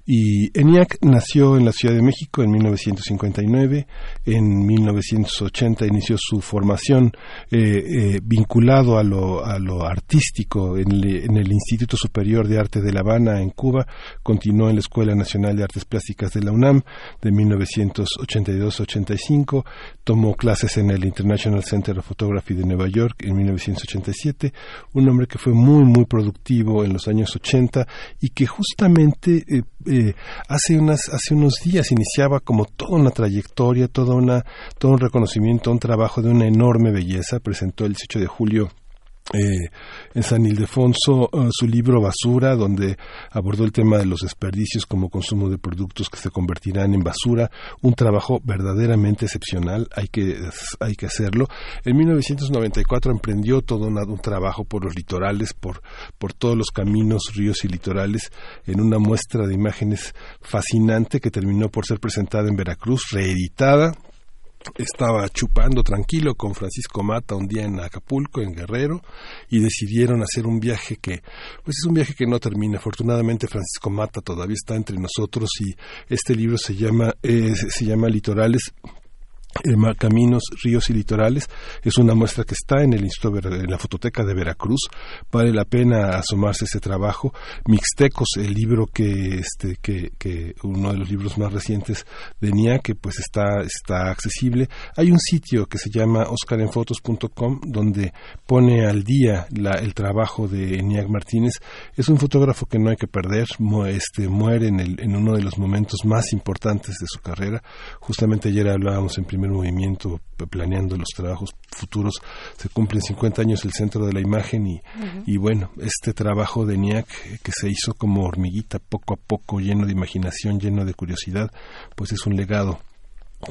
y ENIAC nació en la Ciudad de México en 1959, en 1980 inició su formación eh, eh, vinculado a lo, a lo artístico en, en, el Instituto Superior de Arte de La Habana, en Cuba, continuó en la Escuela Nacional de Artes Plásticas de la UNAM de 1982-85, tomó clases en el International Center of Photography de Nueva York en 1987, un hombre que fue muy, muy productivo en los años 80 y que justamente eh, eh, hace unas hace unos días iniciaba como toda una trayectoria, toda una todo un reconocimiento, un trabajo de una enorme belleza. Presentó el 18 de julio eh, en San Ildefonso uh, su libro Basura, donde abordó el tema de los desperdicios como consumo de productos que se convertirán en basura, un trabajo verdaderamente excepcional, hay que, hay que hacerlo. En 1994 emprendió todo una, un trabajo por los litorales, por, por todos los caminos, ríos y litorales, en una muestra de imágenes fascinante que terminó por ser presentada en Veracruz, reeditada estaba chupando tranquilo con Francisco Mata un día en Acapulco, en Guerrero, y decidieron hacer un viaje que, pues es un viaje que no termina. Afortunadamente Francisco Mata todavía está entre nosotros y este libro se llama, eh, se llama Litorales Caminos, Ríos y Litorales. Es una muestra que está en, el en la fototeca de Veracruz. Vale la pena asomarse a ese trabajo. Mixtecos, el libro que, este, que, que uno de los libros más recientes de NIA, que pues está, está accesible. Hay un sitio que se llama oscarenfotos.com donde pone al día la, el trabajo de Niag Martínez. Es un fotógrafo que no hay que perder. este, muere en, el, en uno de los momentos más importantes de su carrera. Justamente ayer hablábamos en primer movimiento planeando los trabajos futuros. Se cumplen 50 años el centro de la imagen y, y bueno, este trabajo de NIAC que se hizo como hormiguita poco a poco, lleno de imaginación, lleno de curiosidad, pues es un legado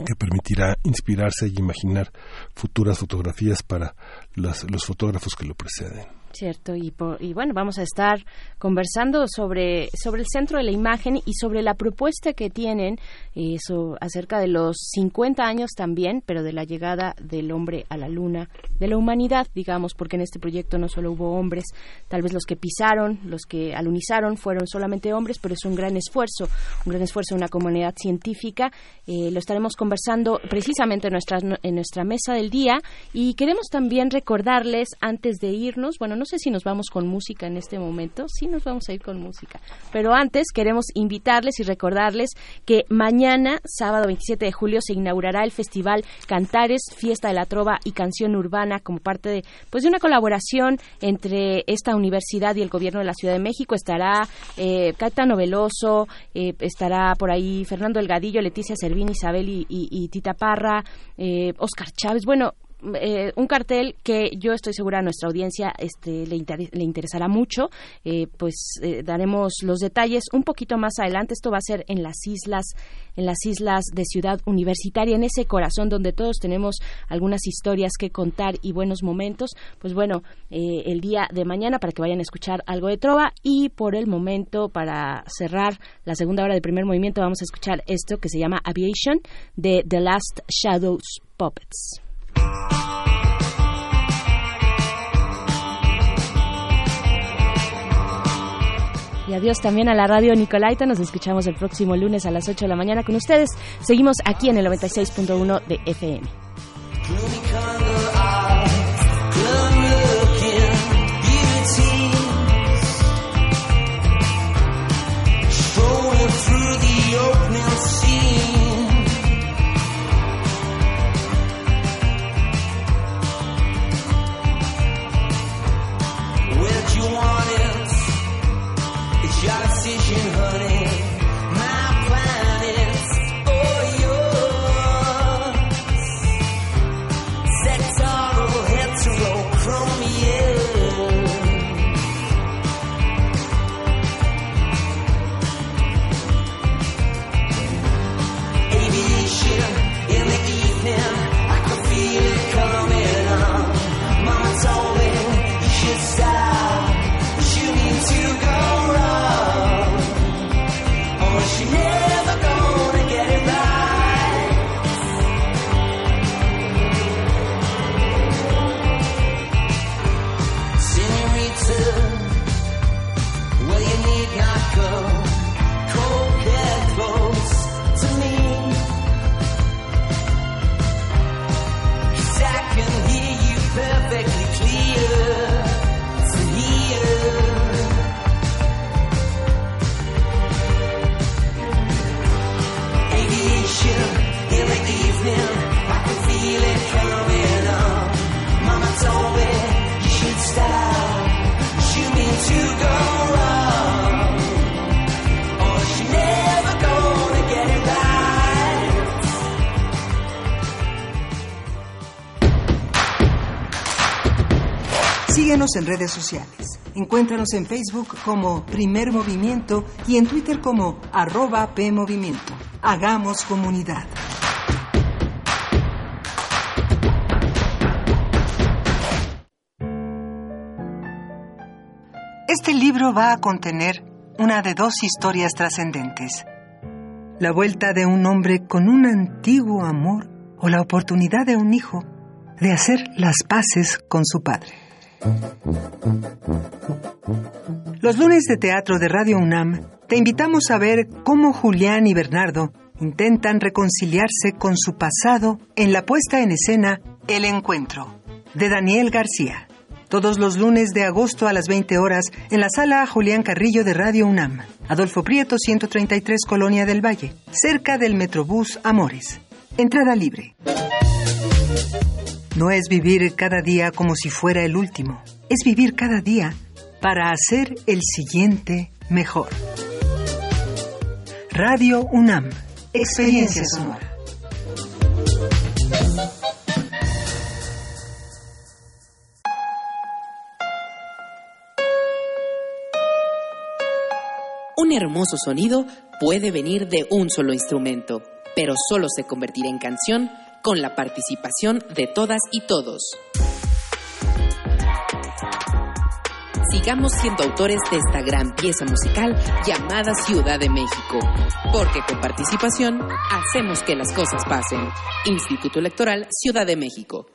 que permitirá inspirarse y imaginar futuras fotografías para los fotógrafos que lo preceden. Cierto, y, y bueno, vamos a estar conversando sobre, sobre el centro de la imagen y sobre la propuesta que tienen eso, acerca de los 50 años también, pero de la llegada del hombre a la luna, de la humanidad, digamos, porque en este proyecto no solo hubo hombres, tal vez los que pisaron, los que alunizaron fueron solamente hombres, pero es un gran esfuerzo, un gran esfuerzo de una comunidad científica. Eh, lo estaremos conversando precisamente en nuestra, en nuestra mesa del día. Y queremos también recordarles antes de irnos, bueno, no no sé si nos vamos con música en este momento, sí nos vamos a ir con música, pero antes queremos invitarles y recordarles que mañana, sábado 27 de julio, se inaugurará el Festival Cantares, Fiesta de la Trova y Canción Urbana como parte de, pues, de una colaboración entre esta universidad y el gobierno de la Ciudad de México. Estará eh, Caetano Veloso, eh, estará por ahí Fernando Elgadillo, Leticia Servín, Isabel y, Tita Parra, eh, Oscar Chávez. Bueno, eh, un cartel que yo estoy segura a nuestra audiencia este, le, le interesará mucho. Eh, pues eh, daremos los detalles un poquito más adelante. Esto va a ser en las islas, en las islas de Ciudad Universitaria, en ese corazón donde todos tenemos algunas historias que contar y buenos momentos. Pues bueno, el día de mañana para que vayan a escuchar algo de trova y por el momento para cerrar la segunda hora del primer movimiento vamos a escuchar esto que se llama Aviation de The Last Shadows Puppets. Y adiós también a la radio Nicolaita. Nos escuchamos el próximo lunes a las 8 de la mañana con ustedes. Seguimos aquí en el 96.1 de FM. En redes sociales. Encuéntranos en Facebook como Primer Movimiento y en Twitter como arroba PMovimiento. Hagamos comunidad. Este libro va a contener una de dos historias trascendentes. La vuelta de un hombre con un antiguo amor o la oportunidad de un hijo de hacer las paces con su padre. Los lunes de teatro de Radio UNAM te invitamos a ver cómo Julián y Bernardo intentan reconciliarse con su pasado en la puesta en escena El Encuentro, de Daniel García. Todos los lunes de agosto a las 20 horas en la sala Julián Carrillo de Radio UNAM, Adolfo Prieto 133 Colonia del Valle, cerca del Metrobús Amores. Entrada libre. No es vivir cada día como si fuera el último, es vivir cada día para hacer el siguiente mejor. Radio UNAM, experiencia sonora. Un hermoso sonido puede venir de un solo instrumento, pero solo se convertirá en canción con la participación de todas y todos. Sigamos siendo autores de esta gran pieza musical llamada Ciudad de México, porque con participación hacemos que las cosas pasen. Instituto Electoral Ciudad de México.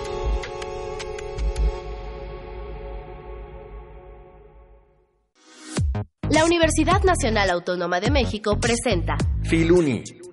La Universidad Nacional Autónoma de México presenta Filuni,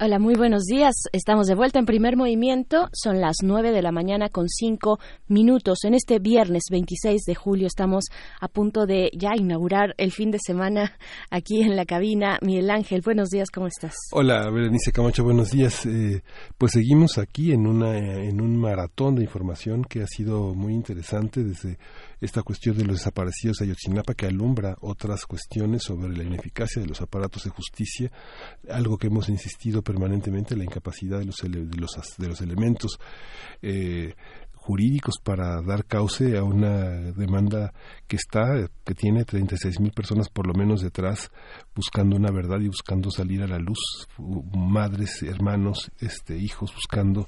Hola, muy buenos días. Estamos de vuelta en primer movimiento. Son las nueve de la mañana con cinco minutos. En este viernes 26 de julio estamos a punto de ya inaugurar el fin de semana aquí en la cabina. Miguel Ángel, buenos días, ¿cómo estás? Hola, Berenice Camacho, buenos días. Eh, pues seguimos aquí en, una, en un maratón de información que ha sido muy interesante desde esta cuestión de los desaparecidos de Ayotzinapa que alumbra otras cuestiones sobre la ineficacia de los aparatos de justicia, algo que hemos insistido permanentemente, la incapacidad de los, ele de los, de los elementos eh, jurídicos para dar cauce a una demanda que está, que tiene 36 mil personas por lo menos detrás, buscando una verdad y buscando salir a la luz, madres, hermanos, este, hijos buscando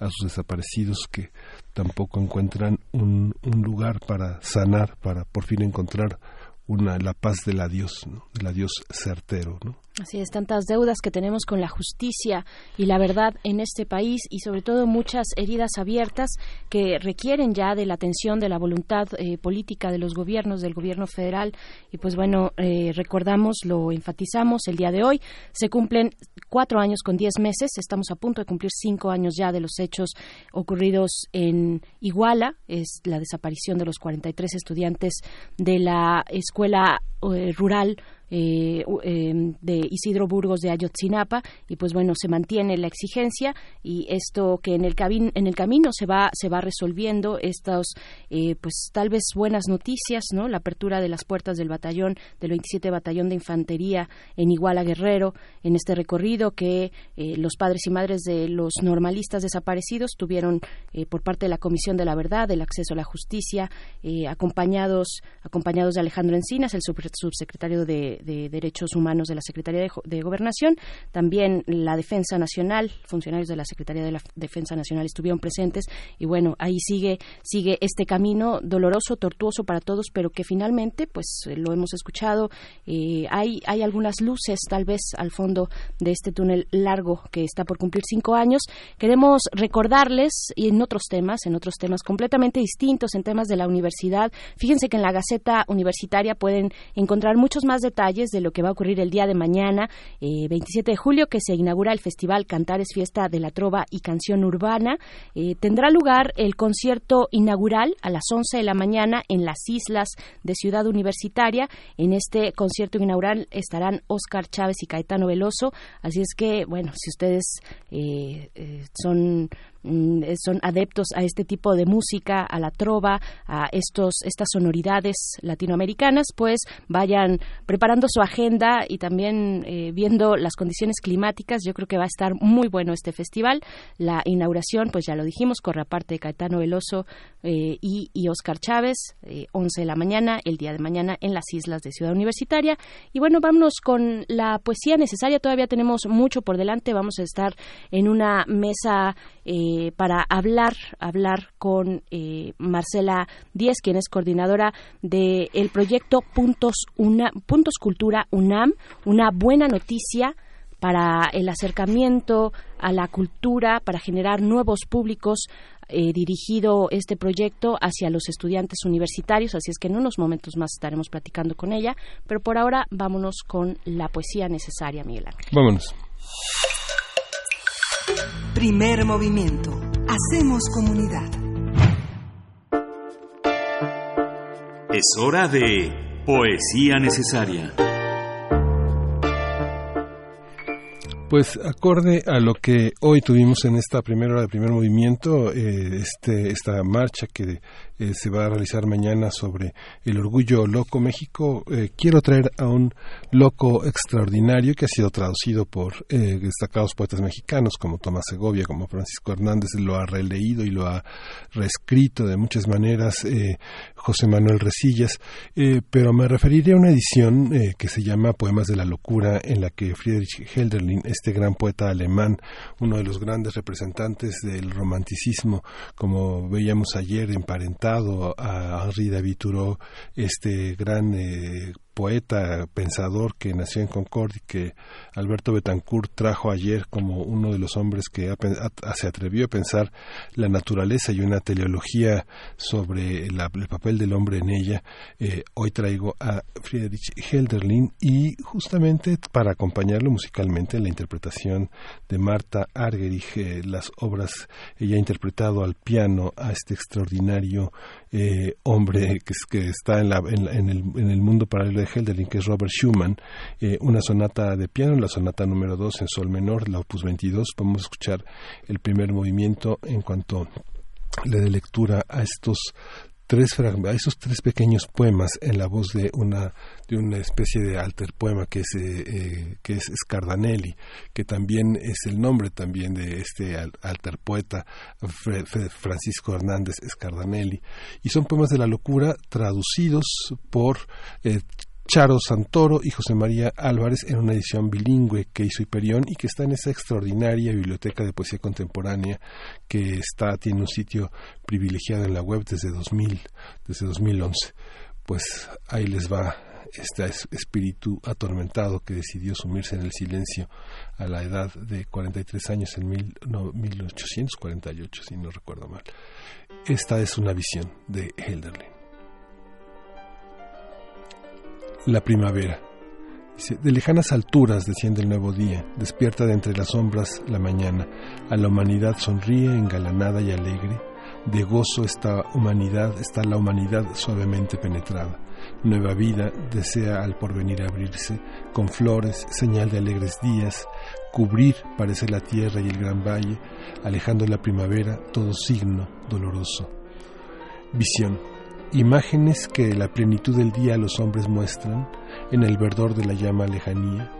a sus desaparecidos que tampoco encuentran un, un lugar para sanar, para por fin encontrar una, la paz del adiós, ¿no? del adiós certero. ¿no? Así es, tantas deudas que tenemos con la justicia y la verdad en este país y sobre todo muchas heridas abiertas que requieren ya de la atención de la voluntad eh, política de los gobiernos, del gobierno federal. Y pues bueno, eh, recordamos, lo enfatizamos el día de hoy, se cumplen cuatro años con diez meses, estamos a punto de cumplir cinco años ya de los hechos ocurridos en Iguala, es la desaparición de los 43 estudiantes de la escuela eh, rural eh, em, de Isidro Burgos de Ayotzinapa y pues bueno se mantiene la exigencia y esto que en el en el camino se va se va resolviendo estos eh, pues tal vez buenas noticias no la apertura de las puertas del batallón del 27 batallón de infantería en Iguala Guerrero en este recorrido que eh, los padres y madres de los normalistas desaparecidos tuvieron por parte de la Comisión de la Verdad del acceso a la justicia acompañados acompañados de Alejandro Encinas el subsecretario de, Derechos Humanos de la Secretaría de, Gobernación. También la Defensa Nacional, funcionarios de la Secretaría de la Defensa Nacional estuvieron presentes y bueno, ahí sigue sigue este camino doloroso, tortuoso para todos, pero que finalmente, pues lo hemos escuchado, eh, hay hay algunas luces tal vez al fondo de este túnel largo que está por cumplir cinco años. Queremos recordarles y en otros temas, en otros temas completamente distintos, en temas de la universidad. Fíjense que en la Gaceta Universitaria pueden encontrar muchos más detalles de lo que va a ocurrir el día de mañana, 27 eh, de julio, que se inaugura el Festival Cantares Fiesta de la Trova y Canción Urbana. Eh, tendrá lugar el concierto inaugural a las 11 de la mañana en las islas de Ciudad Universitaria. En este concierto inaugural estarán Oscar Chávez y Caetano Veloso. Así es que, bueno, si ustedes eh, son Mm, son adeptos a este tipo de música, a la trova, a estos estas sonoridades latinoamericanas, pues vayan preparando su agenda y también eh, viendo las condiciones climáticas. Yo creo que va a estar muy bueno este festival. La inauguración, pues ya lo dijimos, corre aparte de Caetano Veloso eh, y, Oscar Chávez, 11 eh, de la mañana, el día de mañana en las islas de Ciudad Universitaria. Y bueno, vámonos con la poesía necesaria. Todavía tenemos mucho por delante. Vamos a estar en una mesa eh, para hablar, hablar con eh, Marcela Díez, quien es coordinadora del proyecto Puntos, Puntos Cultura UNAM, una buena noticia para el acercamiento a la cultura, para generar nuevos públicos, eh, dirigido este proyecto hacia los estudiantes universitarios, así es que en unos momentos más estaremos platicando con ella, pero por ahora vámonos con la poesía necesaria, Miguel Ángel. Vámonos. Primer movimiento. Hacemos comunidad. Es hora de poesía necesaria. Pues acorde a lo que hoy tuvimos en esta primera hora de primer movimiento, eh, este, esta marcha que eh, se va a realizar mañana sobre el orgullo loco México, eh, quiero traer a un loco extraordinario que ha sido traducido por destacados poetas mexicanos como Tomás Segovia, como Francisco Hernández, lo ha releído y lo ha reescrito de muchas maneras José Manuel Resillas, pero me referiré a una edición que se llama Poemas de la Locura, en la que Friedrich Helderlin este gran poeta alemán, uno de los grandes representantes del romanticismo, como veíamos ayer, emparentado a Henri David Thoreau, este gran eh, poeta, pensador que nació en Concord y que Alberto Betancourt trajo ayer como uno de los hombres que se atrevió a pensar la naturaleza y una teleología sobre el papel del hombre en ella. Eh, hoy traigo a Friedrich Helderlin y justamente para acompañarlo musicalmente en la interpretación de Marta Argerich, eh, las obras, ella ha interpretado al piano a este extraordinario eh, hombre que, que está en, la, en, el, en, el, mundo paralelo de Helderlin, que es Robert Schumann, eh, una sonata de piano, la sonata número 2 en sol menor, la opus 22. Vamos a escuchar el primer movimiento en cuanto le dé lectura a estos tres esos tres pequeños poemas en la voz de una de una especie de alter poema que es eh, eh, que es Scardanelli que también es el nombre también de este alter poeta Francisco Hernández Scardanelli. Y son poemas de la locura traducidos por eh, Charo Santoro y José María Álvarez en una edición bilingüe que hizo Hiperión y que está en esa extraordinaria biblioteca de poesía contemporánea que está tiene un sitio privilegiado en la web desde 2000, desde 2011. Pues ahí les va este espíritu atormentado que decidió sumirse en el silencio a la edad de 43 años en mil, no, 1848, si no recuerdo mal. Esta es una visión de Helderlin la primavera. De lejanas alturas desciende el nuevo día, despierta de entre las sombras la mañana, a la humanidad sonríe engalanada y alegre, De gozo esta humanidad, está la humanidad suavemente penetrada. Nueva vida desea al porvenir abrirse, con flores, señal de alegres días, cubrir parece la tierra y el gran valle, alejando la primavera todo signo doloroso. Visión. Imágenes que la plenitud del día los hombres muestran en el verdor de la llama lejanía,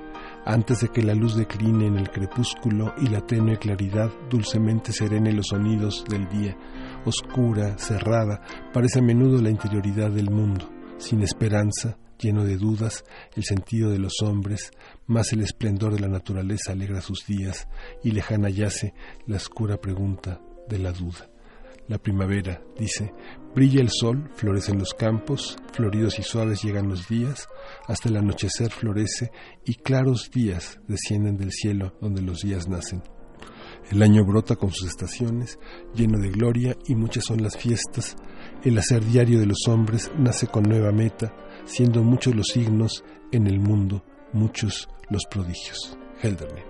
antes de que la luz decline en el crepúsculo y la tenue claridad dulcemente serene los sonidos del día, oscura, cerrada, parece a menudo la interioridad del mundo, sin esperanza, lleno de dudas, el sentido de los hombres, más el esplendor de la naturaleza alegra sus días, y lejana yace la oscura pregunta de la duda. La primavera, dice, brilla el sol, florecen los campos, floridos y suaves llegan los días, hasta el anochecer florece y claros días descienden del cielo donde los días nacen. El año brota con sus estaciones, lleno de gloria y muchas son las fiestas. El hacer diario de los hombres nace con nueva meta, siendo muchos los signos en el mundo, muchos los prodigios. Helderman.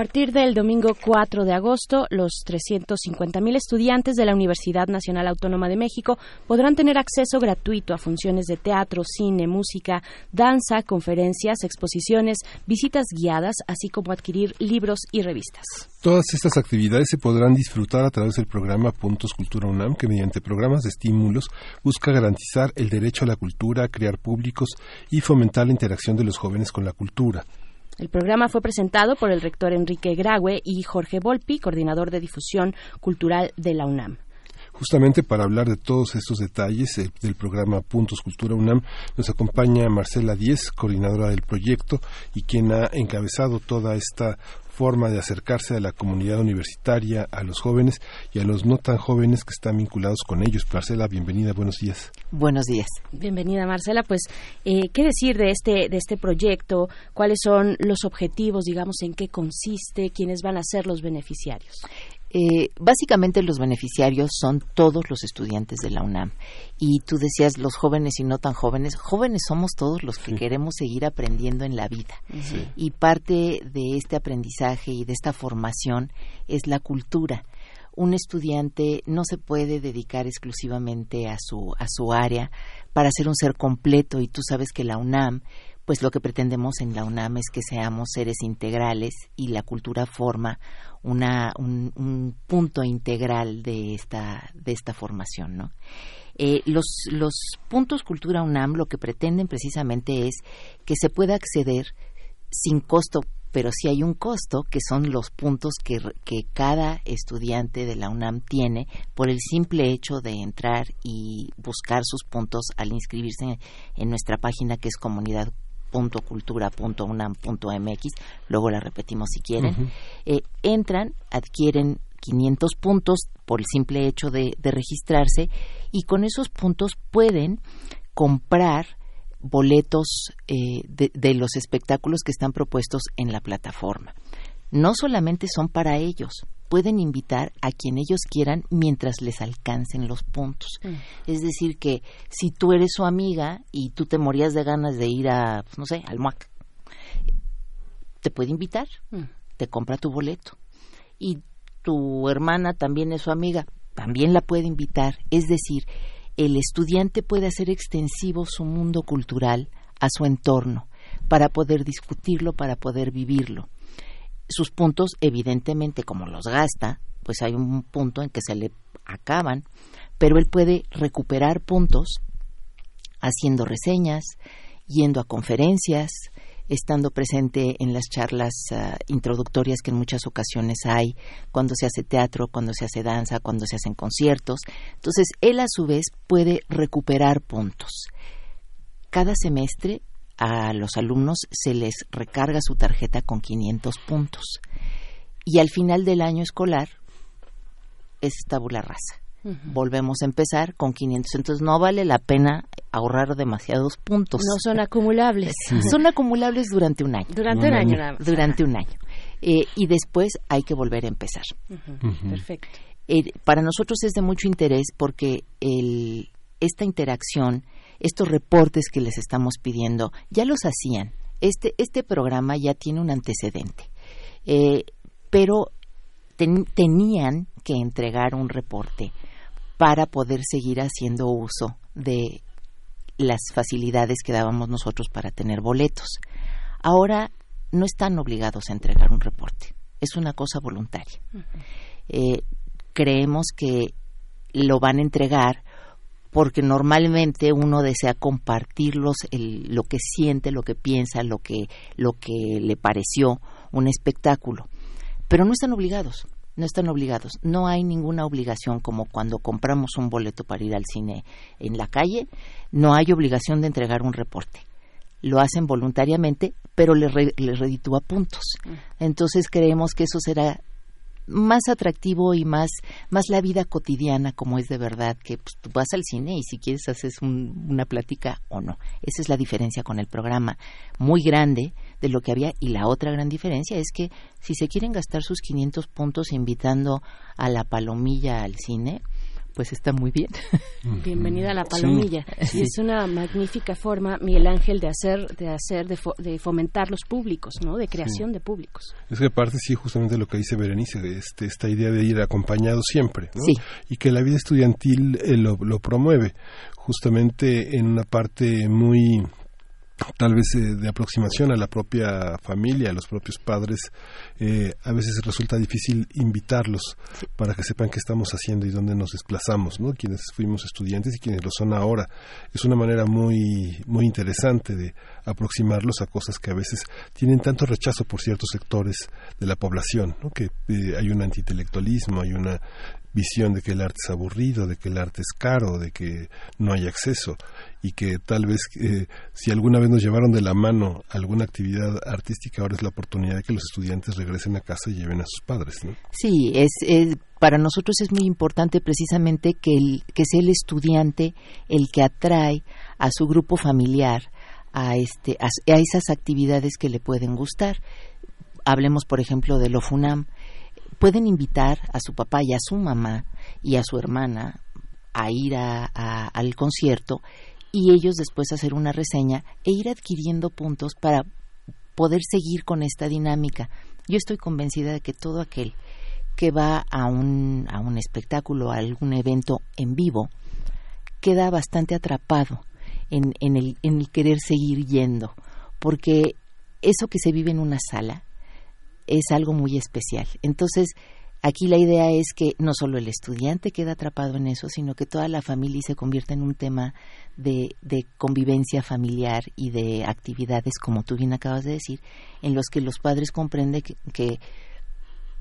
A partir del domingo 4 de agosto, los 350.000 estudiantes de la Universidad Nacional Autónoma de México podrán tener acceso gratuito a funciones de teatro, cine, música, danza, conferencias, exposiciones, visitas guiadas, así como adquirir libros y revistas. Todas estas actividades se podrán disfrutar a través del programa Puntos Cultura UNAM, que mediante programas de estímulos busca garantizar el derecho a la cultura, crear públicos y fomentar la interacción de los jóvenes con la cultura. El programa fue presentado por el rector Enrique Graue y Jorge Volpi, coordinador de difusión cultural de la UNAM. Justamente para hablar de todos estos detalles eh, del programa Puntos Cultura UNAM, nos acompaña Marcela Díez, coordinadora del proyecto y quien ha encabezado toda esta forma de acercarse a la comunidad universitaria, a los jóvenes y a los no tan jóvenes que están vinculados con ellos. Marcela, bienvenida, buenos días. Buenos días. Bienvenida, Marcela. Pues, eh, ¿qué decir de este, de este proyecto? ¿Cuáles son los objetivos, digamos, en qué consiste? ¿Quiénes van a ser los beneficiarios? Eh, básicamente los beneficiarios son todos los estudiantes de la UNAM. Y tú decías los jóvenes y no tan jóvenes. Jóvenes somos todos los que queremos seguir aprendiendo en la vida. Y parte de este aprendizaje y de esta formación es la cultura. Un estudiante no se puede dedicar exclusivamente a su, a su área para ser un ser completo y tú sabes que la UNAM pues lo que pretendemos en la UNAM es que seamos seres integrales y la cultura forma una, un, punto integral de esta, de esta formación, ¿no? Eh, los, los puntos Cultura UNAM lo que pretenden precisamente es que se pueda acceder sin costo, pero sí hay un costo, que son los puntos que, que cada estudiante de la UNAM tiene por el simple hecho de entrar y buscar sus puntos al inscribirse en nuestra página que es comunidad .cultura.unam.mx, luego la repetimos si quieren, eh, entran, adquieren 500 puntos por el simple hecho de, registrarse y con esos puntos pueden comprar boletos eh, de, los espectáculos que están propuestos en la plataforma. No solamente son para ellos, pueden invitar a quien ellos quieran mientras les alcancen los puntos. Mm. Es decir, que si tú eres su amiga y tú te morías de ganas de ir a, pues, no sé, al MUAC, te puede invitar, mm. te compra tu boleto. Y tu hermana también es su amiga, también la puede invitar. Es decir, el estudiante puede hacer extensivo su mundo cultural a su entorno para poder discutirlo, para poder vivirlo sus puntos, evidentemente, como los gasta, pues hay un punto en que se le acaban, pero él puede recuperar puntos haciendo reseñas, yendo a conferencias, estando presente en las charlas ah, introductorias que en muchas ocasiones hay, cuando se hace teatro, cuando se hace danza, cuando se hacen conciertos. Entonces, él a su vez puede recuperar puntos. Cada semestre a los alumnos se les recarga su tarjeta con 500 puntos. Y al final del año escolar es tabula rasa. Volvemos a empezar con 500. Entonces no vale la pena ahorrar demasiados puntos. No son acumulables. Son acumulables durante un año. Durante un, año, nada Durante un año. Eh, y después hay que volver a empezar. Perfecto. Eh, para nosotros es de mucho interés porque el, esta interacción estos reportes que les estamos pidiendo ya los hacían. Este, este programa ya tiene un antecedente, eh, pero tenían que entregar un reporte para poder seguir haciendo uso de las facilidades que dábamos nosotros para tener boletos. Ahora no están obligados a entregar un reporte, es una cosa voluntaria. Eh, creemos que lo van a entregar porque normalmente uno desea compartirlos lo que siente, lo que piensa, lo que, lo que le pareció un espectáculo. Pero no están obligados, no están obligados. No hay ninguna obligación como cuando compramos un boleto para ir al cine en la calle, no hay obligación de entregar un reporte. Lo hacen voluntariamente, pero les, les reditúa puntos. Mm. Entonces creemos que eso será más atractivo y más, más la vida cotidiana como es de verdad, que pues, vas al cine y si quieres haces una plática o no. Esa es la diferencia con el programa muy grande de lo que había y la otra gran diferencia es que si se quieren gastar sus 500 puntos invitando a la palomilla al cine, pues está muy bien. Bienvenida a la palomilla. Y es una magnífica forma, Miguel Ángel, de hacer, de hacer, de, fomentar los públicos, ¿no? De creación de públicos. Es que aparte sí, justamente lo que dice Berenice, este, esta idea de ir acompañado siempre, ¿no? Y que la vida estudiantil eh, lo, lo promueve, justamente en una parte muy tal vez eh, de aproximación a la propia familia, a los propios padres, eh, a veces resulta difícil invitarlos para que sepan qué estamos haciendo y dónde nos desplazamos, ¿no? Quienes fuimos estudiantes y quienes lo son ahora. Es una manera muy, muy interesante de aproximarlos a cosas que a veces tienen tanto rechazo por ciertos sectores de la población, ¿no? Que eh, hay un antiintelectualismo, hay una visión de que el arte es aburrido, de que el arte es caro, de que no hay acceso y que tal vez eh, si alguna vez nos llevaron de la mano alguna actividad artística, ahora es la oportunidad de que los estudiantes regresen a casa y lleven a sus padres. ¿no? Sí, es, para nosotros es muy importante precisamente que, el, que sea el estudiante el que atrae a su grupo familiar a, este, a, esas actividades que le pueden gustar. Hablemos, por ejemplo, de lo FUNAM pueden invitar a su papá y a su mamá y a su hermana a ir a, al concierto y ellos después hacer una reseña e ir adquiriendo puntos para poder seguir con esta dinámica. Yo estoy convencida de que todo aquel que va a un, a un espectáculo, a algún evento en vivo, queda bastante atrapado en, en, el, en el querer seguir yendo, porque eso que se vive en una sala es algo muy especial. Entonces, aquí la idea es que no solo el estudiante queda atrapado en eso, sino que toda la familia se convierta en un tema de, de convivencia familiar y de actividades, como tú bien acabas de decir, en los que los padres comprenden que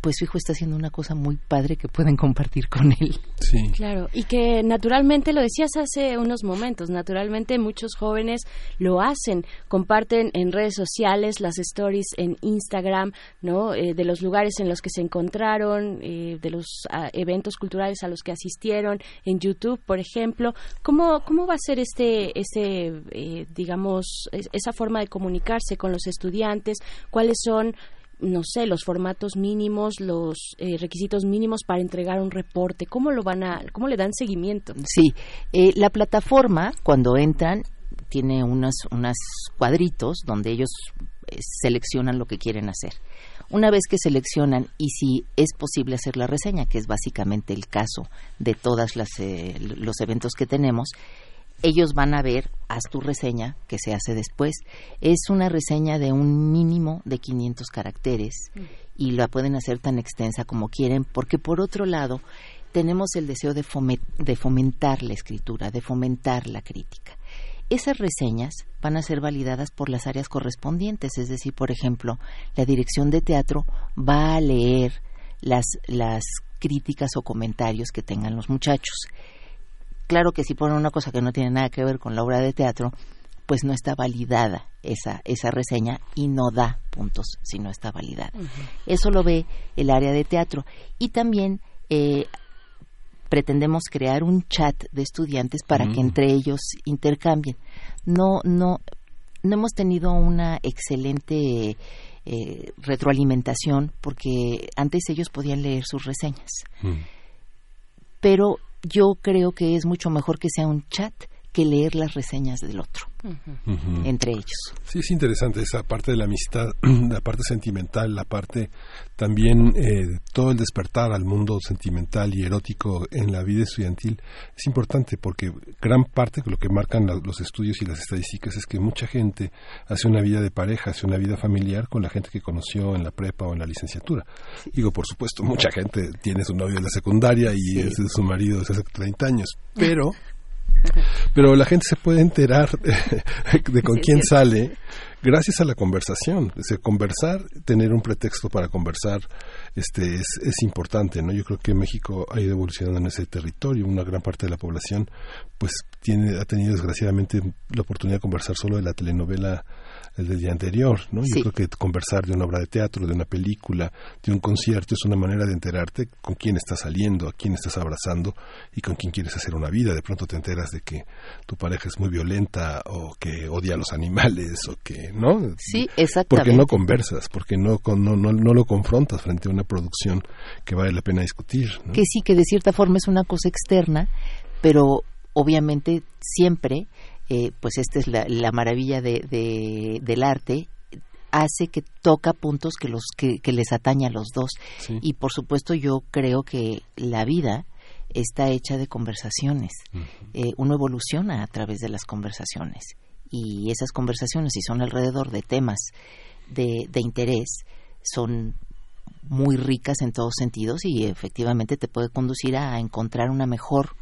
pues su hijo está haciendo una cosa muy padre que pueden compartir con él. Sí. Claro, y que naturalmente, lo decías hace unos momentos, naturalmente muchos jóvenes lo hacen, comparten en redes sociales las stories en Instagram, ¿no? Eh, de los lugares en los que se encontraron, eh, de los ah, eventos culturales a los que asistieron, en YouTube, por ejemplo. ¿Cómo, cómo va a ser este, este eh, digamos, esa forma de comunicarse con los estudiantes? ¿Cuáles son no sé, los formatos mínimos, los eh, requisitos mínimos para entregar un reporte? ¿Cómo lo van a, cómo le dan seguimiento? Sí, eh, la plataforma cuando entran tiene unos, unos cuadritos donde ellos eh, seleccionan lo que quieren hacer. Una vez que seleccionan y si es posible hacer la reseña, que es básicamente el caso de todos los eventos que tenemos, ellos van a ver, haz tu reseña, que se hace después. Es una reseña de un mínimo de 500 caracteres y la pueden hacer tan extensa como quieren, porque por otro lado, tenemos el deseo de, de fomentar la escritura, de fomentar la crítica. Esas reseñas van a ser validadas por las áreas correspondientes, es decir, por ejemplo, la dirección de teatro va a leer las, las críticas o comentarios que tengan los muchachos Claro que si ponen una cosa que no tiene nada que ver con la obra de teatro, pues no está validada esa, esa reseña y no da puntos si no está validada. Eso lo ve el área de teatro. Y también eh, pretendemos crear un chat de estudiantes para que mm. entre ellos intercambien. No, no, no hemos tenido una excelente eh, retroalimentación porque antes ellos podían leer sus reseñas. Mm. Pero yo creo que es mucho mejor que sea un chat que leer las reseñas del otro, entre ellos. Sí, es interesante esa parte de la amistad, la parte sentimental, la parte también eh, todo el despertar al mundo sentimental y erótico en la vida estudiantil. Es importante porque gran parte de lo que marcan los estudios y las estadísticas es que mucha gente hace una vida de pareja, hace una vida familiar con la gente que conoció en la prepa o en la licenciatura. Digo, por supuesto, mucha gente tiene su novio en la secundaria y es su marido desde hace 30 años, pero pero la gente se puede enterar de con quién sale gracias a la conversación. conversar, tener un pretexto para conversar, este, es, es importante, ¿no? Yo creo que México ha ido evolucionando en ese territorio. Una gran parte de la población, pues, tiene, ha tenido desgraciadamente la oportunidad de conversar solo de la telenovela el del día anterior, ¿no? Yo creo que conversar de una obra de teatro, de una película, de un concierto es una manera de enterarte con quién estás saliendo, a quién estás abrazando y con quién quieres hacer una vida. De pronto te enteras de que tu pareja es muy violenta o que odia a los animales o que no sí exactamente porque no conversas porque no, no no no lo confrontas frente a una producción que vale la pena discutir que sí que de cierta forma es una cosa externa pero obviamente siempre eh, pues esta es la, maravilla de, del arte hace que toca puntos que los que, les atañe a los dos. Y por supuesto yo creo que la vida está hecha de conversaciones. Eh, uno evoluciona a través de las conversaciones. Y esas conversaciones si son alrededor de temas de, de interés son muy ricas en todos sentidos y efectivamente te puede conducir a encontrar una mejor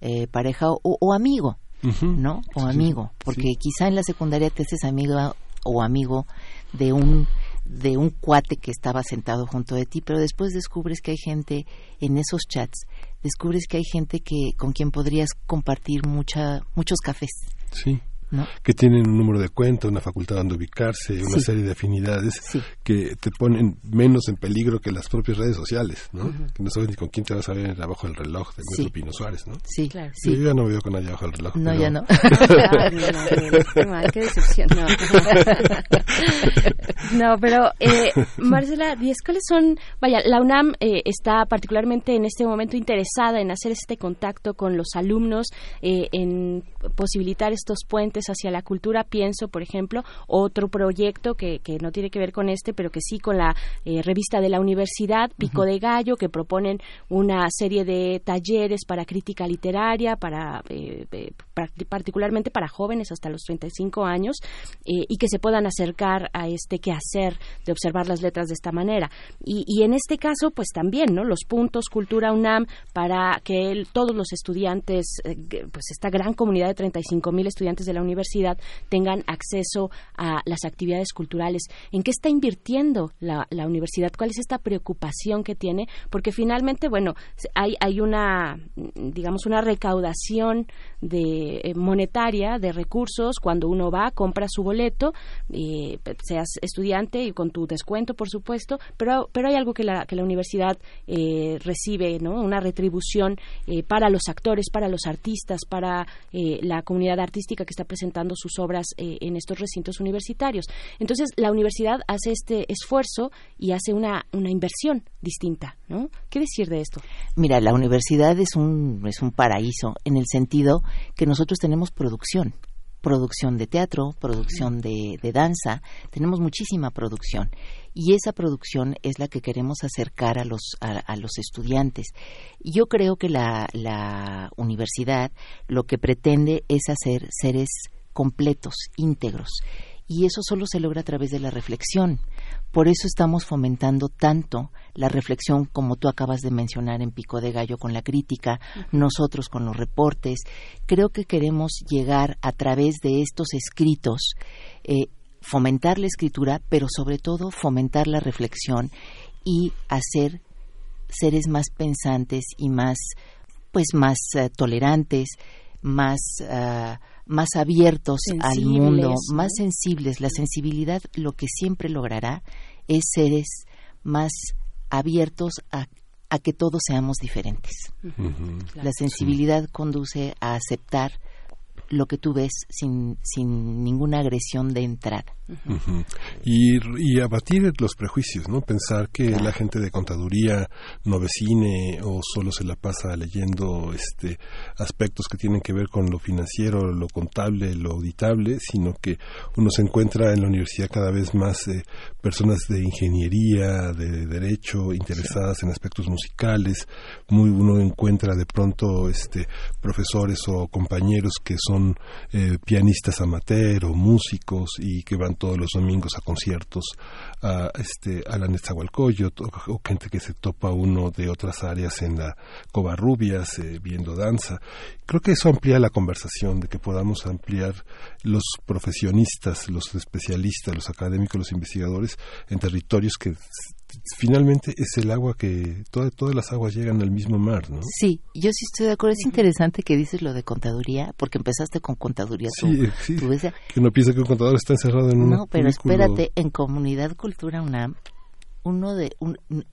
eh, pareja o, amigo, ¿no? O amigo, porque quizá en la secundaria te haces amiga o amigo de un de un cuate que estaba sentado junto de ti, pero después descubres que hay gente en esos chats, descubres que hay gente que con quien podrías compartir mucha muchos cafés. Sí que tienen un número de cuenta, una facultad donde ubicarse, una serie de afinidades que te ponen menos en peligro que las propias redes sociales, ¿no? Que no sabes ni con quién te vas a ver abajo del reloj de sí. Pino Suárez, ¿no? Sí, claro. Yo ya no veo con nadie abajo del reloj. No, ya no. qué mal, qué decepción. No, no pero eh, Marcela Díez, ¿cuáles son? Vaya, la UNAM eh, está particularmente en este momento interesada en hacer este contacto con los alumnos, eh, en posibilitar estos puentes hacia la cultura. Pienso, por ejemplo, otro proyecto que, que no tiene que ver con este, pero que sí con la eh, revista de la universidad, Pico de Gallo, que proponen una serie de talleres para crítica literaria, para eh, eh, particularmente para jóvenes hasta los 35 años, y que se puedan acercar a este quehacer de observar las letras de esta manera. Y, y en este caso, pues también, ¿no? Los puntos Cultura UNAM para que todos los estudiantes, pues esta gran comunidad de 35 mil estudiantes de la universidad, universidad tengan acceso a las actividades culturales. ¿En qué está invirtiendo la, universidad? ¿Cuál es esta preocupación que tiene? Porque finalmente, bueno, hay, hay una, digamos, una recaudación de eh, monetaria de recursos cuando uno va, compra su boleto, eh, seas estudiante y con tu descuento, por supuesto, pero, pero hay algo que la, que la universidad eh, recibe, ¿no? Una retribución para los actores, para los artistas, para la comunidad artística que está presentando sus obras eh, en estos recintos universitarios. Entonces, la universidad hace este esfuerzo y hace una, una inversión distinta, ¿no? ¿Qué decir de esto? Mira, la universidad es un, es un paraíso en el sentido que nosotros tenemos producción producción de teatro, producción de, danza, tenemos muchísima producción y esa producción es la que queremos acercar a los, a, los estudiantes. Yo creo que la, la universidad lo que pretende es hacer seres completos, íntegros y eso solo se logra a través de la reflexión. Por eso estamos fomentando tanto la reflexión como tú acabas de mencionar en Pico de Gallo con la crítica, nosotros con los reportes. Creo que queremos llegar a través de estos escritos, eh, fomentar la escritura, pero sobre todo fomentar la reflexión y hacer seres más pensantes y más, pues más eh, tolerantes, más ah, más abiertos al mundo, más sensibles. La sensibilidad lo que siempre logrará es seres más abiertos a, que todos seamos diferentes. La sensibilidad conduce a aceptar lo que tú ves sin, sin ninguna agresión de entrada. y, y, abatir los prejuicios, ¿no? Pensar que la gente de contaduría no ve cine o solo se la pasa leyendo este aspectos que tienen que ver con lo financiero, lo contable, lo auditable, sino que uno se encuentra en la universidad cada vez más eh, personas de ingeniería, de derecho, interesadas en aspectos musicales, muy uno encuentra de pronto este profesores o compañeros que son eh, pianistas amateur o músicos y que van todos los domingos a conciertos a, este, a la Netzahualcoyot o, gente que se topa uno de otras áreas en la Covarrubias eh, viendo danza. Creo que eso amplía la conversación, de que podamos ampliar los profesionistas, los especialistas, los académicos, los investigadores en territorios que finalmente es el agua que todas las aguas llegan al mismo mar, ¿no? Sí, yo sí estoy de acuerdo. Es interesante que dices lo de contaduría, porque empezaste con contaduría. Sí, sí. que uno piensa que un contador está encerrado en un No, pero espérate, en Comunidad Cultura UNAM uno de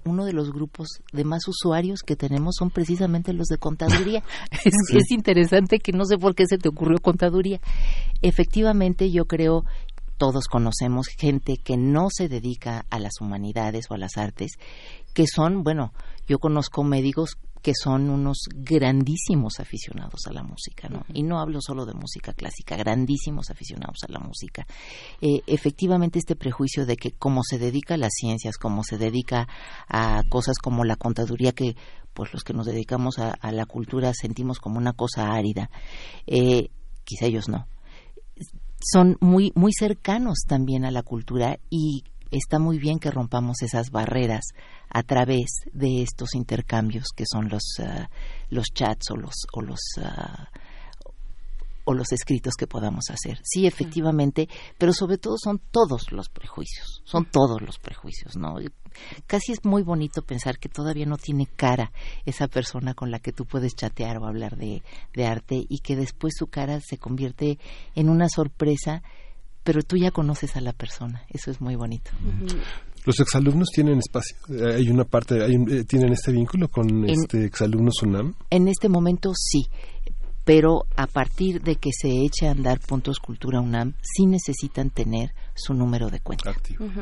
uno de los grupos de más usuarios que tenemos son precisamente los de contaduría. es, es interesante que no sé por qué se te ocurrió contaduría. Efectivamente, yo creo todos conocemos gente que no se dedica a las humanidades o a las artes, que son, bueno, yo conozco médicos que son unos grandísimos aficionados a la música, ¿no? Y no hablo solo de música clásica, grandísimos aficionados a la música. Eh, efectivamente, este prejuicio de que como se dedica a las ciencias, como se dedica a cosas como la contaduría, que pues los que nos dedicamos a, la cultura sentimos como una cosa árida, eh, quizá ellos no. Son muy, muy cercanos también a la cultura y está muy bien que rompamos esas barreras a través de estos intercambios que son los, ah, los chats o los, o los ah, o los escritos que podamos hacer. Sí, efectivamente, pero sobre todo son todos los prejuicios, son todos los prejuicios, ¿no? Casi es muy bonito pensar que todavía no tiene cara esa persona con la que tú puedes chatear o hablar de, de arte y que después su cara se convierte en una sorpresa pero tú ya conoces a la persona. Eso es muy bonito. Los exalumnos tienen espacio. Hay una parte, hay eh, tienen este vínculo con este exalumnos UNAM. En este momento sí pero a partir de que se eche a andar Puntos Cultura UNAM, sí necesitan tener su número de cuenta.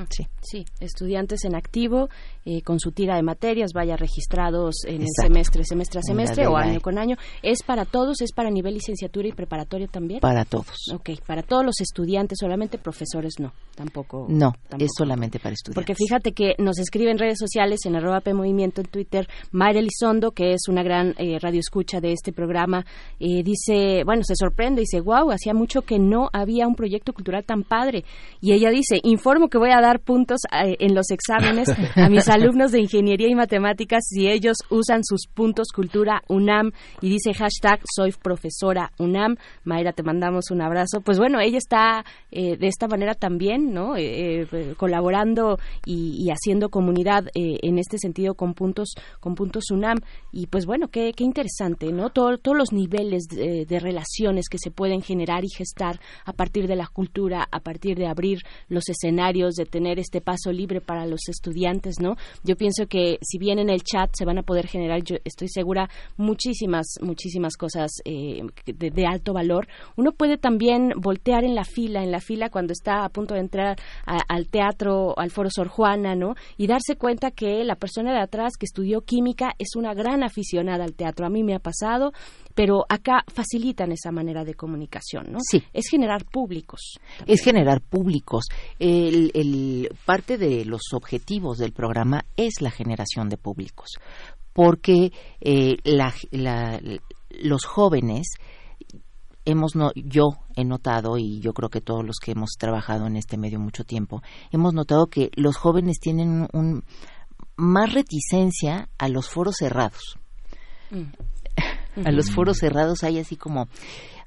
sí. sí, estudiantes en activo, eh, con su tira de materias, vaya registrados en el semestre, semestre a semestre o año con año. ¿Es para todos? ¿Es para nivel licenciatura y preparatoria también? Para todos. Ok, para todos los estudiantes, solamente profesores no, tampoco. No, es solamente para estudiantes. Porque fíjate que nos escribe en redes sociales, en arroba P Movimiento, en Twitter, Mayra Elizondo, que es una gran eh, radioescucha de este programa, eh, dice, bueno, se sorprende, dice, wow, hacía mucho que no había un proyecto cultural tan padre. Y ella dice, informo que voy a dar puntos eh, en los exámenes a mis alumnos de ingeniería y matemáticas si ellos usan sus puntos cultura UNAM. Y dice hashtag, soy profesora UNAM. Mayra, te mandamos un abrazo. Pues bueno, ella está eh, de esta manera también, ¿no? Eh, colaborando y, haciendo comunidad en este sentido con puntos, con puntos UNAM. Y pues bueno, qué, qué interesante, ¿no? todos los niveles de, relaciones que se pueden generar y gestar a partir de la cultura, a partir de abrir los escenarios, de tener este paso libre para los estudiantes, ¿no? Yo pienso que si bien en el chat se van a poder generar, yo estoy segura, muchísimas, muchísimas cosas eh, de, alto valor. Uno puede también voltear en la fila, en la fila cuando está a punto de entrar al teatro, al foro Sor Juana, ¿no? Y darse cuenta que la persona de atrás que estudió química es una gran aficionada al teatro. A mí me ha pasado, pero acá facilitan esa manera de comunicación, ¿no? Sí. Es generar públicos. Es generar públicos. El, parte de los objetivos del programa es la generación de públicos, porque eh, los jóvenes hemos no, yo he notado y yo creo que todos los que hemos trabajado en este medio mucho tiempo hemos notado que los jóvenes tienen un, más reticencia a los foros cerrados. Mm. A los foros cerrados hay así como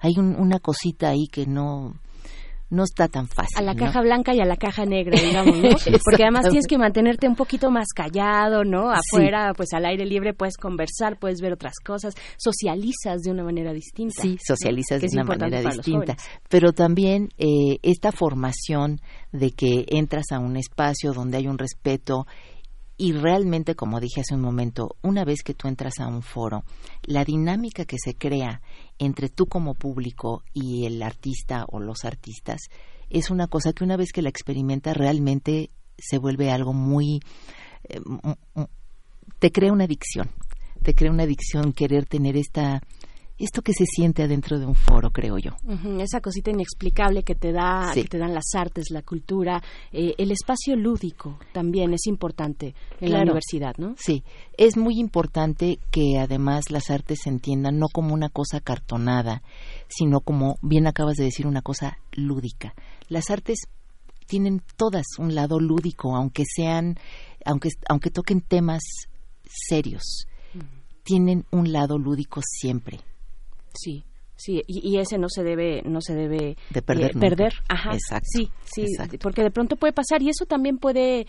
hay una cosita ahí que no no está tan fácil. A la caja blanca y a la caja negra, digamos, ¿no? Porque además tienes que mantenerte un poquito más callado, ¿no? Afuera, pues al aire libre puedes conversar, puedes ver otras cosas, socializas de una manera distinta. Sí, socializas de una manera distinta. Pero también eh, esta formación de que entras a un espacio donde hay un respeto y realmente, como dije hace un momento, una vez que tú entras a un foro, la dinámica que se crea entre tú como público y el artista o los artistas es una cosa que una vez que la experimenta realmente se vuelve algo muy... Eh, te crea una adicción, te crea una adicción querer tener esta esto que se siente adentro de un foro, creo yo. esa cosita inexplicable que te da, que te dan las artes, la cultura, eh, el espacio lúdico también es importante en la universidad, ¿no? Sí, es muy importante que además las artes se entiendan no como una cosa cartonada, sino como bien acabas de decir una cosa lúdica. Las artes tienen todas un lado lúdico, aunque sean, aunque aunque toquen temas serios, tienen un lado lúdico siempre Sí, sí, y, ese no se debe, no se debe de perder, eh, perder. Ajá, exacto, sí, sí, porque de pronto puede pasar y eso también puede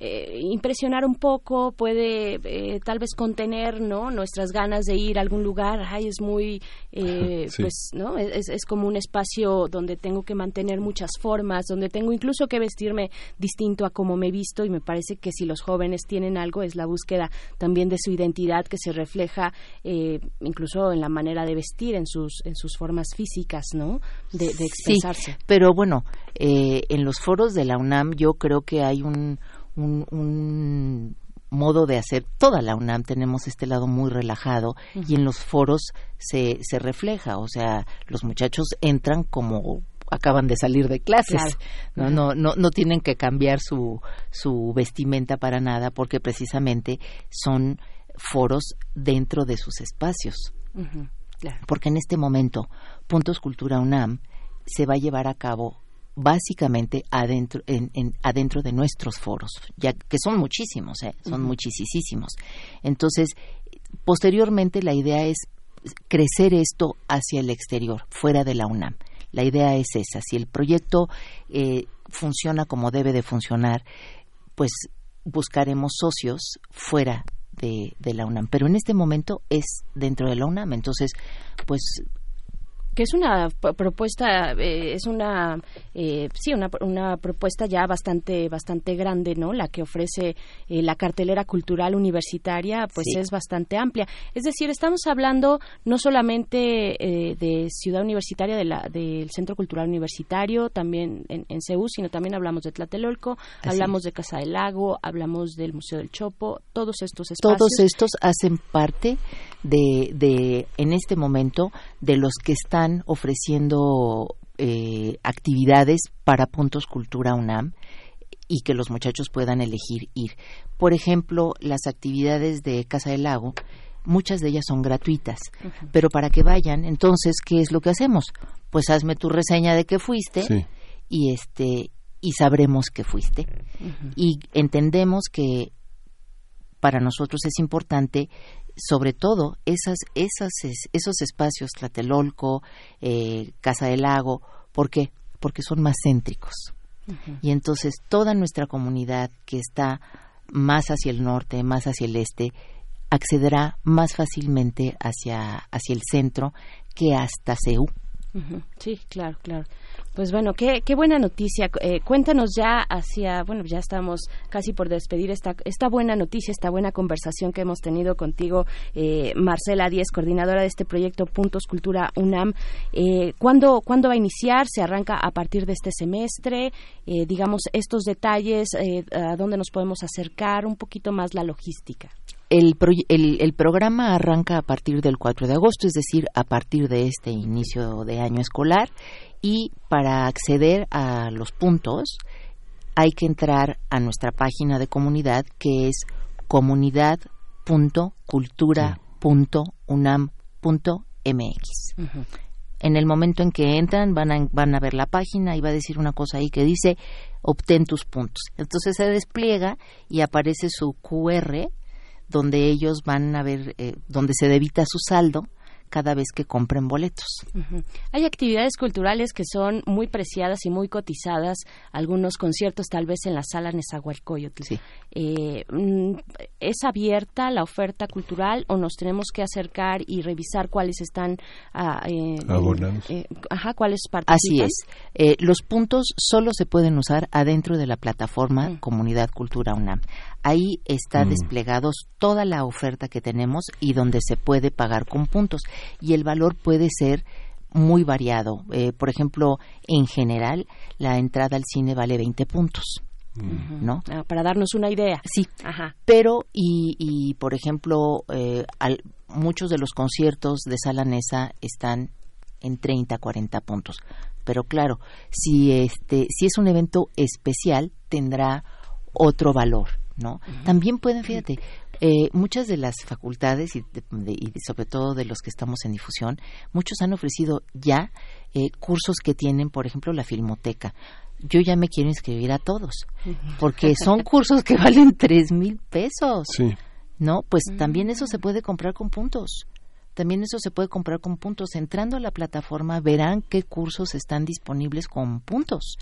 eh, impresionar un poco, puede eh, tal vez contener, ¿no? Nuestras ganas de ir a algún lugar. Ay, es muy, eh, pues, ¿no? Es, es, como un espacio donde tengo que mantener muchas formas, donde tengo incluso que vestirme distinto a como me he visto y me parece que si los jóvenes tienen algo es la búsqueda también de su identidad que se refleja incluso en la manera de vestir, en sus, en sus formas físicas, ¿no? De, expresarse. pero bueno, Eh, en los foros de la UNAM yo creo que hay un, un, un modo de hacer. Toda la UNAM tenemos este lado muy relajado y en los foros se, se refleja. O sea los muchachos entran como acaban de salir de clases ¿no? no no no tienen que cambiar su su vestimenta para nada porque precisamente son foros dentro de sus espacios. Porque en este momento Puntos Cultura UNAM se va a llevar a cabo básicamente adentro, en, adentro de nuestros foros, ya que son muchísimos, ¿eh? son muchísimos. Entonces, posteriormente la idea es crecer esto hacia el exterior, fuera de la UNAM. La idea es esa. Si el proyecto eh, funciona como debe de funcionar, pues buscaremos socios fuera de, de, la UNAM. Pero en este momento es dentro de la UNAM. Entonces, pues que es una propuesta eh, es una eh, sí una, una, propuesta ya bastante bastante grande no la que ofrece eh, la cartelera cultural universitaria pues es bastante amplia. Es decir estamos hablando no solamente de ciudad universitaria de la, del centro cultural universitario también en, en CEU sino también hablamos de Tlatelolco hablamos de Casa del Lago hablamos del Museo del Chopo todos estos espacios. todos estos hacen parte de, de en este momento de los que están ofreciendo eh, actividades para Puntos Cultura UNAM y que los muchachos puedan elegir ir. Por ejemplo, las actividades de Casa del Lago, muchas de ellas son gratuitas, pero para que vayan, entonces, ¿qué es lo que hacemos? Pues hazme tu reseña de que fuiste y este y sabremos que fuiste. Y entendemos que para nosotros es importante sobre todo esas, esas, esos espacios, Tlatelolco, eh, Casa del Lago, ¿por qué? Porque son más céntricos. Y entonces toda nuestra comunidad que está más hacia el norte, más hacia el este, accederá más fácilmente hacia, hacia el centro que hasta CEU. Sí, claro, claro. Pues bueno, qué, qué buena noticia. Eh, cuéntanos ya hacia, bueno, ya estamos casi por despedir esta, esta buena noticia, esta buena conversación que hemos tenido contigo, eh, Marcela Díez, coordinadora de este proyecto Puntos Cultura UNAM. Eh, ¿cuándo, ¿Cuándo va a iniciar? ¿Se arranca a partir de este semestre? Eh, digamos, estos detalles, ¿a dónde nos podemos acercar? Un poquito más la logística. El, el, el, programa arranca a partir del 4 de agosto, es decir, a partir de este inicio de año escolar y para acceder a los puntos hay que entrar a nuestra página de comunidad que es comunidad.cultura.unam.mx. En el momento en que entran van a, van a ver la página y va a decir una cosa ahí que dice obtén tus puntos. Entonces se despliega y aparece su QR donde ellos van a ver, eh, donde se debita su saldo cada vez que compren boletos. Hay actividades culturales que son muy preciadas y muy cotizadas, algunos conciertos tal vez en la sala Nezahualcóyotl. Sí. Eh, mm, ¿Es abierta la oferta cultural o nos tenemos que acercar y revisar cuáles están ah, eh, abonados? Eh, ajá, cuáles participan? Así es. los puntos solo se pueden usar adentro de la plataforma mm. Comunidad Cultura UNAM. Ahí está mm. desplegados toda la oferta que tenemos y donde se puede pagar con puntos y el valor puede ser muy variado. Eh, por ejemplo, en general, la entrada al cine vale 20 puntos. ¿No? Ah, para darnos una idea. Sí. Ajá. Pero, y, y por ejemplo, eh, muchos de los conciertos de sala Nesa están en 30, 40 puntos. Pero claro, si, este, si es un evento especial, tendrá otro valor. ¿No? También pueden, fíjate, eh, muchas de las facultades y, sobre todo de los que estamos en difusión, muchos han ofrecido ya eh, cursos que tienen, por ejemplo, la Filmoteca. Yo ya me quiero inscribir a todos, porque son cursos que valen tres mil pesos. ¿No? Pues también eso se puede comprar con puntos. También eso se puede comprar con puntos. Entrando a la plataforma verán qué cursos están disponibles con puntos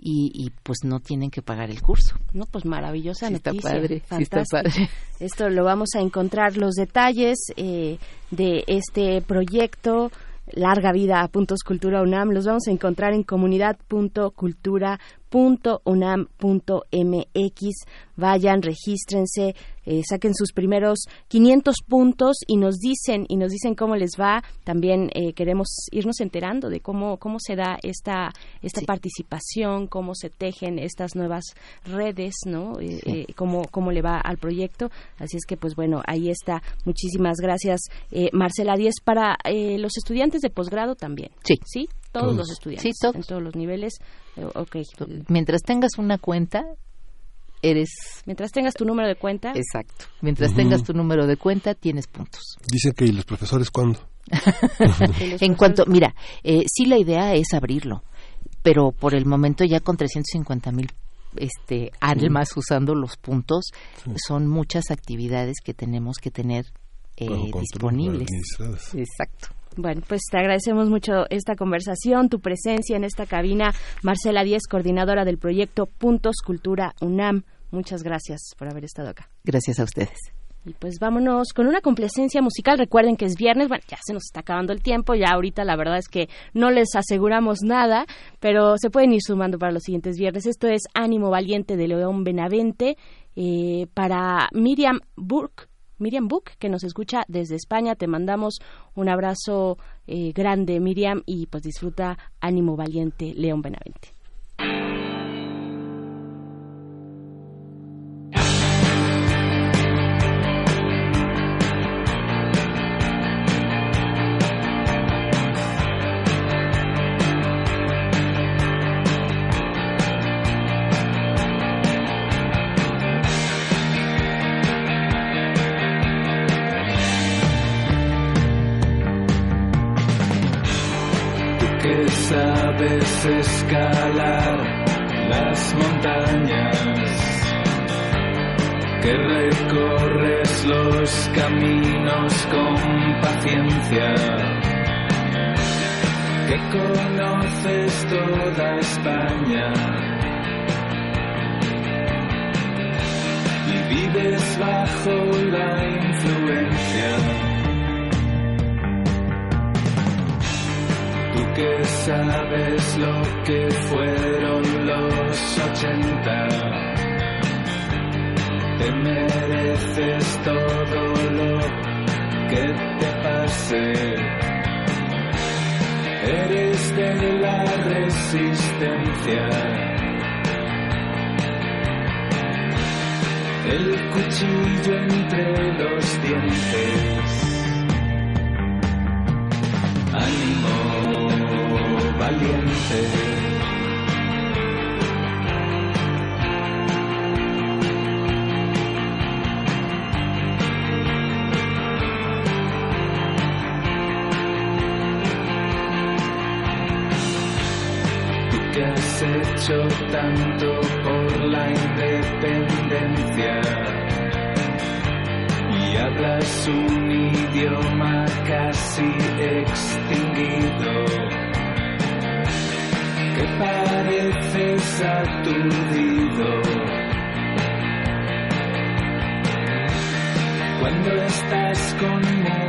y, pues no tienen que pagar el curso. No, pues maravillosa noticia. Está padre, está padre. Esto lo vamos a encontrar los detalles eh, de este proyecto Larga Vida a Puntos Cultura UNAM. Los vamos a encontrar en comunidad.cultura.unam www.unam.mx. Vayan, regístrense, eh, saquen sus primeros 500 puntos y nos dicen y nos dicen cómo les va. También eh, queremos irnos enterando de cómo cómo se da esta esta participación, cómo se tejen estas nuevas redes, ¿no? Eh, eh, cómo cómo le va al proyecto. Así es que pues bueno, ahí está. Muchísimas gracias eh, Marcela Díez para eh, los estudiantes de posgrado también. Sí. Sí, todos, Todos. los estudiantes Sí, todos. en todos los niveles. Eh, ok. Mientras tengas una cuenta, eres... Mientras tengas tu número de cuenta. Exacto. Mientras tengas tu número de cuenta, tienes puntos. Dicen que ¿y los profesores cuándo? en cuanto, mira, eh, sí la idea es abrirlo, pero por el momento ya con 350 mil este, almas usando los puntos, son muchas actividades que tenemos que tener eh, disponibles. Exacto. Bueno, pues te agradecemos mucho esta conversación, tu presencia en esta cabina. Marcela Díez, coordinadora del proyecto Puntos Cultura UNAM. Muchas gracias por haber estado acá. Gracias a ustedes. Y pues vámonos con una complacencia musical. Recuerden que es viernes, bueno, ya se nos está acabando el tiempo, ya ahorita la verdad es que no les aseguramos nada, pero se pueden ir sumando para los siguientes viernes. Esto es Ánimo Valiente de León Benavente eh, para Miriam Burke. Miriam Book, que nos escucha desde España, te mandamos un abrazo eh, grande, Miriam, y pues disfruta Ánimo Valiente, León Benavente. Conoces toda España y vives bajo la influencia. Tú que sabes lo que fueron los ochenta, te mereces todo lo que te pase. Eres de la resistencia. El cuchillo entre los dientes. Ánimo valiente. Hecho tanto por la independencia. Y hablas un idioma casi extinguido que pareces aturdido. Cuando estás con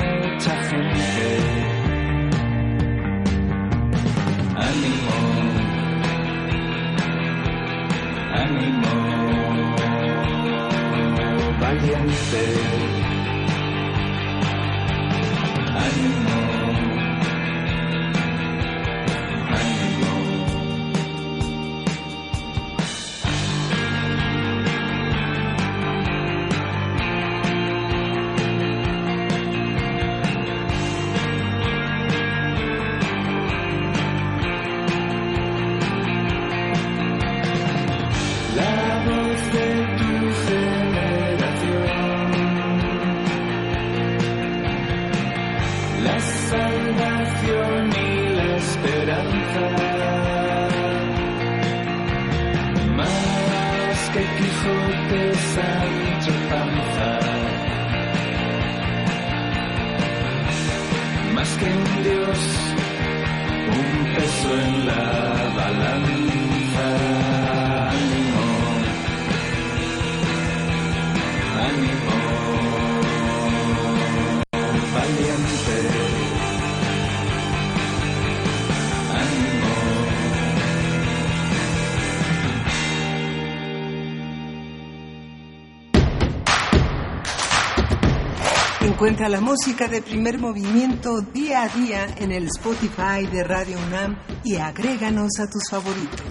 Encuentra la música de primer movimiento día a día en el Spotify de Radio UNAM y agréganos a tus favoritos.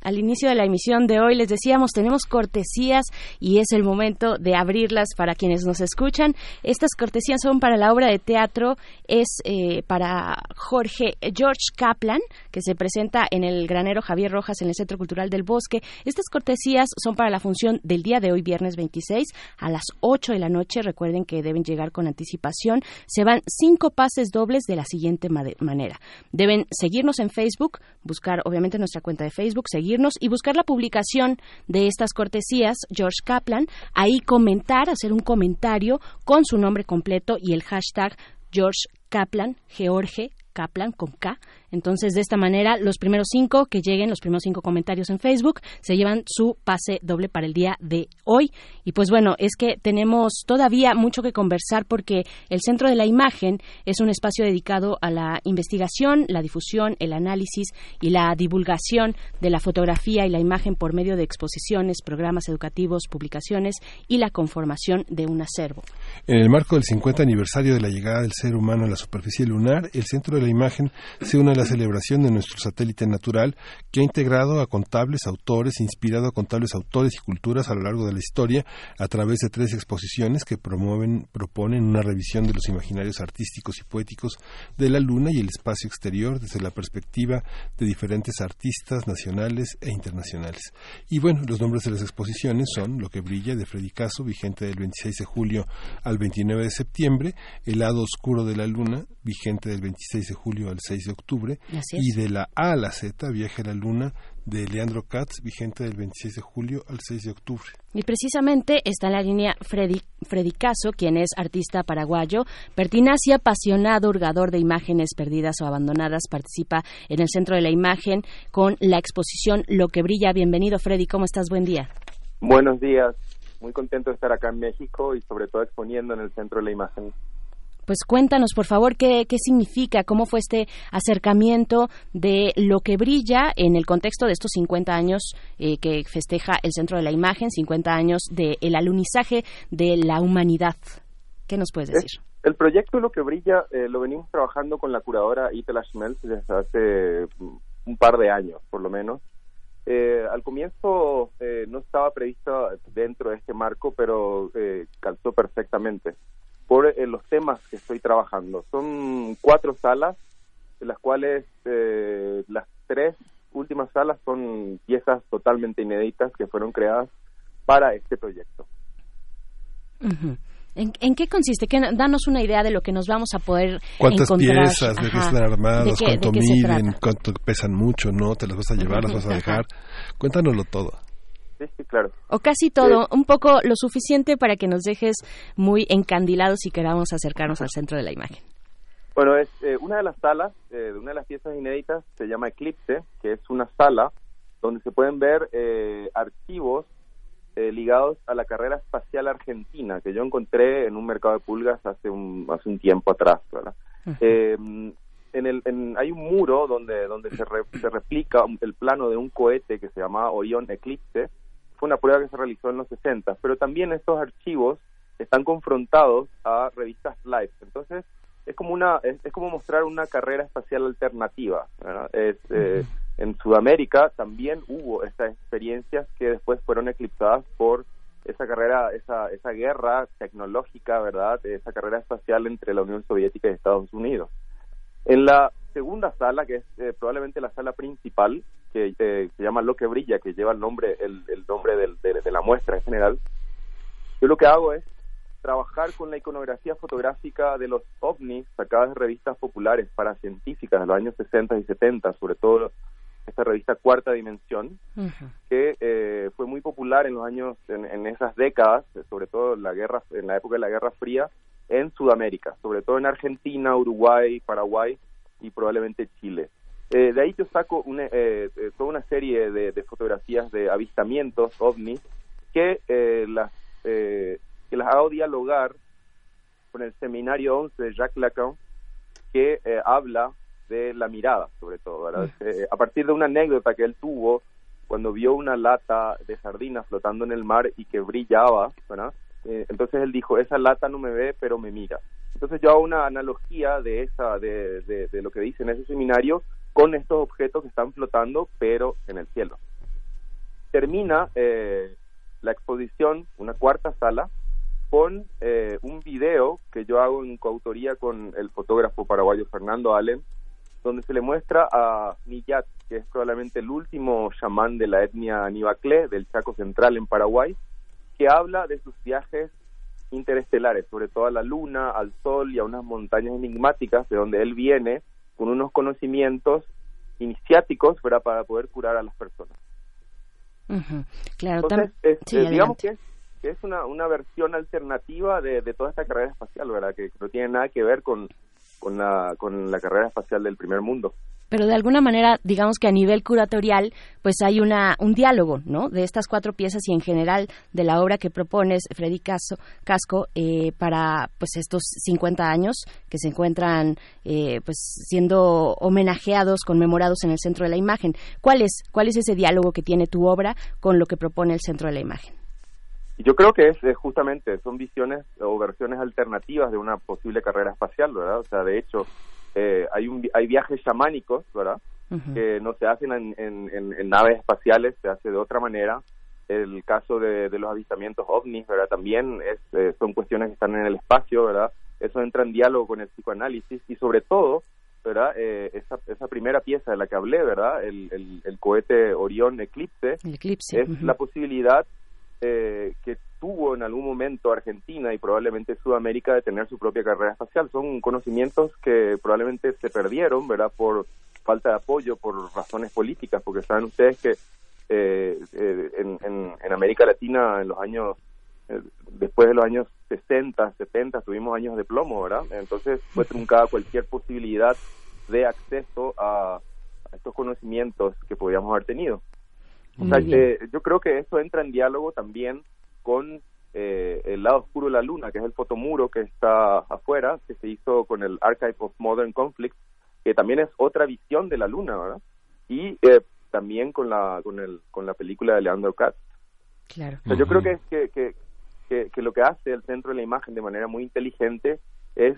Al inicio de la emisión de hoy les decíamos tenemos cortesías y es el momento de abrirlas para quienes nos escuchan. Estas cortesías son para la obra de teatro, es eh, para Jorge George Kaplan, que se presenta en el granero Javier Rojas en el Centro Cultural del Bosque. Estas cortesías son para la función del día de hoy, viernes 26, a las 8 de la noche. Recuerden que deben llegar con anticipación. Se van cinco pases dobles de la siguiente manera. Deben seguirnos en Facebook, buscar obviamente nuestra cuenta de Facebook, seguirnos y buscar la publicación de estas cortesías, George Kaplan, ahí comentar, hacer un comentario con su nombre completo y el hashtag George Kaplan, George Kaplan con K. Entonces, de esta manera, los primeros cinco que lleguen, los primeros cinco comentarios en Facebook, se llevan su pase doble para el día de hoy. Y pues bueno, es que tenemos todavía mucho que conversar porque el Centro de la Imagen es un espacio dedicado a la investigación, la difusión, el análisis y la divulgación de la fotografía y la imagen por medio de exposiciones, programas educativos, publicaciones y la conformación de un acervo. En el marco del 50 aniversario de la llegada del ser humano a la superficie lunar, el Centro de la Imagen se une a la celebración de nuestro satélite natural que ha integrado a contables autores, inspirado a contables autores y culturas a lo largo de la historia a través de tres exposiciones que promueven, proponen una revisión de los imaginarios artísticos y poéticos de la luna y el espacio exterior desde la perspectiva de diferentes artistas nacionales e internacionales. Y bueno, los nombres de las exposiciones son Lo que brilla de Freddy Caso, vigente del 26 de julio al 29 de septiembre, El lado oscuro de la luna, vigente del 26 de julio al 6 de octubre, Y de la A a la Z, Viaje a la luna, de Leandro Katz, vigente del 26 de julio al 6 de octubre. Y precisamente está en la línea Freddy, Freddy Caso, quien es artista paraguayo, pertinaz y apasionado hurgador de imágenes perdidas o abandonadas. Participa en el Centro de la Imagen con la exposición Lo que brilla. Bienvenido, Freddy. ¿Cómo estás? Buen día. Buenos días, muy contento de estar acá en México y sobre todo exponiendo en el centro de la imagen. Pues cuéntanos, por favor, qué, qué significa, cómo fue este acercamiento de lo que brilla en el contexto de estos 50 años eh, que festeja el Centro de la Imagen, 50 años del alunizaje de la humanidad. ¿Qué nos puedes decir? El proyecto Lo que brilla eh, lo venimos trabajando con la curadora Itala Schmelz desde hace mm, un par de años, por lo menos. Eh, al comienzo eh, no estaba previsto dentro de este marco, pero eh, calzó perfectamente por eh, los temas que estoy trabajando. Son cuatro salas, de las cuales eh, las tres últimas salas son piezas totalmente inéditas que fueron creadas para este proyecto. ¿En, en qué consiste? ¿Qué- danos una idea de lo que nos vamos a poder ¿Cuántas encontrar. piezas? ¿De qué están armadas? ¿De qué- ¿Cuánto miden? ¿Cuánto pesan mucho? ¿No? ¿Te las vas a llevar? ¿Las vas a dejar? Cuéntanoslo todo. Sí, sí, claro. O casi todo, un poco lo suficiente para que nos dejes muy encandilados y queramos acercarnos al centro de la imagen. Bueno, es eh, una de las salas, eh, una de las piezas inéditas se llama Eclipse, que es una sala donde se pueden ver eh, archivos eh, ligados a la carrera espacial argentina que yo encontré en un mercado de pulgas hace un hace un tiempo atrás, ¿verdad? Eh, en el, en- hay un muro donde donde se, re- se replica el plano de un cohete que se llamaba Orion Eclipse. Fue una prueba que se realizó en los 60, pero también estos archivos están confrontados a revistas live. Entonces, es como una es, es como mostrar una carrera espacial alternativa eh, en Sudamérica también hubo estas experiencias que después fueron eclipsadas por esa carrera esa esa guerra tecnológica verdad esa carrera espacial entre la Unión Soviética y Estados Unidos. En la segunda sala que es eh, probablemente la sala principal que eh, se llama Lo que brilla que lleva el nombre el, el nombre del- de, de la muestra en general yo lo que hago es trabajar con la iconografía fotográfica de los ovnis sacadas de revistas populares para científicas de los años 60 y 70, sobre todo esta revista Cuarta Dimensión, que eh, fue muy popular en los años, en, en esas décadas, sobre todo en la guerra, en la época de la Guerra Fría, en Sudamérica, sobre todo en Argentina, Uruguay, Paraguay y probablemente Chile. Eh, de ahí yo saco una, eh, eh, toda una serie de, de fotografías de avistamientos ovnis que eh, las eh, que las hago dialogar con el seminario 11 de Jacques Lacan que habla de la mirada sobre todo. Eh, a partir de una anécdota que él tuvo cuando vio una lata de sardinas flotando en el mar y que brillaba, ¿verdad? Entonces él dijo, esa lata no me ve, pero me mira. Entonces yo hago una analogía de esa, de, de, de lo que dice en ese seminario con estos objetos que están flotando, pero en el cielo. Termina eh, la exposición, una cuarta sala, con eh, un video que yo hago en coautoría con el fotógrafo paraguayo Fernando Allen, donde se le muestra a Millat, que es probablemente el último chamán de la etnia Nivaclé, del Chaco Central en Paraguay, que habla de sus viajes interestelares, sobre todo a la Luna, al Sol y a unas montañas enigmáticas de donde él viene con unos conocimientos iniciáticos para poder curar a las personas. Ujú, Claro, Entonces, tam- es- sí, digamos que es, que es una, una versión alternativa de, de toda esta carrera espacial, ¿verdad? Que no tiene nada que ver con, con, la, con la carrera espacial del primer mundo. Pero de alguna manera, digamos que a nivel curatorial, pues hay una, un diálogo, ¿no? De estas cuatro piezas y en general de la obra que propones, Freddy Caso- Casco, eh, para pues estos 50 años que se encuentran eh, pues siendo homenajeados, conmemorados en el centro de la imagen. ¿Cuál es, ¿Cuál es ese diálogo que tiene tu obra con lo que propone el centro de la imagen? Yo creo que es, es justamente, son visiones o versiones alternativas de una posible carrera espacial, ¿verdad? O sea, de hecho, eh, hay, un, hay viajes chamánicos, ¿verdad? que no se hacen en, en- en- en naves espaciales, se hace de otra manera. El caso de, de los avistamientos ovnis, ¿verdad? También es, eh, son cuestiones que están en el espacio, ¿verdad? Eso entra en diálogo con el psicoanálisis y sobre todo, ¿verdad? Eh, esa, esa primera pieza de la que hablé, ¿verdad? El, el, el cohete Orión Eclipse, El eclipse. es la posibilidad eh, que tuvo en algún momento Argentina y probablemente Sudamérica de tener su propia carrera espacial. Son conocimientos que probablemente se perdieron, ¿verdad? Por falta de apoyo, por razones políticas, porque saben ustedes que eh, eh, en, en- América Latina en los años, eh, después de los años 60, 70, tuvimos años de plomo, ¿verdad? Entonces fue truncada cualquier posibilidad de acceso a, a estos conocimientos que podíamos haber tenido. O sea, eh, yo creo que eso entra en diálogo también con eh, el lado oscuro de la luna, que es el fotomuro que está afuera, que se hizo con el Archive of Modern Conflict, que también es otra visión de la luna, ¿verdad? Y eh, también con la con el con la película de Leandro Katz. Claro. O sea, yo creo que, que, que, que, que lo que hace el centro de la imagen de manera muy inteligente es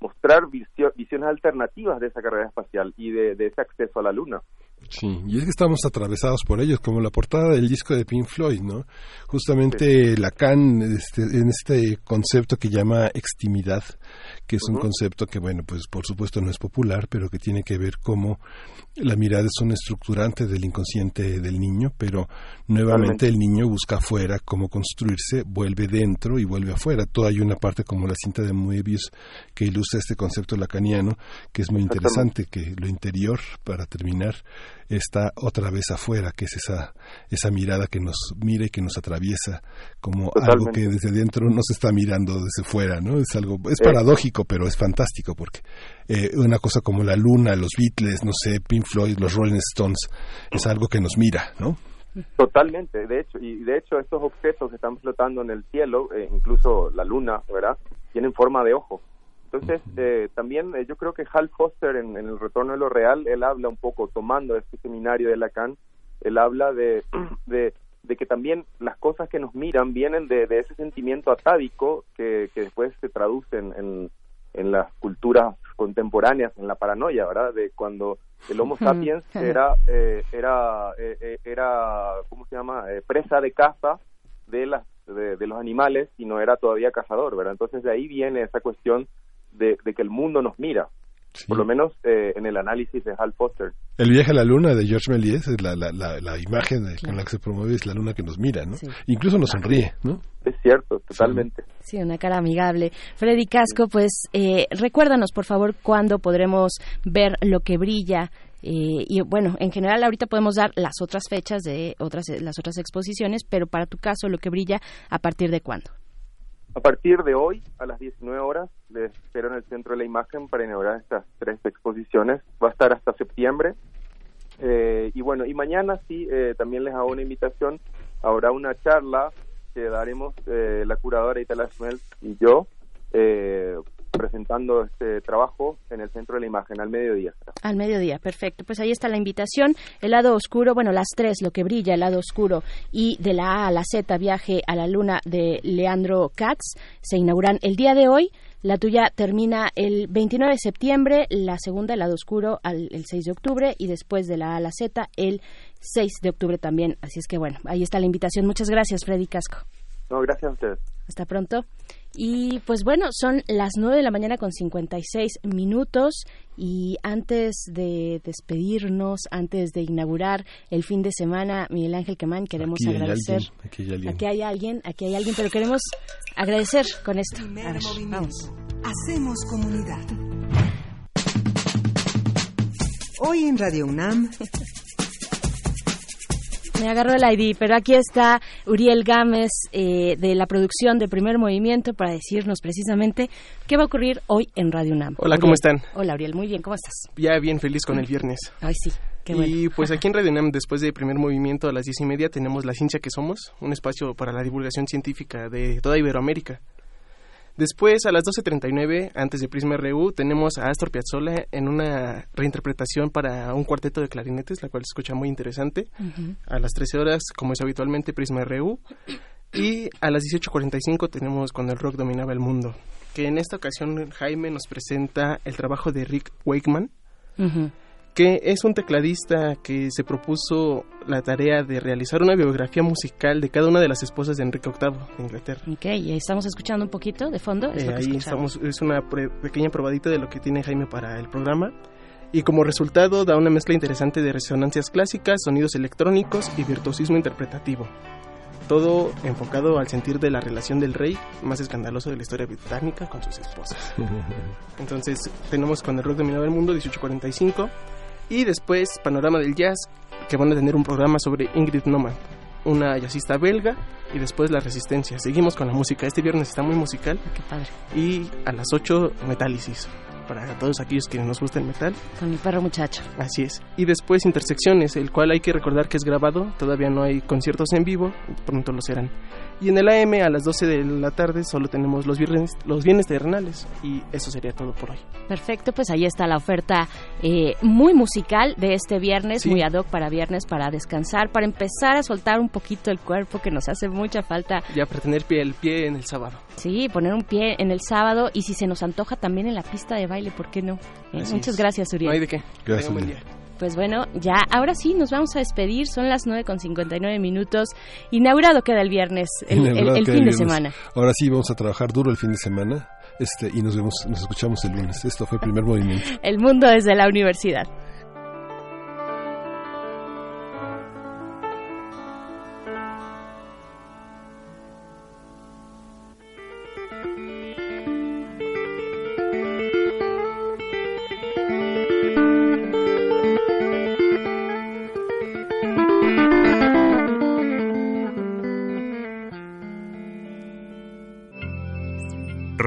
mostrar visio- visiones alternativas de esa carrera espacial y de, de ese acceso a la luna. Sí, y es que estamos atravesados por ellos, como la portada del disco de Pink Floyd, ¿no? Justamente Lacan, este, en este concepto que llama extimidad, que es un concepto que, bueno, pues por supuesto no es popular, pero que tiene que ver cómo la mirada es un estructurante del inconsciente del niño, pero nuevamente el niño busca afuera cómo construirse, vuelve dentro y vuelve afuera. Todo hay una parte como la cinta de Moebius que ilustra este concepto lacaniano, que es muy interesante, que lo interior, para terminar, está otra vez afuera, que es esa, esa mirada que nos mira y que nos atraviesa, como algo que desde dentro no se está mirando desde fuera, ¿no? Es algo, es Eh. paradójico, pero es fantástico, porque eh, una cosa como la luna, los Beatles, no sé, Pink Floyd, los Rolling Stones, es algo que nos mira, ¿no? Totalmente, de hecho, y de hecho estos objetos que están flotando en el cielo, eh, incluso la luna, ¿verdad? Tienen forma de ojo. Entonces, eh, también eh, yo creo que Hal Foster en, en El Retorno de lo Real, él habla un poco, tomando este seminario de Lacan, él habla de, de, de que también las cosas que nos miran vienen de, de ese sentimiento atávico que, que después se traduce en, en, en las culturas contemporáneas, en la paranoia, ¿verdad? De cuando el Homo sapiens era, eh, era, eh, eh, era, ¿cómo se llama? Presa de caza de las de, de los animales y no era todavía cazador, ¿verdad? Entonces de ahí viene esa cuestión de, de que el mundo nos mira, por lo menos eh, en el análisis de Hal Foster. El viaje a la luna de George Méliès, es la, la, la, la imagen con la que se promueve es la luna que nos mira, ¿no? Incluso nos sonríe, ¿no? Es cierto, totalmente. Sí, una cara amigable. Freddy Casco, pues eh, recuérdanos, por favor, cuándo podremos ver lo que brilla. eh, y bueno, en general ahorita podemos dar las otras fechas de otras las otras exposiciones, pero para tu caso, lo que brilla, ¿a partir de cuándo? A partir de hoy, a las 19 horas, les espero en el Centro de la Imagen para inaugurar estas tres exposiciones. Va a estar hasta septiembre. Eh, y bueno, y mañana sí, eh, también les hago una invitación. Habrá una charla que daremos eh, la curadora Itala Schmelz y yo, eh, presentando este trabajo en el Centro de la Imagen al mediodía. Al mediodía, perfecto. Pues ahí está la invitación. El lado oscuro, bueno, las tres, lo que brilla, el lado oscuro y de la A a la Z, viaje a la luna de Leandro Katz, se inauguran el día de hoy. La tuya termina el 29 de septiembre, la segunda, el lado oscuro, al, el 6 de octubre y después de la A a la Z, el 6 de octubre también. Así es que bueno, ahí está la invitación. Muchas gracias, Freddy Casco. No, gracias a ustedes. Hasta pronto. Y pues bueno, son las 9 de la mañana con 56 minutos y antes de despedirnos, antes de inaugurar el fin de semana, Miguel Ángel Quemán, queremos Aquí hay agradecer. alguien, aquí hay alguien. Aquí hay alguien, aquí hay alguien, pero queremos agradecer con esto. A ver, vamos. Hacemos comunidad. Hoy en Radio UNAM, Me agarró el ID, pero aquí está Uriel Gámez eh, de la producción de Primer Movimiento para decirnos precisamente qué va a ocurrir hoy en Radio UNAM. Hola, ¿cómo están? Hola, Uriel, muy bien, ¿cómo estás? Ya bien feliz con el viernes. Ay, sí, qué bueno. Y pues aquí en Radio UNAM, después de primer movimiento a las diez y media, tenemos La Ciencia que Somos, un espacio para la divulgación científica de toda Iberoamérica. Después, a las 12.39, antes de Prisma RU, tenemos a Astor Piazzolla en una reinterpretación para un cuarteto de clarinetes, la cual se escucha muy interesante. A las 13 horas, como es habitualmente, Prisma RU. Y a las 18.45 tenemos Cuando el rock dominaba el mundo, que en esta ocasión Jaime nos presenta el trabajo de Rick Wakeman, Ujú. Que es un tecladista que se propuso la tarea de realizar una biografía musical de cada una de las esposas de Enrique VIII de Inglaterra. Ok, y estamos escuchando un poquito de fondo. Es Eh, lo que ahí escuchamos. estamos, es una pre- pequeña probadita de lo que tiene Jaime para el programa. Y como resultado da una mezcla interesante de resonancias clásicas, sonidos electrónicos y virtuosismo interpretativo. Todo enfocado al sentir de la relación del rey más escandaloso de la historia británica con sus esposas. Entonces tenemos cuando el rock dominaba el mundo, 1845. Y después Panorama del Jazz, que van a tener un programa sobre Ingrid Noman, una jazzista belga. Y después La Resistencia. Seguimos con la música. Este viernes está muy musical. Qué padre. Y a las 8, Metálisis. Para todos aquellos que nos gusta el metal. Con mi perro muchacho. Así es. Y después Intersecciones, el cual hay que recordar que es grabado, todavía no hay conciertos en vivo, pronto lo serán. Y en el AM a las 12 de la tarde solo tenemos los viernes, los bienes terrenales y eso sería todo por hoy. Perfecto, pues ahí está la oferta eh, muy musical de este viernes, Sí. muy ad hoc para viernes, para descansar, para empezar a soltar un poquito el cuerpo que nos hace mucha falta. Ya para tener pie, el pie en el sábado. Sí, poner un pie en el sábado y si se nos antoja también en la pista de baile, ¿por qué no? Eh, Muchas es. gracias, Uriel. No hay de qué. Gracias, buen día. Pues bueno, ya, ahora sí, nos vamos a despedir. Son las 9 con 59 minutos. Inaugurado queda el viernes, el, el- fin de semana. Ahora sí vamos a trabajar duro el fin de semana. Este, y nos vemos, nos escuchamos el lunes. Esto fue el primer movimiento. El mundo desde la universidad.